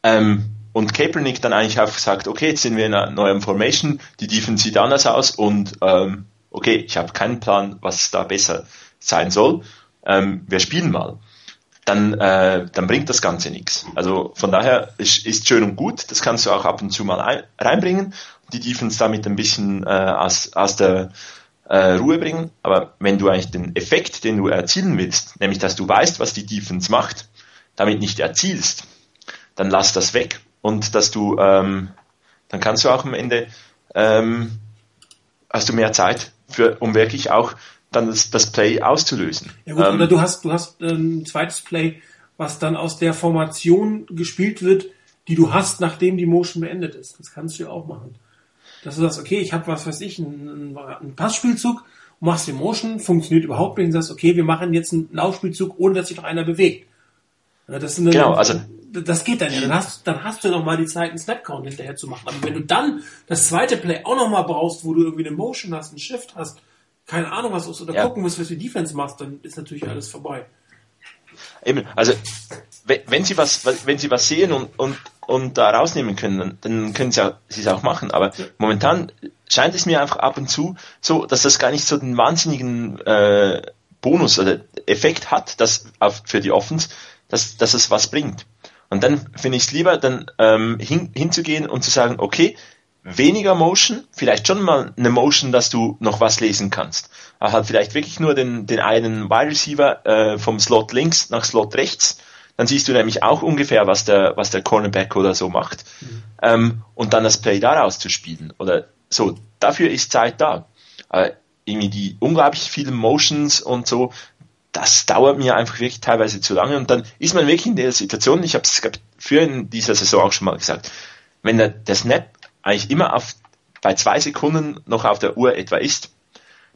[SPEAKER 2] ähm, und Kaepernick dann eigentlich einfach sagt, okay, jetzt sind wir in einer neuen Formation, die Defense sieht anders aus und ähm, okay, ich habe keinen Plan, was da besser sein soll, ähm, wir spielen mal. Dann, äh, dann bringt das Ganze nichts. Also von daher ist, ist schön und gut, das kannst du auch ab und zu mal ein, reinbringen, die Defense damit ein bisschen äh, aus, aus der äh, Ruhe bringen. Aber wenn du eigentlich den Effekt, den du erzielen willst, nämlich dass du weißt, was die Defense macht, damit nicht erzielst, dann lass das weg und dass du, ähm, dann kannst du auch am Ende, ähm, hast du mehr Zeit für, um wirklich auch dann das, das Play auszulösen.
[SPEAKER 1] Ja gut,
[SPEAKER 2] Ähm,
[SPEAKER 1] oder du hast, du hast ähm, ein zweites Play, was dann aus der Formation gespielt wird, die du hast, nachdem die Motion beendet ist. Das kannst du ja auch machen. Dass du sagst, okay, ich habe was weiß ich, einen, einen Passspielzug, machst die Motion, funktioniert überhaupt nicht und sagst, okay, wir machen jetzt einen Laufspielzug, ohne dass sich noch einer bewegt. Das sind dann,
[SPEAKER 2] Genau, also-
[SPEAKER 1] das geht dann ja. Dann hast, dann hast du noch mal die Zeit, einen Snapcount hinterher zu machen. Aber wenn du dann das zweite Play auch noch mal brauchst, wo du irgendwie eine Motion hast, einen Shift hast, keine Ahnung was ist, oder
[SPEAKER 2] Ja.
[SPEAKER 1] gucken musst, was du Defense machst, dann ist natürlich alles vorbei.
[SPEAKER 2] Eben, also we- wenn sie was, wenn sie was sehen und, und, und da rausnehmen können, dann- können sie auch, sie es auch machen. Aber momentan scheint es mir einfach ab und zu so, dass das gar nicht so den wahnsinnigen äh, Bonus oder Effekt hat, dass auf, für die Offens, dass, dass es was bringt. Und dann finde ich es lieber, dann ähm, hin, hinzugehen und zu sagen, okay, weniger Motion, vielleicht schon mal eine Motion, dass du noch was lesen kannst. Aber halt vielleicht wirklich nur den, den einen Wide Receiver äh, vom Slot links nach Slot rechts. Dann siehst du nämlich auch ungefähr, was der, was der Cornerback oder so macht. Ähm, und dann das Play daraus zu spielen. Oder so, dafür ist Zeit da. Aber irgendwie die unglaublich vielen Motions und so, das dauert mir einfach wirklich teilweise zu lange und dann ist man wirklich in der Situation, ich habe es früher in dieser Saison auch schon mal gesagt, wenn der, der Snap eigentlich immer auf, bei zwei Sekunden noch auf der Uhr etwa ist,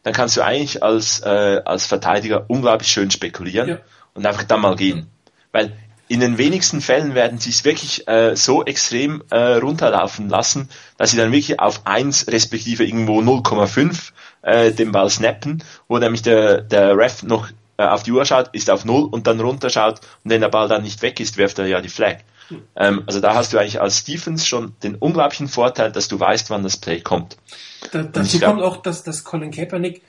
[SPEAKER 2] dann kannst du eigentlich als, äh, als Verteidiger unglaublich schön spekulieren
[SPEAKER 1] Ja.
[SPEAKER 2] und einfach dann mal gehen. Weil in den wenigsten Fällen werden sie es wirklich äh, so extrem äh, runterlaufen lassen, dass sie dann wirklich auf 1 respektive irgendwo 0,5 äh, den Ball snappen, wo nämlich der, der Ref noch äh, auf die Uhr schaut, ist auf 0 und dann runterschaut und wenn der Ball dann nicht weg ist, wirft er ja die Flag. Ähm, also da hast du eigentlich als Defense schon den unglaublichen Vorteil, dass du weißt, wann das Play kommt.
[SPEAKER 1] Da, dazu
[SPEAKER 2] glaub-
[SPEAKER 1] kommt auch, dass, dass Colin Kaepernick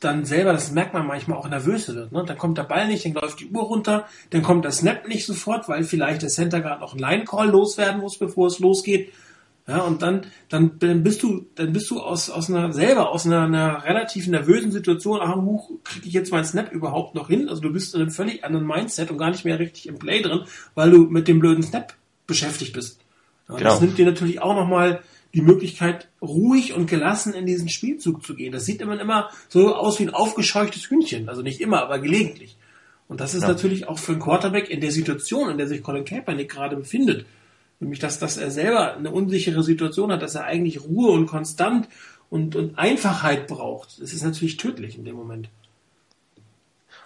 [SPEAKER 1] dann selber, das merkt man manchmal auch nervös wird. Ne? Dann kommt der Ball nicht, dann läuft die Uhr runter, dann kommt der Snap nicht sofort, weil vielleicht der Center gerade noch einen Line-Call loswerden muss, bevor es losgeht. Ja, und dann, dann, dann bist du, dann bist du aus, aus einer, selber aus einer, einer relativ nervösen Situation, ach, huch, kriege ich jetzt meinen Snap überhaupt noch hin? Also du bist in einem völlig anderen Mindset und gar nicht mehr richtig im Play drin, weil du mit dem blöden Snap beschäftigt bist. Ja,
[SPEAKER 2] Genau.
[SPEAKER 1] Das nimmt dir natürlich auch nochmal die Möglichkeit, ruhig und gelassen in diesen Spielzug zu gehen. Das sieht immer, immer so aus wie ein aufgescheuchtes Hühnchen. Also nicht immer, aber gelegentlich. Und das ist
[SPEAKER 2] Ja.
[SPEAKER 1] natürlich auch für einen Quarterback in der Situation, in der sich Colin Kaepernick gerade befindet, nämlich dass, dass er selber eine unsichere Situation hat, dass er eigentlich Ruhe und konstant und, und Einfachheit braucht. Das ist natürlich tödlich in dem Moment.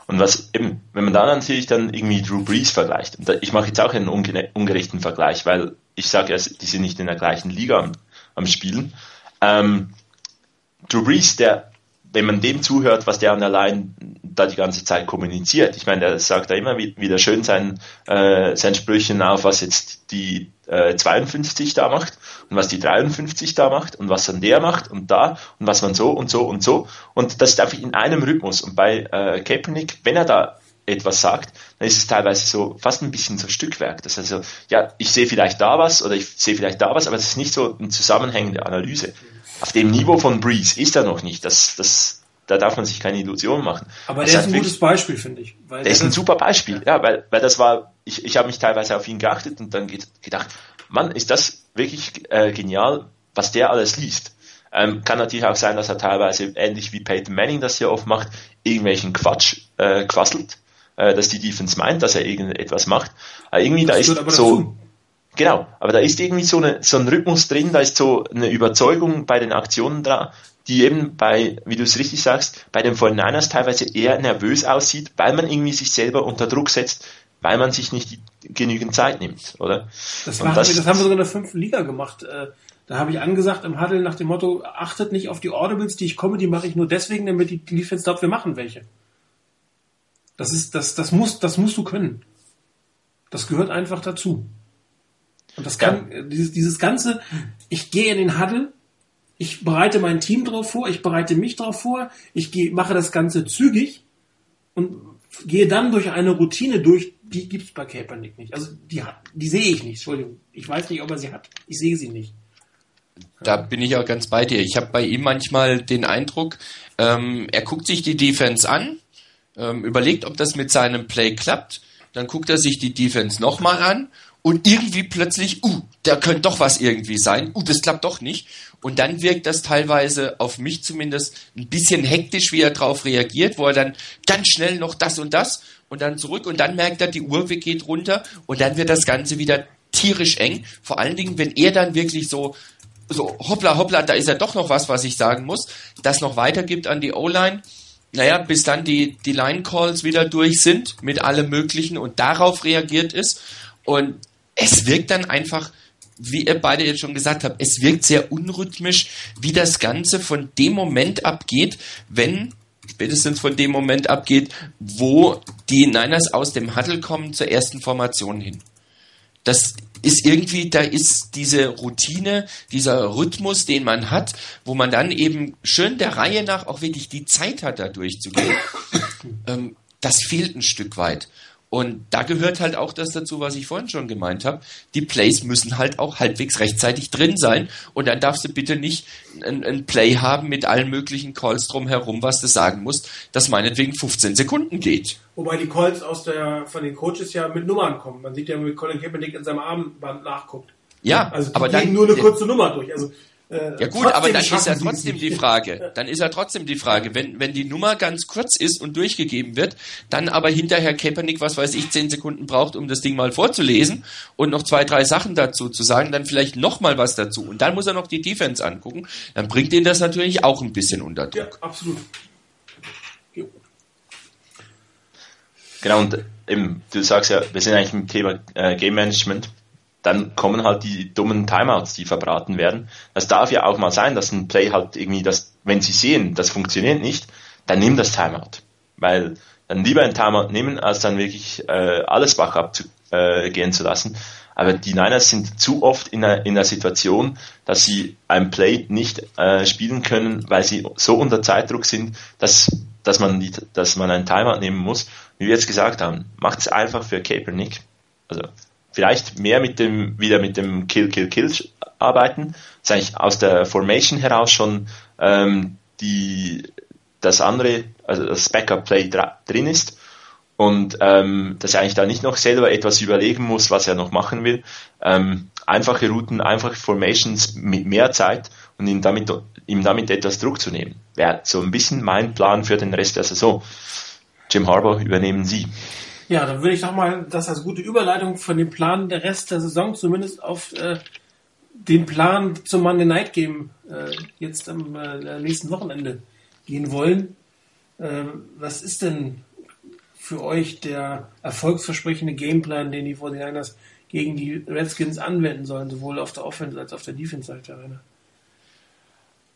[SPEAKER 2] Und was eben, wenn man dann natürlich dann irgendwie Drew Brees vergleicht, da, ich mache jetzt auch einen unge ungerechten Vergleich, weil ich sage, also, die sind nicht in der gleichen Liga am, am Spielen. Ähm, Drew Brees, der, wenn man dem zuhört, was der an der Line da die ganze Zeit kommuniziert, ich meine, der sagt da immer wie- wieder schön sein, äh, sein Sprüchen auf, was jetzt die äh, 52 da macht und was die 53 da macht und was dann der macht und da und was man so und so und so und das ist einfach in einem Rhythmus und bei äh, Kaepernick, wenn er da etwas sagt, dann ist es teilweise so fast ein bisschen so Stückwerk. Das heißt, also, ja, ich sehe vielleicht da was oder ich sehe vielleicht da was, aber es ist nicht so eine zusammenhängende Analyse. Auf dem Niveau von Breeze ist er noch nicht. Das, das, da darf man sich keine Illusionen machen.
[SPEAKER 1] Aber
[SPEAKER 2] Das
[SPEAKER 1] der ist ein gutes Beispiel, finde ich.
[SPEAKER 2] Der ist ein super Beispiel, ja, weil, weil das war, ich, ich habe mich teilweise auf ihn geachtet und dann ge- gedacht, Mann, ist das wirklich äh, genial, was der alles liest. Ähm, kann natürlich auch sein, dass er teilweise, ähnlich wie Peyton Manning das hier oft macht, irgendwelchen Quatsch äh, quasselt, äh, dass die Defense meint, dass er irgendetwas macht. Aber irgendwie da
[SPEAKER 1] Das
[SPEAKER 2] ist
[SPEAKER 1] gehört aber
[SPEAKER 2] so,
[SPEAKER 1] dazu.
[SPEAKER 2] Genau, aber da ist irgendwie so, eine, so ein Rhythmus drin, da ist so eine Überzeugung bei den Aktionen da, die eben bei, wie du es richtig sagst, bei den 49ers teilweise eher nervös aussieht, weil man irgendwie sich selber unter Druck setzt, weil man sich nicht genügend Zeit nimmt, oder?
[SPEAKER 1] Das, das, wir, das haben wir sogar in der fünften Liga gemacht. Äh, da habe ich angesagt im Huddle nach dem Motto, achtet nicht auf die Audibles, die ich komme, die mache ich nur deswegen, damit die Defense glaubt, wir machen welche. Das ist, das, das muss, das musst du können. Das gehört einfach dazu. Und das kann, ja. dieses, dieses ganze, ich gehe in den Huddle, ich bereite mein Team drauf vor, ich bereite mich drauf vor, ich gehe, mache das Ganze zügig und gehe dann durch eine Routine durch, die gibt's bei Kaepernick nicht. Also die, die sehe ich nicht, Entschuldigung. Ich weiß nicht, ob er sie hat. Ich sehe sie nicht.
[SPEAKER 3] Da bin ich auch ganz bei dir. Ich habe bei ihm manchmal den Eindruck, ähm, er guckt sich die Defense an, ähm, überlegt, ob das mit seinem Play klappt, dann guckt er sich die Defense nochmal an und irgendwie plötzlich, uh, da könnte doch was irgendwie sein, uh, das klappt doch nicht. Und dann wirkt das teilweise auf mich zumindest ein bisschen hektisch, wie er darauf reagiert, wo er dann ganz schnell noch das und das und dann zurück und dann merkt er, die Uhr geht runter und dann wird das Ganze wieder tierisch eng. Vor allen Dingen, wenn er dann wirklich so, so hoppla hoppla, da ist ja doch noch was, was ich sagen muss, das noch weitergibt an die O-Line. Naja, bis dann die, die Line-Calls wieder durch sind mit allem Möglichen und darauf reagiert ist. Und es wirkt dann einfach, wie ihr beide jetzt schon gesagt habt, es wirkt sehr unrhythmisch, wie das Ganze von dem Moment abgeht, wenn spätestens von dem Moment abgeht, wo die Niners aus dem Huddle kommen zur ersten Formation hin. Das ist irgendwie, da ist diese Routine, dieser Rhythmus, den man hat, wo man dann eben schön der Reihe nach auch wirklich die Zeit hat, da durchzugehen. ähm, das fehlt ein Stück weit. Und da gehört halt auch das dazu, was ich vorhin schon gemeint habe. Die Plays müssen halt auch halbwegs rechtzeitig drin sein. Und dann darfst du bitte nicht ein, ein Play haben mit allen möglichen Calls drumherum, was du sagen musst, dass meinetwegen 15 Sekunden geht.
[SPEAKER 1] Wobei die Calls aus der, von den Coaches ja mit Nummern kommen. Man sieht ja, wie Colin Kaepernick in seinem Armband nachguckt.
[SPEAKER 3] Ja,
[SPEAKER 1] also aber dann nur eine kurze Nummer durch. Also
[SPEAKER 3] ja gut, aber dann ist ja trotzdem die Frage, dann ist ja trotzdem die Frage, wenn, wenn die Nummer ganz kurz ist und durchgegeben wird, dann aber hinterher Kaepernick, was weiß ich, zehn Sekunden braucht, um das Ding mal vorzulesen und noch zwei, drei Sachen dazu zu sagen, dann vielleicht noch mal was dazu. Und dann muss er noch die Defense angucken, dann bringt ihn das natürlich auch ein bisschen unter Druck.
[SPEAKER 1] Ja, absolut.
[SPEAKER 2] Genau, und eben, du sagst ja, wir sind eigentlich im Thema äh, Game Management dann kommen halt die dummen Timeouts, die verbraten werden. Das darf ja auch mal sein, dass ein Play halt irgendwie das, wenn sie sehen, das funktioniert nicht, dann nimm das Timeout. Weil dann lieber ein Timeout nehmen, als dann wirklich äh, alles Bach abzugehen äh, zu lassen. Aber die Niners sind zu oft in einer, in einer Situation, dass sie ein Play nicht äh, spielen können, weil sie so unter Zeitdruck sind, dass, dass, man, die, dass man ein Timeout nehmen muss. Wie wir jetzt gesagt haben, macht es einfach für Kaepernick. Also vielleicht mehr mit dem, wieder mit dem Kill, Kill, Kill arbeiten. Das ist eigentlich aus der Formation heraus schon ähm, die, das andere, also das Backup-Play drin ist und ähm, dass er eigentlich da nicht noch selber etwas überlegen muss, was er noch machen will. Ähm, einfache Routen, einfache Formations mit mehr Zeit und ihm damit, ihm damit etwas Druck zu nehmen. Wäre so ein bisschen mein Plan für den Rest der Saison. Jim Harbour, übernehmen Sie.
[SPEAKER 1] Ja, dann würde ich doch mal das als gute Überleitung von dem Plan der Rest der Saison zumindest auf äh, den Plan zum Monday Night Game äh, jetzt am äh, nächsten Wochenende gehen wollen. Äh, was ist denn für euch der erfolgsversprechende Gameplan, den die 49ers gegen die Redskins anwenden sollen, sowohl auf der Offense als auch auf der Defense-Seite, Rainer?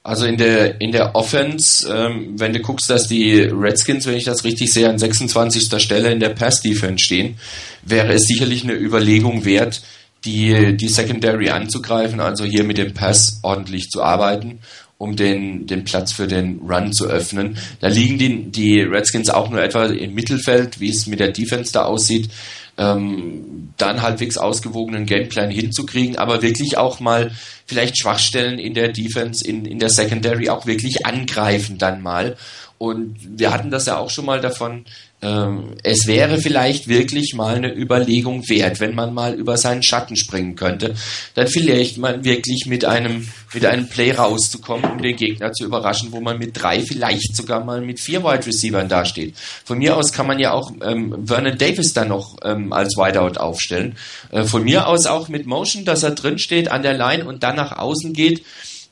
[SPEAKER 3] Also in der in der Offense, ähm, wenn du guckst, dass die Redskins, wenn ich das richtig sehe, an 26. Stelle in der Pass Defense stehen, wäre es sicherlich eine Überlegung wert, die die Secondary anzugreifen, also hier mit dem Pass ordentlich zu arbeiten, um den den Platz für den Run zu öffnen. Da liegen die die Redskins auch nur etwa im Mittelfeld, wie es mit der Defense da aussieht ähm, dann halbwegs ausgewogenen Gameplan hinzukriegen, aber wirklich auch mal vielleicht Schwachstellen in der Defense, in, in der Secondary auch wirklich angreifen dann mal Und wir hatten das ja auch schon mal davon, ähm, es wäre vielleicht wirklich mal eine Überlegung wert, wenn man mal über seinen Schatten springen könnte, dann vielleicht mal wirklich mit einem, mit einem Play rauszukommen, um den Gegner zu überraschen, wo man mit drei, vielleicht sogar mal mit vier Wide Receivers dasteht. Von mir aus kann man ja auch ähm, Vernon Davis dann noch ähm, als Wideout aufstellen. Äh, von mir aus auch mit Motion, dass er drin steht an der Line und dann nach außen geht.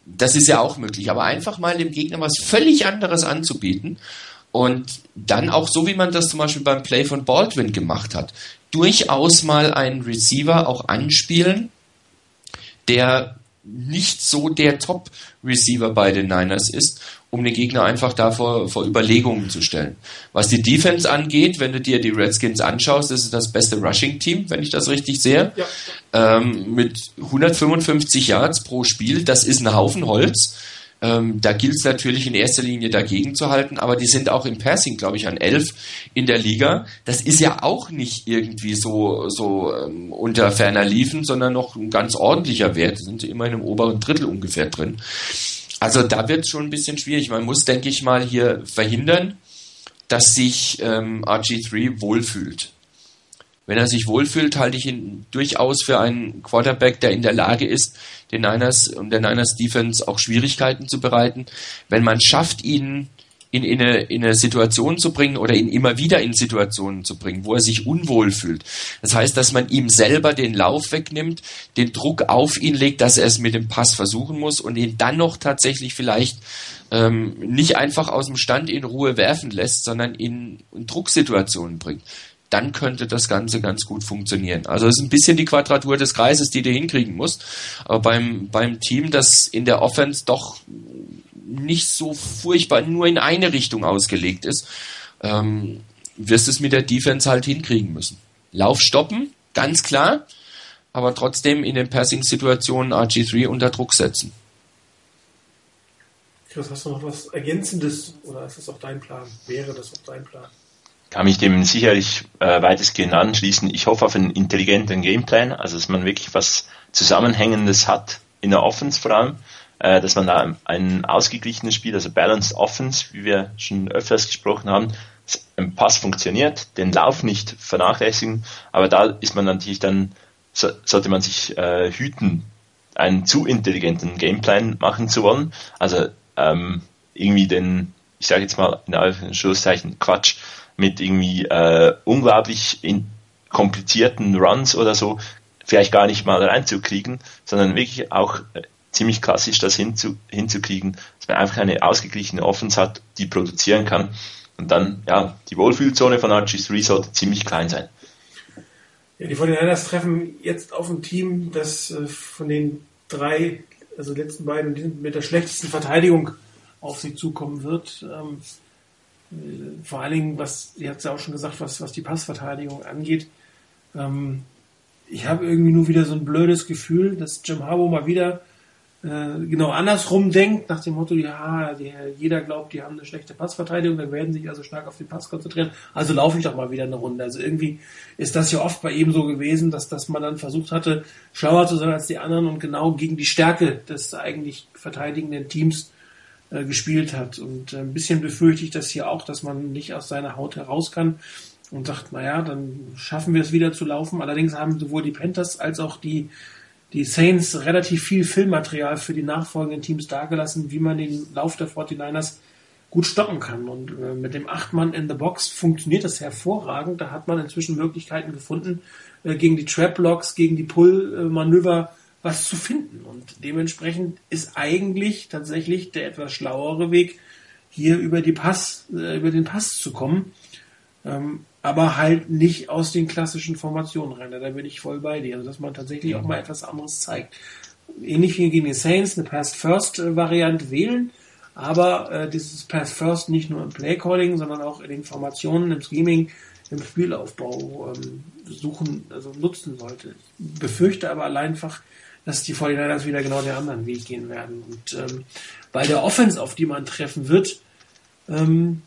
[SPEAKER 3] Das ist ja auch möglich. Aber einfach mal dem Gegner was völlig anderes anzubieten und dann auch so, wie man das zum Beispiel beim Play von Baldwin gemacht hat, durchaus mal einen Receiver auch anspielen, der nicht so der Top-Receiver bei den Niners ist, um den Gegner einfach da vor, vor Überlegungen zu stellen. Was die Defense angeht, wenn du dir die Redskins anschaust, ist es das beste Rushing-Team, wenn ich das richtig sehe. Ja. Ähm, mit 155 Yards pro Spiel, das ist ein Haufen Holz. Ähm, da gilt es natürlich in erster Linie dagegen zu halten, aber die sind auch im Passing, glaube ich, an elf in der Liga. Das ist ja auch nicht irgendwie so, so ähm, unter ferner Liefen, sondern noch ein ganz ordentlicher Wert. Da sind sie immerhin im oberen Drittel ungefähr drin. Also da wird es schon ein bisschen schwierig. Man muss, denke ich mal, hier verhindern, dass sich ähm, RG3 wohlfühlt. Wenn er sich wohlfühlt, halte ich ihn durchaus für einen Quarterback, der in der Lage ist, den Niners und der Niners Defense auch Schwierigkeiten zu bereiten. Wenn man schafft, ihn in, in, eine, in eine Situation zu bringen oder ihn immer wieder in Situationen zu bringen, wo er sich unwohl fühlt. Das heißt, dass man ihm selber den Lauf wegnimmt, den Druck auf ihn legt, dass er es mit dem Pass versuchen muss und ihn dann noch tatsächlich vielleicht ähm, nicht einfach aus dem Stand in Ruhe werfen lässt, sondern in, in Drucksituationen bringt dann könnte das Ganze ganz gut funktionieren. Also es ist ein bisschen die Quadratur des Kreises, die du hinkriegen musst. Aber beim, beim Team, das in der Offense doch nicht so furchtbar nur in eine Richtung ausgelegt ist, ähm, wirst du es mit der Defense halt hinkriegen müssen. Lauf stoppen, ganz klar, aber trotzdem in den Passing-Situationen RG3 unter Druck setzen.
[SPEAKER 1] Chris, hast du noch was Ergänzendes oder ist das auch dein Plan? Wäre das auch dein Plan?
[SPEAKER 2] Kann mich dem sicherlich äh, weitestgehend anschließen. Ich hoffe auf einen intelligenten Gameplan, also dass man wirklich was Zusammenhängendes hat, in der Offense vor allem, äh, dass man da ein ausgeglichenes Spiel, also Balanced Offense, wie wir schon öfters gesprochen haben, ein Pass funktioniert, den Lauf nicht vernachlässigen, aber da ist man natürlich dann, so, sollte man sich äh, hüten, einen zu intelligenten Gameplan machen zu wollen, also ähm, irgendwie den, ich sage jetzt mal in Anführungszeichen Quatsch, mit irgendwie äh, unglaublich in komplizierten Runs oder so vielleicht gar nicht mal reinzukriegen, sondern wirklich auch äh, ziemlich klassisch das hinzu, hinzukriegen, dass man einfach eine ausgeglichene Offense hat, die produzieren kann. Und dann, ja, die Wohlfühlzone von RG3 sollte ziemlich klein sein.
[SPEAKER 1] Ja, die 49ers treffen jetzt auf ein Team, das äh, von den drei, also letzten beiden, mit der schlechtesten Verteidigung auf sie zukommen wird. Ähm, äh, vor allen Dingen, was, ihr habt es ja auch schon gesagt, was, was die Passverteidigung angeht. Ähm, ich habe irgendwie nur wieder so ein blödes Gefühl, dass Jim Harbour mal wieder äh, genau andersrum denkt, nach dem Motto, ja, die, jeder glaubt, die haben eine schlechte Passverteidigung, dann werden sich also stark auf den Pass konzentrieren, also laufe ich doch mal wieder eine Runde. Also irgendwie ist das ja oft bei ihm so gewesen, dass, dass man dann versucht hatte, schlauer zu sein als die anderen und genau gegen die Stärke des eigentlich verteidigenden Teams äh, gespielt hat. Und äh, ein bisschen befürchte ich das hier auch, dass man nicht aus seiner Haut heraus kann und sagt, naja, dann schaffen wir es wieder zu laufen. Allerdings haben sowohl die Panthers als auch die, die Saints relativ viel Filmmaterial für die nachfolgenden Teams dargelassen, wie man den Lauf der 49ers gut stoppen kann. Und äh, mit dem Acht-Mann in the Box funktioniert das hervorragend. Da hat man inzwischen Möglichkeiten gefunden, äh, gegen die Trap-Blocks, gegen die Pull-Manöver was zu finden. Und dementsprechend ist eigentlich tatsächlich der etwas schlauere Weg, hier über die Pass, äh, über den Pass zu kommen. Ähm, aber halt nicht aus den klassischen Formationen rein. Da bin ich voll bei dir. Also, dass man tatsächlich auch mal etwas anderes zeigt. Ähnlich wie gegen die Saints eine Pass-First-Variante wählen, aber äh, dieses Pass-First nicht nur im Play-Calling, sondern auch in den Formationen, im Scheming, im Spielaufbau ähm, suchen, also nutzen sollte. Ich befürchte aber allein einfach, dass die 49ers wieder genau den anderen Weg gehen werden. Und ähm, bei der Offense, auf die man treffen wird, ähm,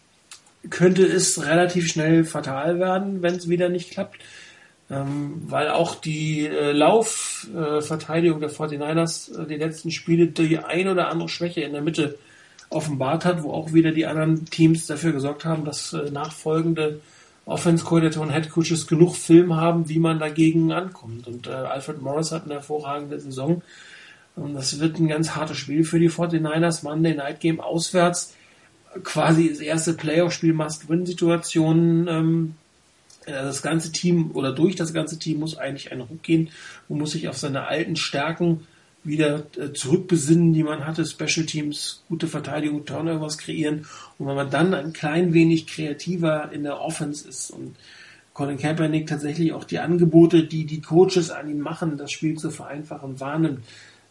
[SPEAKER 1] könnte es relativ schnell fatal werden, wenn es wieder nicht klappt. Ähm, weil auch die äh, Laufverteidigung äh, der 49ers äh, die letzten Spiele die ein oder andere Schwäche in der Mitte offenbart hat, wo auch wieder die anderen Teams dafür gesorgt haben, dass äh, nachfolgende Offense-Koordinatoren, Headcoaches genug Film haben, wie man dagegen ankommt. Und äh, Alfred Morris hat eine hervorragende Saison. Und das wird ein ganz hartes Spiel für die 49ers. Monday Night Game auswärts. Quasi das erste Playoff-Spiel Must-Win-Situation. Ähm, äh, das ganze Team oder durch das ganze Team muss eigentlich ein Ruck gehen und muss sich auf seine alten Stärken wieder äh, zurückbesinnen, die man hatte, Special Teams, gute Verteidigung, Turnovers kreieren und wenn man dann ein klein wenig kreativer in der Offense ist und Colin Kaepernick tatsächlich auch die Angebote, die die Coaches an ihm machen, das Spiel zu vereinfachen, wahrnimmt,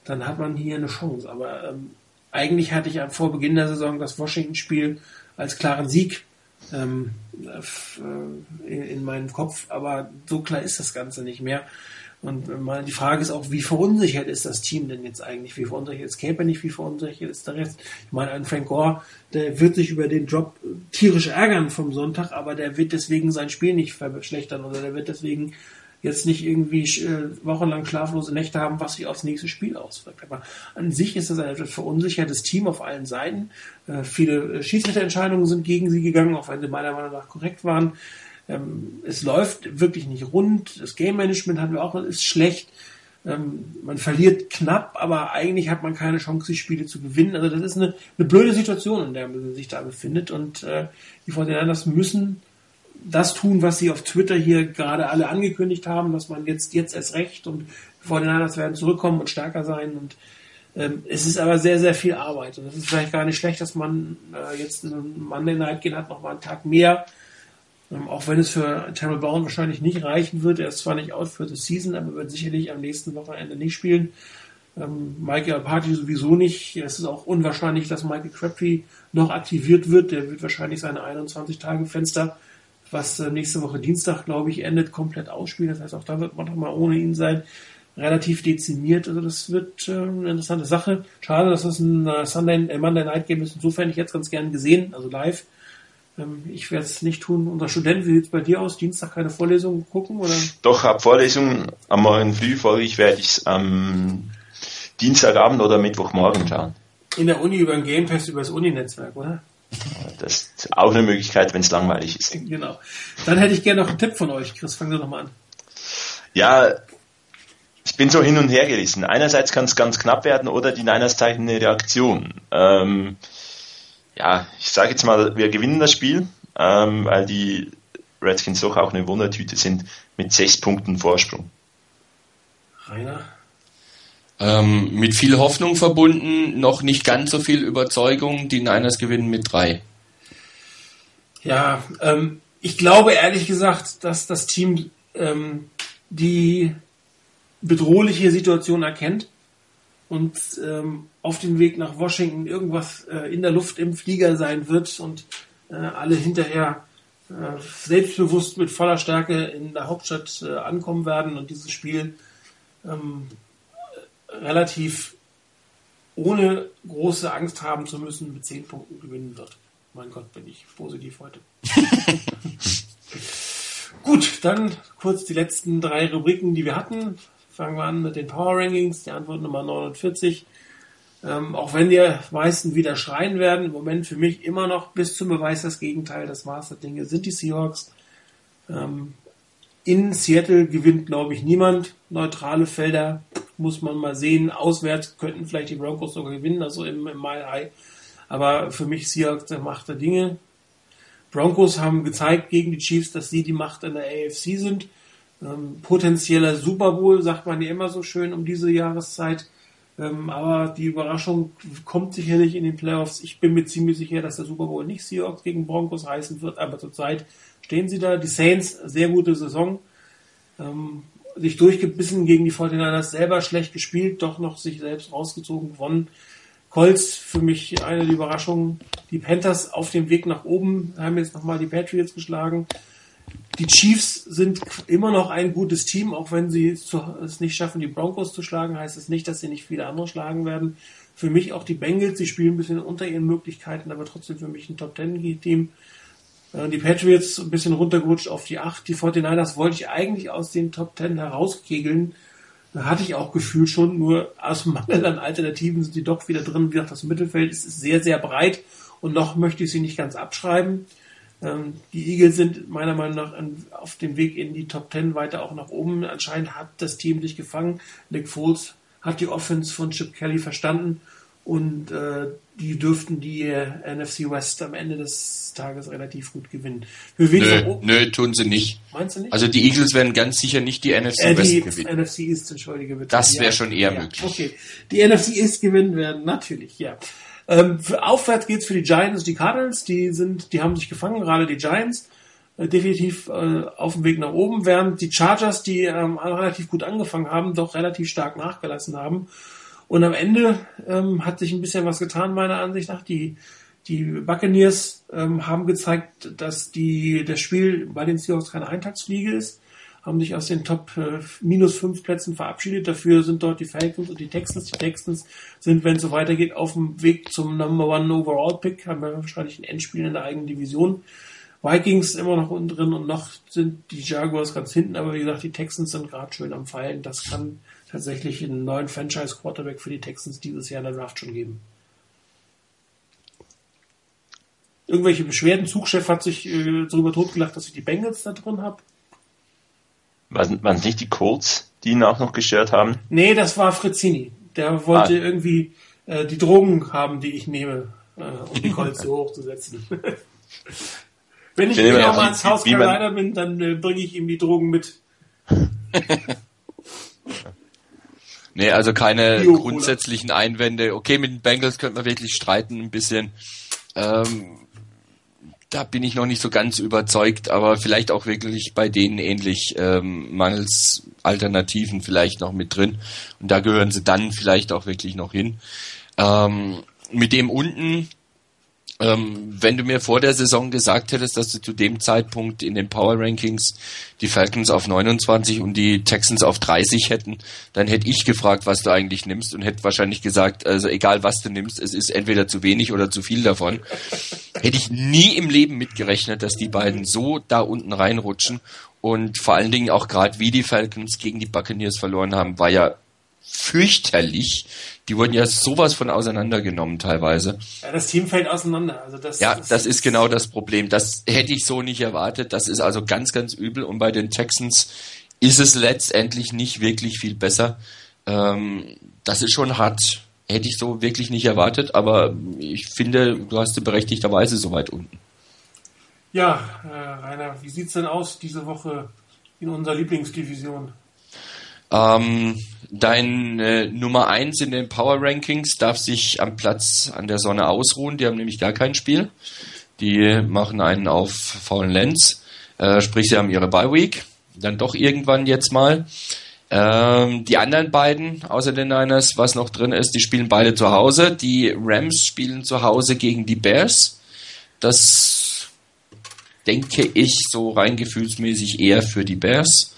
[SPEAKER 1] dann hat man hier eine Chance. Aber ähm, eigentlich hatte ich vor Beginn der Saison das Washington-Spiel als klaren Sieg ähm, äh, in meinem Kopf, aber so klar ist das Ganze nicht mehr. Und mal die Frage ist auch, wie verunsichert ist das Team denn jetzt eigentlich? Wie verunsichert ist Caper nicht? Wie verunsichert ist der Rest? Ich meine, ein Frank Gore, der wird sich über den Job tierisch ärgern vom Sonntag, aber der wird deswegen sein Spiel nicht verschlechtern oder der wird deswegen jetzt nicht irgendwie äh, wochenlang schlaflose Nächte haben, was sich aufs nächste Spiel auswirkt. Aber an sich ist das ein verunsichertes Team auf allen Seiten. Äh, viele Schiedsrichterentscheidungen sind gegen sie gegangen, auch wenn sie meiner Meinung nach korrekt waren. Ähm, es läuft wirklich nicht rund. Das Game Management haben wir auch, ist schlecht. Ähm, man verliert knapp, aber eigentlich hat man keine Chance, die Spiele zu gewinnen. Also das ist eine, eine blöde Situation, in der man sich da befindet. Und äh, die Fortinanders müssen das tun, was sie auf Twitter hier gerade alle angekündigt haben, dass man jetzt, jetzt erst recht und die Fortinanders werden zurückkommen und stärker sein. Und ähm, es ist aber sehr, sehr viel Arbeit. Und es ist vielleicht gar nicht schlecht, dass man äh, jetzt einen Monday Night gehen hat, noch mal einen Tag mehr ähm, auch wenn es für Terrell Bowen wahrscheinlich nicht reichen wird. Er ist zwar nicht out für die Season, aber wird sicherlich am nächsten Wochenende nicht spielen. Ähm, Michael Party sowieso nicht. Es ist auch unwahrscheinlich, dass Michael Crabtree noch aktiviert wird. Der wird wahrscheinlich seine 21-Tage-Fenster, was äh, nächste Woche Dienstag, glaube ich, endet, komplett ausspielen. Das heißt, auch da wird man noch mal ohne ihn sein. Relativ dezimiert. Also das wird äh, eine interessante Sache. Schade, dass das ein äh, Sunday, äh, Monday Night Game ist. Insofern ich jetzt ganz gern gesehen, also live. Ähm, ich werde es nicht tun. Unser Student, wie sieht es bei dir aus? Dienstag keine Vorlesungen gucken? Oder?
[SPEAKER 2] Doch, ab Vorlesungen am Morgen früh, folglich werde ich es am Dienstagabend oder Mittwochmorgen schauen.
[SPEAKER 1] In der Uni über ein Game Pass, über das Uni-Netzwerk, oder?
[SPEAKER 2] Das ist auch eine Möglichkeit, wenn es langweilig ist.
[SPEAKER 1] Genau. Dann hätte ich gerne noch einen Tipp von euch. Chris, fang doch mal an.
[SPEAKER 2] Ja, ich bin so hin und her gerissen. Einerseits kann es ganz knapp werden oder die Niners zeichnen eine Reaktion. Ähm, ja, ich sage jetzt mal, wir gewinnen das Spiel, ähm, weil die Redskins doch auch eine Wundertüte sind mit sechs Punkten Vorsprung.
[SPEAKER 3] Rainer? Ähm, mit viel Hoffnung verbunden, noch nicht ganz so viel Überzeugung. Die Niners gewinnen mit drei.
[SPEAKER 1] Ja, ähm, ich glaube ehrlich gesagt, dass das Team ähm, die bedrohliche Situation erkennt und ähm, auf dem Weg nach Washington irgendwas äh, in der Luft im Flieger sein wird und äh, alle hinterher äh, selbstbewusst mit voller Stärke in der Hauptstadt äh, ankommen werden und dieses Spiel ähm, relativ ohne große Angst haben zu müssen mit zehn Punkten gewinnen wird. Mein Gott, bin ich positiv heute. Gut, dann kurz die letzten drei Rubriken, die wir hatten. Fangen wir an mit den Power Rankings, die Antwort Nummer 49. Ähm, auch wenn die meisten wieder schreien werden, im Moment für mich immer noch bis zum Beweis das Gegenteil. Das Maß der Dinge sind die Seahawks. Ähm, in Seattle gewinnt, glaube ich, niemand. Neutrale Felder muss man mal sehen. Auswärts könnten vielleicht die Broncos sogar gewinnen, also im, im Mile High. Aber für mich Seahawks der Macht der Dinge. Broncos haben gezeigt gegen die Chiefs, dass sie die Macht in der AFC sind. Ähm, potenzieller Super Bowl, sagt man ja immer so schön um diese Jahreszeit. Ähm, aber die Überraschung kommt sicherlich in den Playoffs. Ich bin mir ziemlich sicher, dass der Super Bowl nicht Seahawks gegen Broncos heißen wird, aber zurzeit stehen sie da. Die Saints, sehr gute Saison. Ähm, sich durchgebissen gegen die 49ers, selber schlecht gespielt, doch noch sich selbst rausgezogen, gewonnen. Colts für mich eine der Überraschungen. Die Panthers auf dem Weg nach oben haben jetzt nochmal die Patriots geschlagen. Die Chiefs sind immer noch ein gutes Team, auch wenn sie es nicht schaffen, die Broncos zu schlagen, heißt es nicht, dass sie nicht viele andere schlagen werden. Für mich auch die Bengals, sie spielen ein bisschen unter ihren Möglichkeiten, aber trotzdem für mich ein Top Ten Team. Äh, die Patriots ein bisschen runtergerutscht auf die 8. Die 49ers wollte ich eigentlich aus den Top 10 herauskegeln. hatte ich auch gefühlt schon, nur aus Mangel an Alternativen sind die doch wieder drin. Wie gesagt, das Mittelfeld ist sehr, sehr breit und noch möchte ich sie nicht ganz abschreiben. Ähm, die Eagles sind meiner Meinung nach auf dem Weg in die Top Ten weiter auch nach oben. Anscheinend hat das Team sich gefangen. Nick Foles hat die Offense von Chip Kelly verstanden und äh, die dürften die NFC West am Ende des Tages relativ gut gewinnen.
[SPEAKER 3] Für wen nö, nö, tun sie nicht.
[SPEAKER 1] Meinst du nicht?
[SPEAKER 3] Also die Eagles werden ganz sicher nicht die NFC äh,
[SPEAKER 1] West die gewinnen. NFC East, entschuldige
[SPEAKER 3] bitte. Das wäre ja, schon eher
[SPEAKER 1] ja,
[SPEAKER 3] möglich.
[SPEAKER 1] Okay, die NFC East gewinnen werden, natürlich, ja. Ähm, für aufwärts geht's für die Giants die Cardinals, die sind, die haben sich gefangen, gerade die Giants äh, definitiv äh, auf dem Weg nach oben, während die Chargers, die ähm, relativ gut angefangen haben, doch relativ stark nachgelassen haben. Und am Ende ähm, hat sich ein bisschen was getan, meiner Ansicht nach. Die, die Buccaneers ähm, haben gezeigt, dass die, das Spiel bei den Seahawks keine Eintagsfliege ist haben sich aus den Top äh, minus fünf Plätzen verabschiedet. Dafür sind dort die Falcons und die Texans. Die Texans sind, wenn es so weitergeht, auf dem Weg zum Number One Overall Pick. Haben wir wahrscheinlich ein Endspiel in der eigenen Division. Vikings immer noch unten drin und noch sind die Jaguars ganz hinten, aber wie gesagt, die Texans sind gerade schön am Fallen. Das kann tatsächlich einen neuen Franchise Quarterback für die Texans dieses Jahr in der Draft schon geben. Irgendwelche Beschwerden. Zugchef hat sich äh, darüber totgelacht, dass ich die Bengals da drin habe.
[SPEAKER 2] Waren es nicht die Colts, die ihn auch noch gestört haben?
[SPEAKER 1] Nee, das war Frizzini. Der wollte ah. irgendwie äh, die Drogen haben, die ich nehme, äh, um die Colts so hochzusetzen. Wenn ich wieder mal ins Haus Carolina bin, dann äh, bringe ich ihm die Drogen mit.
[SPEAKER 3] nee, also keine grundsätzlichen Einwände. Okay, mit den Bengals könnte man wirklich streiten ein bisschen. Ähm, da bin ich noch nicht so ganz überzeugt, aber vielleicht auch wirklich bei denen ähnlich ähm, mangels Alternativen vielleicht noch mit drin. Und da gehören sie dann vielleicht auch wirklich noch hin. Ähm, mit dem unten ähm, wenn du mir vor der Saison gesagt hättest, dass du zu dem Zeitpunkt in den Power Rankings die Falcons auf 29 und die Texans auf 30 hätten, dann hätte ich gefragt, was du eigentlich nimmst und hätte wahrscheinlich gesagt, also egal was du nimmst, es ist entweder zu wenig oder zu viel davon. hätte ich nie im Leben mitgerechnet, dass die beiden so da unten reinrutschen und vor allen Dingen auch gerade wie die Falcons gegen die Buccaneers verloren haben, war ja fürchterlich. Die wurden ja sowas von auseinandergenommen teilweise.
[SPEAKER 1] Ja, das Team fällt auseinander. Also das,
[SPEAKER 3] ja, das, das ist genau das Problem. Das hätte ich so nicht erwartet. Das ist also ganz, ganz übel. Und bei den Texans ist es letztendlich nicht wirklich viel besser. Ähm, das ist schon hart. Hätte ich so wirklich nicht erwartet, aber ich finde, du hast berechtigterweise so weit unten.
[SPEAKER 1] Ja, äh, Rainer, wie sieht's denn aus diese Woche in unserer Lieblingsdivision?
[SPEAKER 3] Ähm, dein äh, Nummer 1 in den Power Rankings darf sich am Platz an der Sonne ausruhen. Die haben nämlich gar kein Spiel. Die machen einen auf faulen Lenz. Äh, sprich, sie haben ihre Bye Week. Dann doch irgendwann jetzt mal. Ähm, die anderen beiden, außer den Niners, was noch drin ist, die spielen beide zu Hause. Die Rams spielen zu Hause gegen die Bears. Das denke ich so rein gefühlsmäßig eher für die Bears.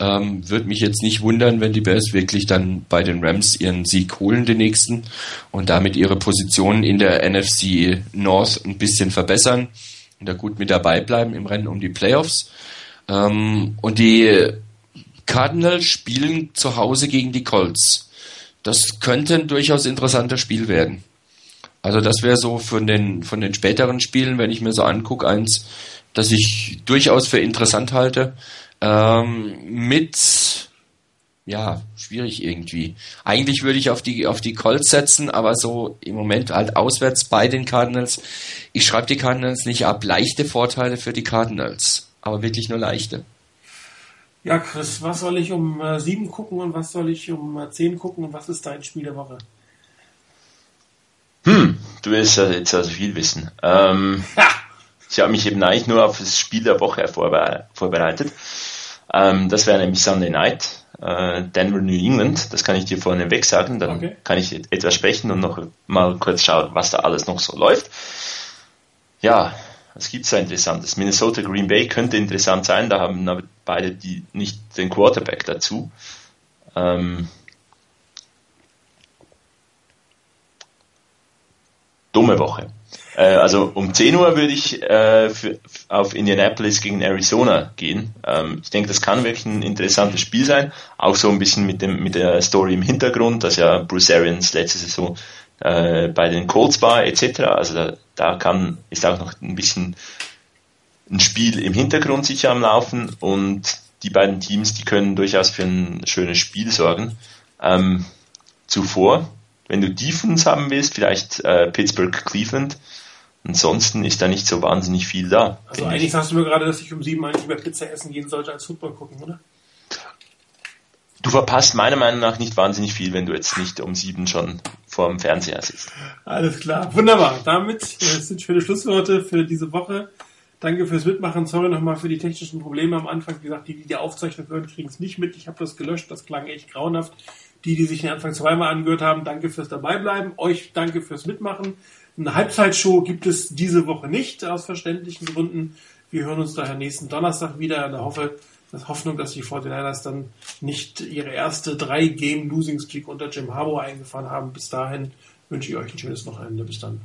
[SPEAKER 3] Ähm, Würde mich jetzt nicht wundern, wenn die Bears wirklich dann bei den Rams ihren Sieg holen, den nächsten, und damit ihre Position in der NFC North ein bisschen verbessern und da gut mit dabei bleiben im Rennen um die Playoffs. Ähm, und die Cardinals spielen zu Hause gegen die Colts. Das könnte ein durchaus interessanter Spiel werden. Also das wäre so von den, von den späteren Spielen, wenn ich mir so angucke, eins, das ich durchaus für interessant halte. Ähm, mit, ja, schwierig irgendwie. Eigentlich würde ich auf die, auf die Colts setzen, aber so im Moment halt auswärts bei den Cardinals. Ich schreibe die Cardinals nicht ab. Leichte Vorteile für die Cardinals, aber wirklich nur leichte.
[SPEAKER 1] Ja, Chris, was soll ich um äh, sieben gucken und was soll ich um äh, zehn gucken und was ist dein Spiel der Woche?
[SPEAKER 2] Hm, du willst ja jetzt also viel wissen. Ähm, ich habe mich eben eigentlich nur auf das Spiel der Woche vorbereitet. Ähm, das wäre nämlich Sunday Night, äh, Denver, New England. Das kann ich dir vorne weg sagen. Dann okay. kann ich etwas sprechen und noch mal kurz schauen, was da alles noch so läuft. Ja, was gibt's da Interessantes? Minnesota Green Bay könnte interessant sein. Da haben aber beide die nicht den Quarterback dazu. Ähm, dumme Woche. Äh, also um 10 Uhr würde ich äh, für, auf Indianapolis gegen Arizona gehen. Ähm, ich denke, das kann wirklich ein interessantes Spiel sein. Auch so ein bisschen mit, dem, mit der Story im Hintergrund, dass ja Bruce Arians letzte Saison äh, bei den Colts war etc. Also da, da kann, ist auch noch ein bisschen ein Spiel im Hintergrund sicher am Laufen und die beiden Teams, die können durchaus für ein schönes Spiel sorgen. Ähm, zuvor, wenn du Defense haben willst, vielleicht äh, Pittsburgh, Cleveland. Ansonsten ist da nicht so wahnsinnig viel da.
[SPEAKER 1] Also eigentlich ich. sagst du mir gerade, dass ich um sieben eigentlich lieber Pizza essen gehen sollte als Football gucken, oder?
[SPEAKER 2] Du verpasst meiner Meinung nach nicht wahnsinnig viel, wenn du jetzt nicht um sieben schon vor dem Fernseher sitzt.
[SPEAKER 1] Alles klar, wunderbar. Damit äh, sind schöne Schlussworte für diese Woche. Danke fürs Mitmachen. Sorry nochmal für die technischen Probleme am Anfang. Wie gesagt, die, die die Aufzeichnung hören, kriegen es nicht mit. Ich habe das gelöscht. Das klang echt grauenhaft. Die, die sich den Anfang zweimal angehört haben, danke fürs Dabeibleiben. Euch danke fürs Mitmachen. Eine Halbzeitshow gibt es diese Woche nicht, aus verständlichen Gründen. Wir hören uns daher nächsten Donnerstag wieder. Und hoffe, das Hoffnung, dass die 49ers dann nicht ihre erste drei Game Losing Streak unter Jim Harbour eingefahren haben. Bis dahin wünsche ich euch ein schönes Wochenende. Bis dann.